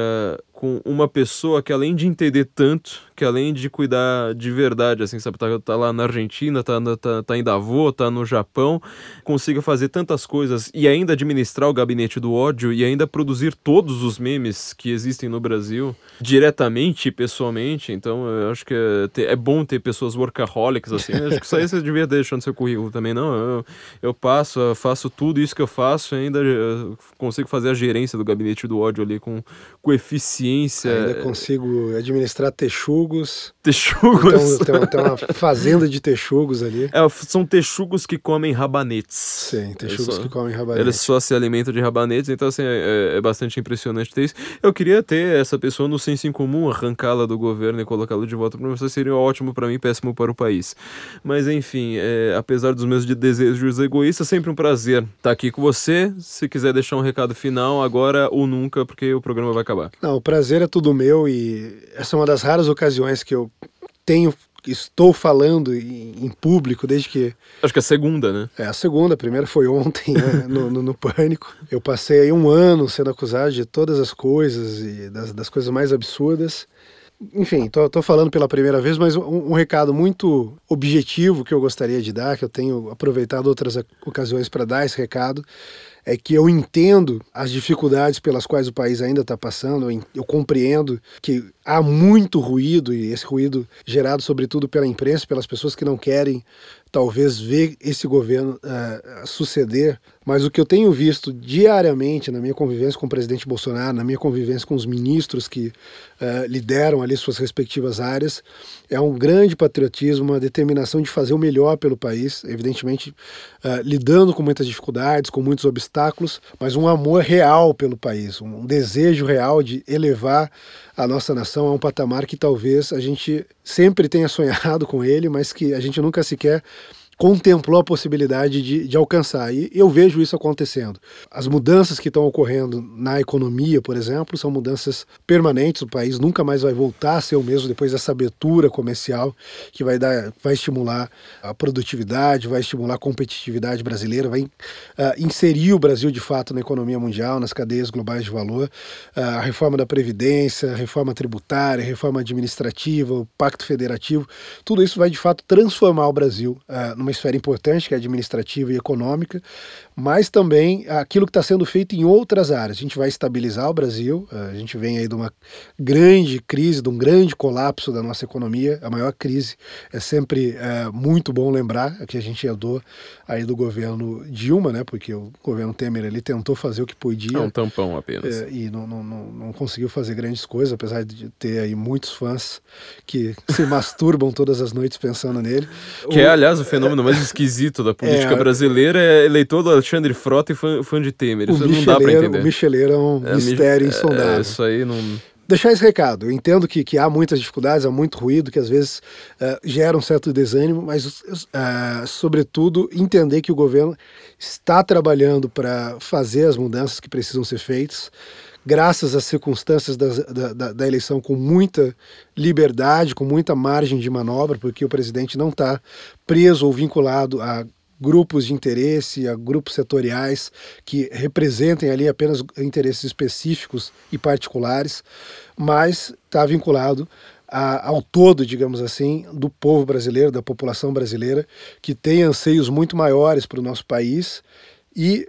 com uma pessoa que além de entender tanto, que além de cuidar de verdade, assim, sabe, tá, tá lá na Argentina, tá, tá, tá em Davos, tá no Japão, consiga fazer tantas coisas e ainda administrar o gabinete do ódio e ainda produzir todos os memes que existem no Brasil diretamente e pessoalmente. Então, eu acho que é, é bom ter pessoas workaholics, assim. Eu acho que isso aí você devia deixar no seu currículo também, não? Eu, eu passo, eu faço tudo isso que eu faço e ainda consigo fazer a gerência do gabinete do ódio ali com, com eficiência. Ainda consigo administrar texugos. Texugos? Então, tem, tem uma fazenda de texugos ali. É, são texugos que comem rabanetes. Sim, texugos só, que comem rabanetes. Eles só se alimentam de rabanetes, então assim, é, é, bastante impressionante ter isso. Eu queria ter essa pessoa no senso em comum, arrancá-la do governo e colocá-la de volta para você seria ótimo para mim, péssimo para o país. Mas enfim, é, apesar dos meus desejos egoístas, sempre um prazer estar tá aqui com você. Se quiser deixar um recado final, agora ou nunca, porque o programa vai acabar. Não, o prazer é tudo meu e essa é uma das raras ocasiões que eu tenho estou falando em, público desde que. Acho que é a segunda, né? É, a segunda. A primeira foi ontem, né, no, no, no, Pânico. Eu passei aí um ano sendo acusado de todas as coisas e das, das coisas mais absurdas. Enfim, tô, tô falando pela primeira vez, mas um, um, recado muito objetivo que eu gostaria de dar, que eu tenho aproveitado outras ocasiões para dar esse recado, é que eu entendo as dificuldades pelas quais o país ainda está passando, eu, compreendo que há muito ruído, e esse ruído gerado sobretudo pela imprensa, pelas pessoas que não querem talvez ver esse governo uh, suceder, mas o que eu tenho visto diariamente na minha convivência com o presidente Bolsonaro, na minha convivência com os ministros que uh, lideram ali suas respectivas áreas, é um grande patriotismo, uma determinação de fazer o melhor pelo país, evidentemente uh, lidando com muitas dificuldades, com muitos obstáculos, mas um amor real pelo país, um desejo real de elevar a nossa nação a um patamar que talvez a gente sempre tenha sonhado com ele, mas que a gente nunca sequer contemplou a possibilidade de, de alcançar. E eu vejo isso acontecendo. As mudanças que estão ocorrendo na economia, por exemplo, são mudanças permanentes. O país nunca mais vai voltar a ser o mesmo depois dessa abertura comercial que vai, dar, vai estimular a produtividade, vai estimular a competitividade brasileira, vai uh, inserir o Brasil de fato na economia mundial, nas cadeias globais de valor. Uh, a reforma da Previdência, a reforma tributária, a reforma administrativa, o Pacto Federativo, tudo isso vai de fato transformar o Brasil uh, numa uma esfera importante, que é administrativa e econômica, mas também aquilo que está sendo feito em outras áreas. A gente vai estabilizar o Brasil, a gente vem aí de uma grande crise, de um grande colapso da nossa economia. A maior crise é sempre é, muito bom lembrar que a gente herdou aí do governo Dilma, né? Porque o governo Temer ele tentou fazer o que podia. É um tampão apenas. É, e não, não, não, não conseguiu fazer grandes coisas, apesar de ter aí muitos fãs que se masturbam todas as noites pensando nele. Que o, é, aliás, o fenômeno mais esquisito da política é, brasileira é eleitor do Alexandre Frota e fã, fã de Temer. Isso não dá pra entender. O Micheleiro é um é, mistério é, insondável. É, isso aí não deixar esse recado. Eu entendo que, que há muitas dificuldades, há muito ruído, que às vezes uh, gera um certo desânimo, mas, uh, sobretudo, entender que o governo está trabalhando para fazer as mudanças que precisam ser feitas, graças às circunstâncias da, da, da, eleição, com muita liberdade, com muita margem de manobra, porque o presidente não está preso ou vinculado a grupos de interesse, a grupos setoriais que representem ali apenas interesses específicos e particulares, mas está vinculado a, ao todo, digamos assim, do povo brasileiro, da população brasileira, que tem anseios muito maiores para o nosso país e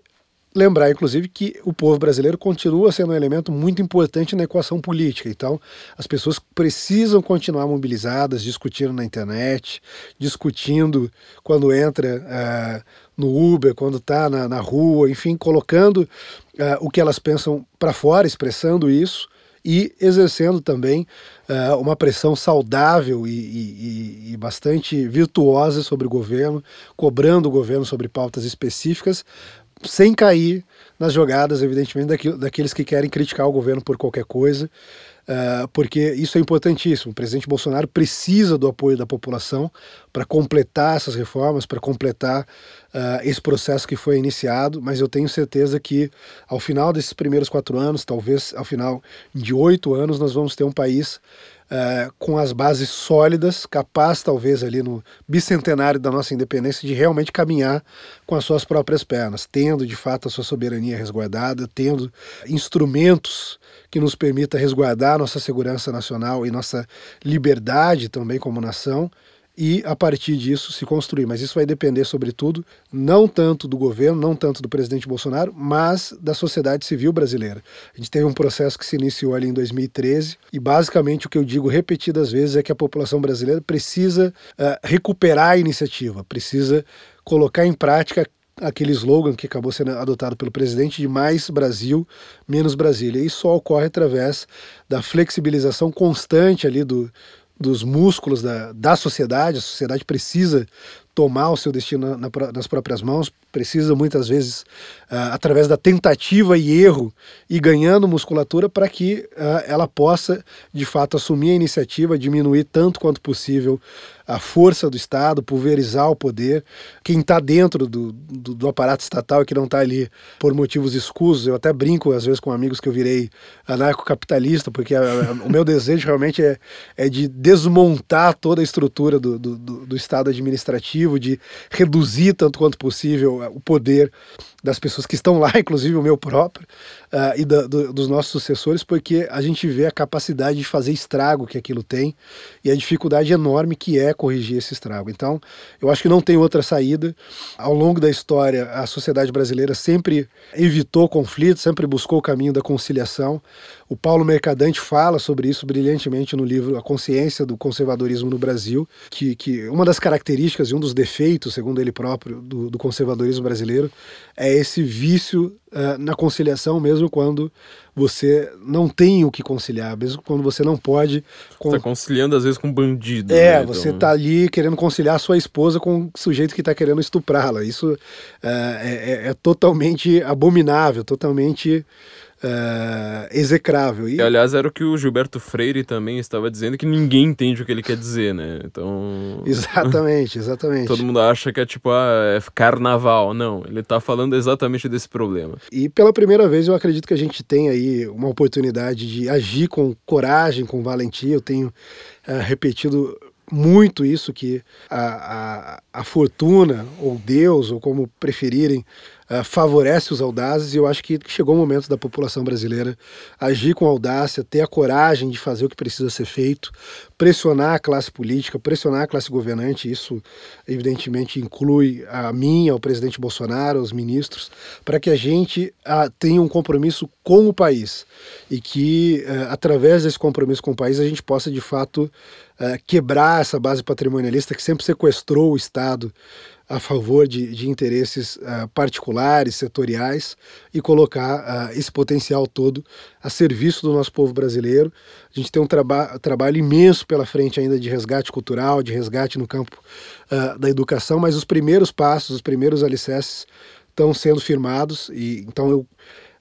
lembrar, inclusive, que o povo brasileiro continua sendo um elemento muito importante na equação política. Então, as pessoas precisam continuar mobilizadas, discutindo na internet, discutindo quando entra uh, no Uber, quando está na, na, rua, enfim, colocando uh, o que elas pensam para fora, expressando isso e exercendo também uh, uma pressão saudável e, e, e, bastante virtuosa sobre o governo, cobrando o governo sobre pautas específicas, sem cair nas jogadas, evidentemente, daqueles que querem criticar o governo por qualquer coisa, uh, porque isso é importantíssimo. O presidente Bolsonaro precisa do apoio da população para completar essas reformas, para completar uh, esse processo que foi iniciado, mas eu tenho certeza que ao final desses primeiros quatro anos, talvez ao final de oito anos, nós vamos ter um país uh, com as bases sólidas, capaz talvez ali no bicentenário da nossa independência de realmente caminhar com as suas próprias pernas, tendo de fato a sua soberania resguardada, tendo instrumentos que nos permita resguardar nossa segurança nacional e nossa liberdade também como nação e a partir disso se construir. Mas isso vai depender, sobretudo, não tanto do governo, não tanto do presidente Bolsonaro, mas da sociedade civil brasileira. A gente teve um processo que se iniciou ali em 2013 e basicamente o que eu digo repetidas vezes é que a população brasileira precisa uh, recuperar a iniciativa, precisa colocar em prática aquele slogan que acabou sendo adotado pelo presidente de mais Brasil, menos Brasília. E isso só ocorre através da flexibilização constante ali do, dos músculos da, da sociedade. A sociedade precisa tomar o seu destino na, nas próprias mãos, precisa muitas vezes, uh, através da tentativa e erro, e ganhando musculatura para que uh, ela possa, de fato, assumir a iniciativa, diminuir tanto quanto possível a força do Estado, pulverizar o poder. Quem está dentro do, do, do, aparato estatal e que não está ali por motivos escusos, eu até brinco às vezes com amigos que eu virei anarcocapitalista, porque a, a, o meu desejo realmente é, é de desmontar toda a estrutura do, do, do Estado administrativo, de reduzir tanto quanto possível o poder das pessoas que estão lá, inclusive o meu próprio, uh, e da, do, dos nossos sucessores, porque a gente vê a capacidade de fazer estrago que aquilo tem e a dificuldade enorme que é corrigir esse estrago. Então, eu acho que não tem outra saída. Ao longo da história, a sociedade brasileira sempre evitou conflitos, sempre buscou o caminho da conciliação. O Paulo Mercadante fala sobre isso brilhantemente no livro A Consciência do Conservadorismo no Brasil, que, que uma das características e um dos defeitos, segundo ele próprio, do, do conservadorismo brasileiro é esse vício uh, na conciliação, mesmo quando você não tem o que conciliar, mesmo quando você não pode. Con... Você tá conciliando às vezes com bandido. É, né? você então... tá ali querendo conciliar sua esposa com o sujeito que está querendo estuprá-la. Isso uh, é, é totalmente abominável, totalmente uh, execrável. E... Aliás, era o que o Gilberto Freire também estava dizendo, que ninguém entende o que ele quer dizer, né? Então. Exatamente, exatamente. Todo mundo acha que é tipo, ah, é carnaval. Não, ele está falando exatamente desse problema. E pela primeira vez eu acredito que a gente tem aí uma oportunidade de agir com coragem, com valentia. Eu tenho uh, repetido muito isso que a, a, a fortuna ou Deus ou como preferirem uh, favorece os audazes e eu acho que chegou o momento da população brasileira agir com audácia, ter a coragem de fazer o que precisa ser feito, pressionar a classe política, pressionar a classe governante, isso evidentemente inclui a mim, ao presidente Bolsonaro, aos ministros, para que a gente uh, tenha um compromisso com o país e que uh, através desse compromisso com o país a gente possa de fato quebrar essa base patrimonialista que sempre sequestrou o Estado a favor de, de interesses uh, particulares, setoriais, e colocar uh, esse potencial todo a serviço do nosso povo brasileiro. A gente tem um traba trabalho imenso pela frente ainda de resgate cultural, de resgate no campo uh, da educação, mas os primeiros passos, os primeiros alicerces estão sendo firmados, e então eu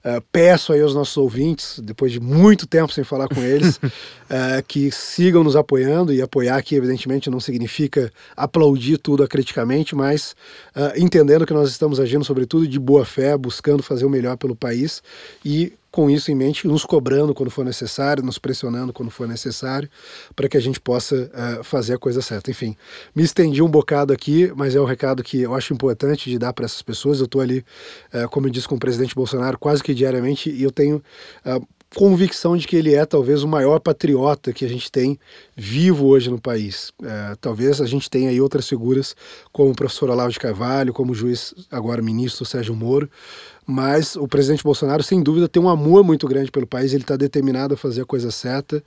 Uh, peço aí aos nossos ouvintes, depois de muito tempo sem falar com eles, uh, que sigam nos apoiando e apoiar aqui, evidentemente, não significa aplaudir tudo acriticamente, mas uh, entendendo que nós estamos agindo, sobretudo, de boa fé, buscando fazer o melhor pelo país e com isso em mente, nos cobrando quando for necessário, nos pressionando quando for necessário, para que a gente possa uh, fazer a coisa certa. Enfim, me estendi um bocado aqui, mas é um recado que eu acho importante de dar para essas pessoas. Eu estou ali, uh, como eu disse, com o presidente Bolsonaro quase que diariamente e eu tenho. Uh, convicção de que ele é talvez o maior patriota que a gente tem vivo hoje no país. É, talvez a gente tenha aí outras figuras, como o professor Olavo de Carvalho, como o juiz, agora ministro Sérgio Moro, mas o presidente Bolsonaro, sem dúvida, tem um amor muito grande pelo país, ele está determinado a fazer a coisa certa,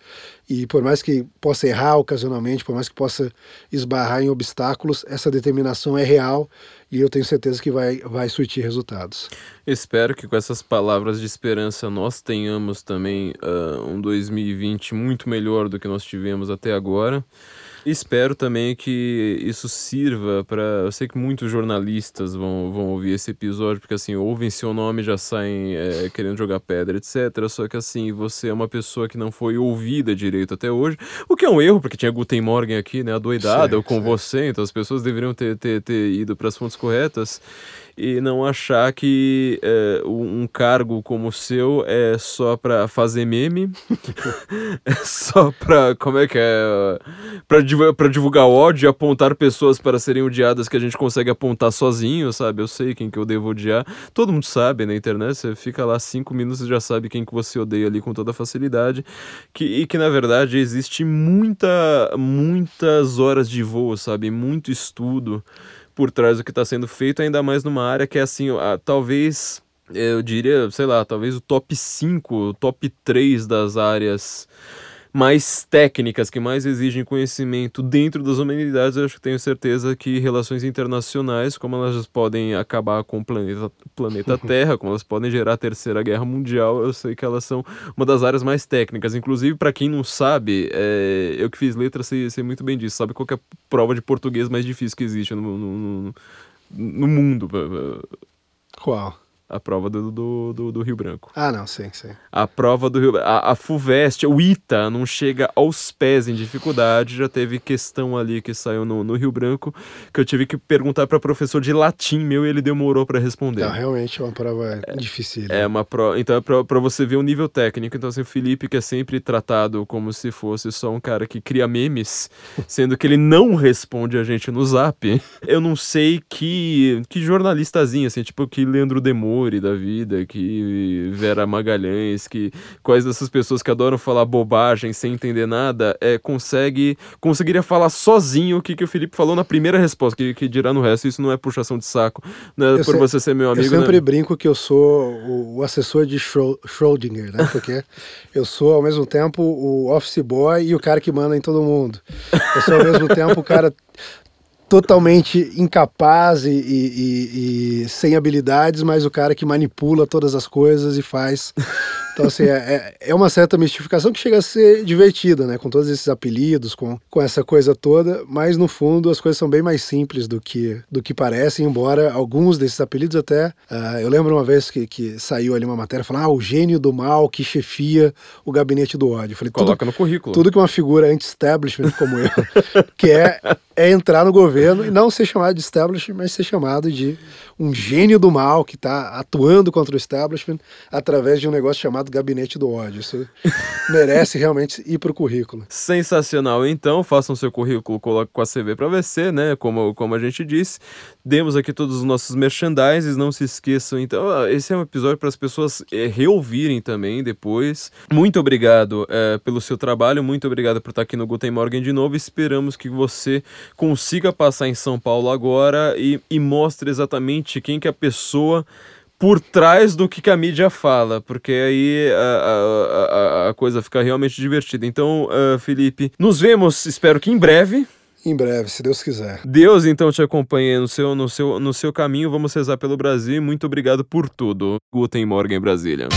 e por mais que possa errar ocasionalmente, por mais que possa esbarrar em obstáculos, essa determinação é real e eu tenho certeza que vai, vai surtir resultados. Espero que com essas palavras de esperança nós tenhamos também uh, um 2020 muito melhor do que nós tivemos até agora. Espero também que isso sirva para. Eu sei que muitos jornalistas vão, vão ouvir esse episódio, porque assim, ouvem seu nome e já saem é, querendo jogar pedra, etc. Só que assim, você é uma pessoa que não foi ouvida direito até hoje, o que é um erro, porque tinha Guten Morgen aqui, né, adoidada, ou com você, então as pessoas deveriam ter, ter, ter ido para as fontes corretas. E não achar que é, um cargo como o seu é só pra fazer meme, é só pra. Como é que é? Pra, pra divulgar ódio apontar pessoas para serem odiadas que a gente consegue apontar sozinho, sabe? Eu sei quem que eu devo odiar. Todo mundo sabe na internet, você fica lá cinco minutos e já sabe quem que você odeia ali com toda facilidade. Que, e que na verdade existe muita, muitas horas de voo, sabe? Muito estudo por trás do que está sendo feito, ainda mais numa área que é assim, ah, talvez, eu diria, sei lá, talvez o top 5, o top 3 das áreas mais técnicas, que mais exigem conhecimento dentro das humanidades, eu acho que tenho certeza que relações internacionais, como elas podem acabar com o planeta, planeta Terra, como elas podem gerar a Terceira Guerra Mundial, eu sei que elas são uma das áreas mais técnicas. Inclusive, para quem não sabe, é, eu que fiz letras sei, sei muito bem disso. Sabe qual é a prova de português mais difícil que existe no, no, no, no mundo? Qual? A prova do, do, do, do, Rio Branco. Ah, não, sim, sim. A prova do Rio a, a FUVEST, o ITA, não chega aos pés em dificuldade. Já teve questão ali que saiu no, no Rio Branco que eu tive que perguntar para professor de latim meu e ele demorou para responder. Não, realmente é uma prova é, difícil. É uma prova. Então é para você ver o nível técnico. Então, assim, o Felipe, que é sempre tratado como se fosse só um cara que cria memes, sendo que ele não responde a gente no zap. Eu não sei que, que jornalistazinho, assim, tipo que Leandro Da vida, que Vera Magalhães, que quais dessas pessoas que adoram falar bobagem sem entender nada, é, consegue conseguiria falar sozinho o que, que o Felipe falou na primeira resposta, que, que dirá no resto, isso não é puxação de saco, não é eu por você ser meu amigo. Eu sempre né? brinco que eu sou o, o assessor de Schrödinger, né? Porque eu sou ao mesmo tempo o office boy e o cara que manda em todo mundo. Eu sou ao mesmo tempo o cara totalmente incapaz e, e, e, sem habilidades, mas o cara que manipula todas as coisas e faz então, assim, é, é, é uma certa mistificação que chega a ser divertida, né? Com todos esses apelidos, com, com essa coisa toda, mas no fundo as coisas são bem mais simples do que, do que parecem, embora alguns desses apelidos até. Uh, eu lembro uma vez que, que saiu ali uma matéria falando, ah, o gênio do mal que chefia o gabinete do ódio. Eu falei, Coloca tudo, no currículo. Tudo que uma figura anti-establishment como eu, que é, é entrar no governo e não ser chamado de establishment, mas ser chamado de um gênio do mal que está atuando contra o establishment através de um negócio chamado gabinete do ódio. Isso merece realmente ir para o currículo. Sensacional. Então, façam seu currículo coloque com a CV para VC, né? Como, como a gente disse. Demos aqui todos os nossos merchandises. Não se esqueçam. Então, esse é um episódio para as pessoas é, reouvirem também depois. Muito obrigado é, pelo seu trabalho. Muito obrigado por estar aqui no Guten Morgen de novo. Esperamos que você consiga passar em São Paulo agora e, e mostre exatamente quem que é a pessoa por trás do que a mídia fala, porque aí a, a, a coisa fica realmente divertida. Então, uh, Felipe, nos vemos, espero que em breve. Em breve, se Deus quiser. Deus então te acompanhe no seu, no seu, no seu caminho. Vamos rezar pelo Brasil. Muito obrigado por tudo. Guten Morgen, Brasília.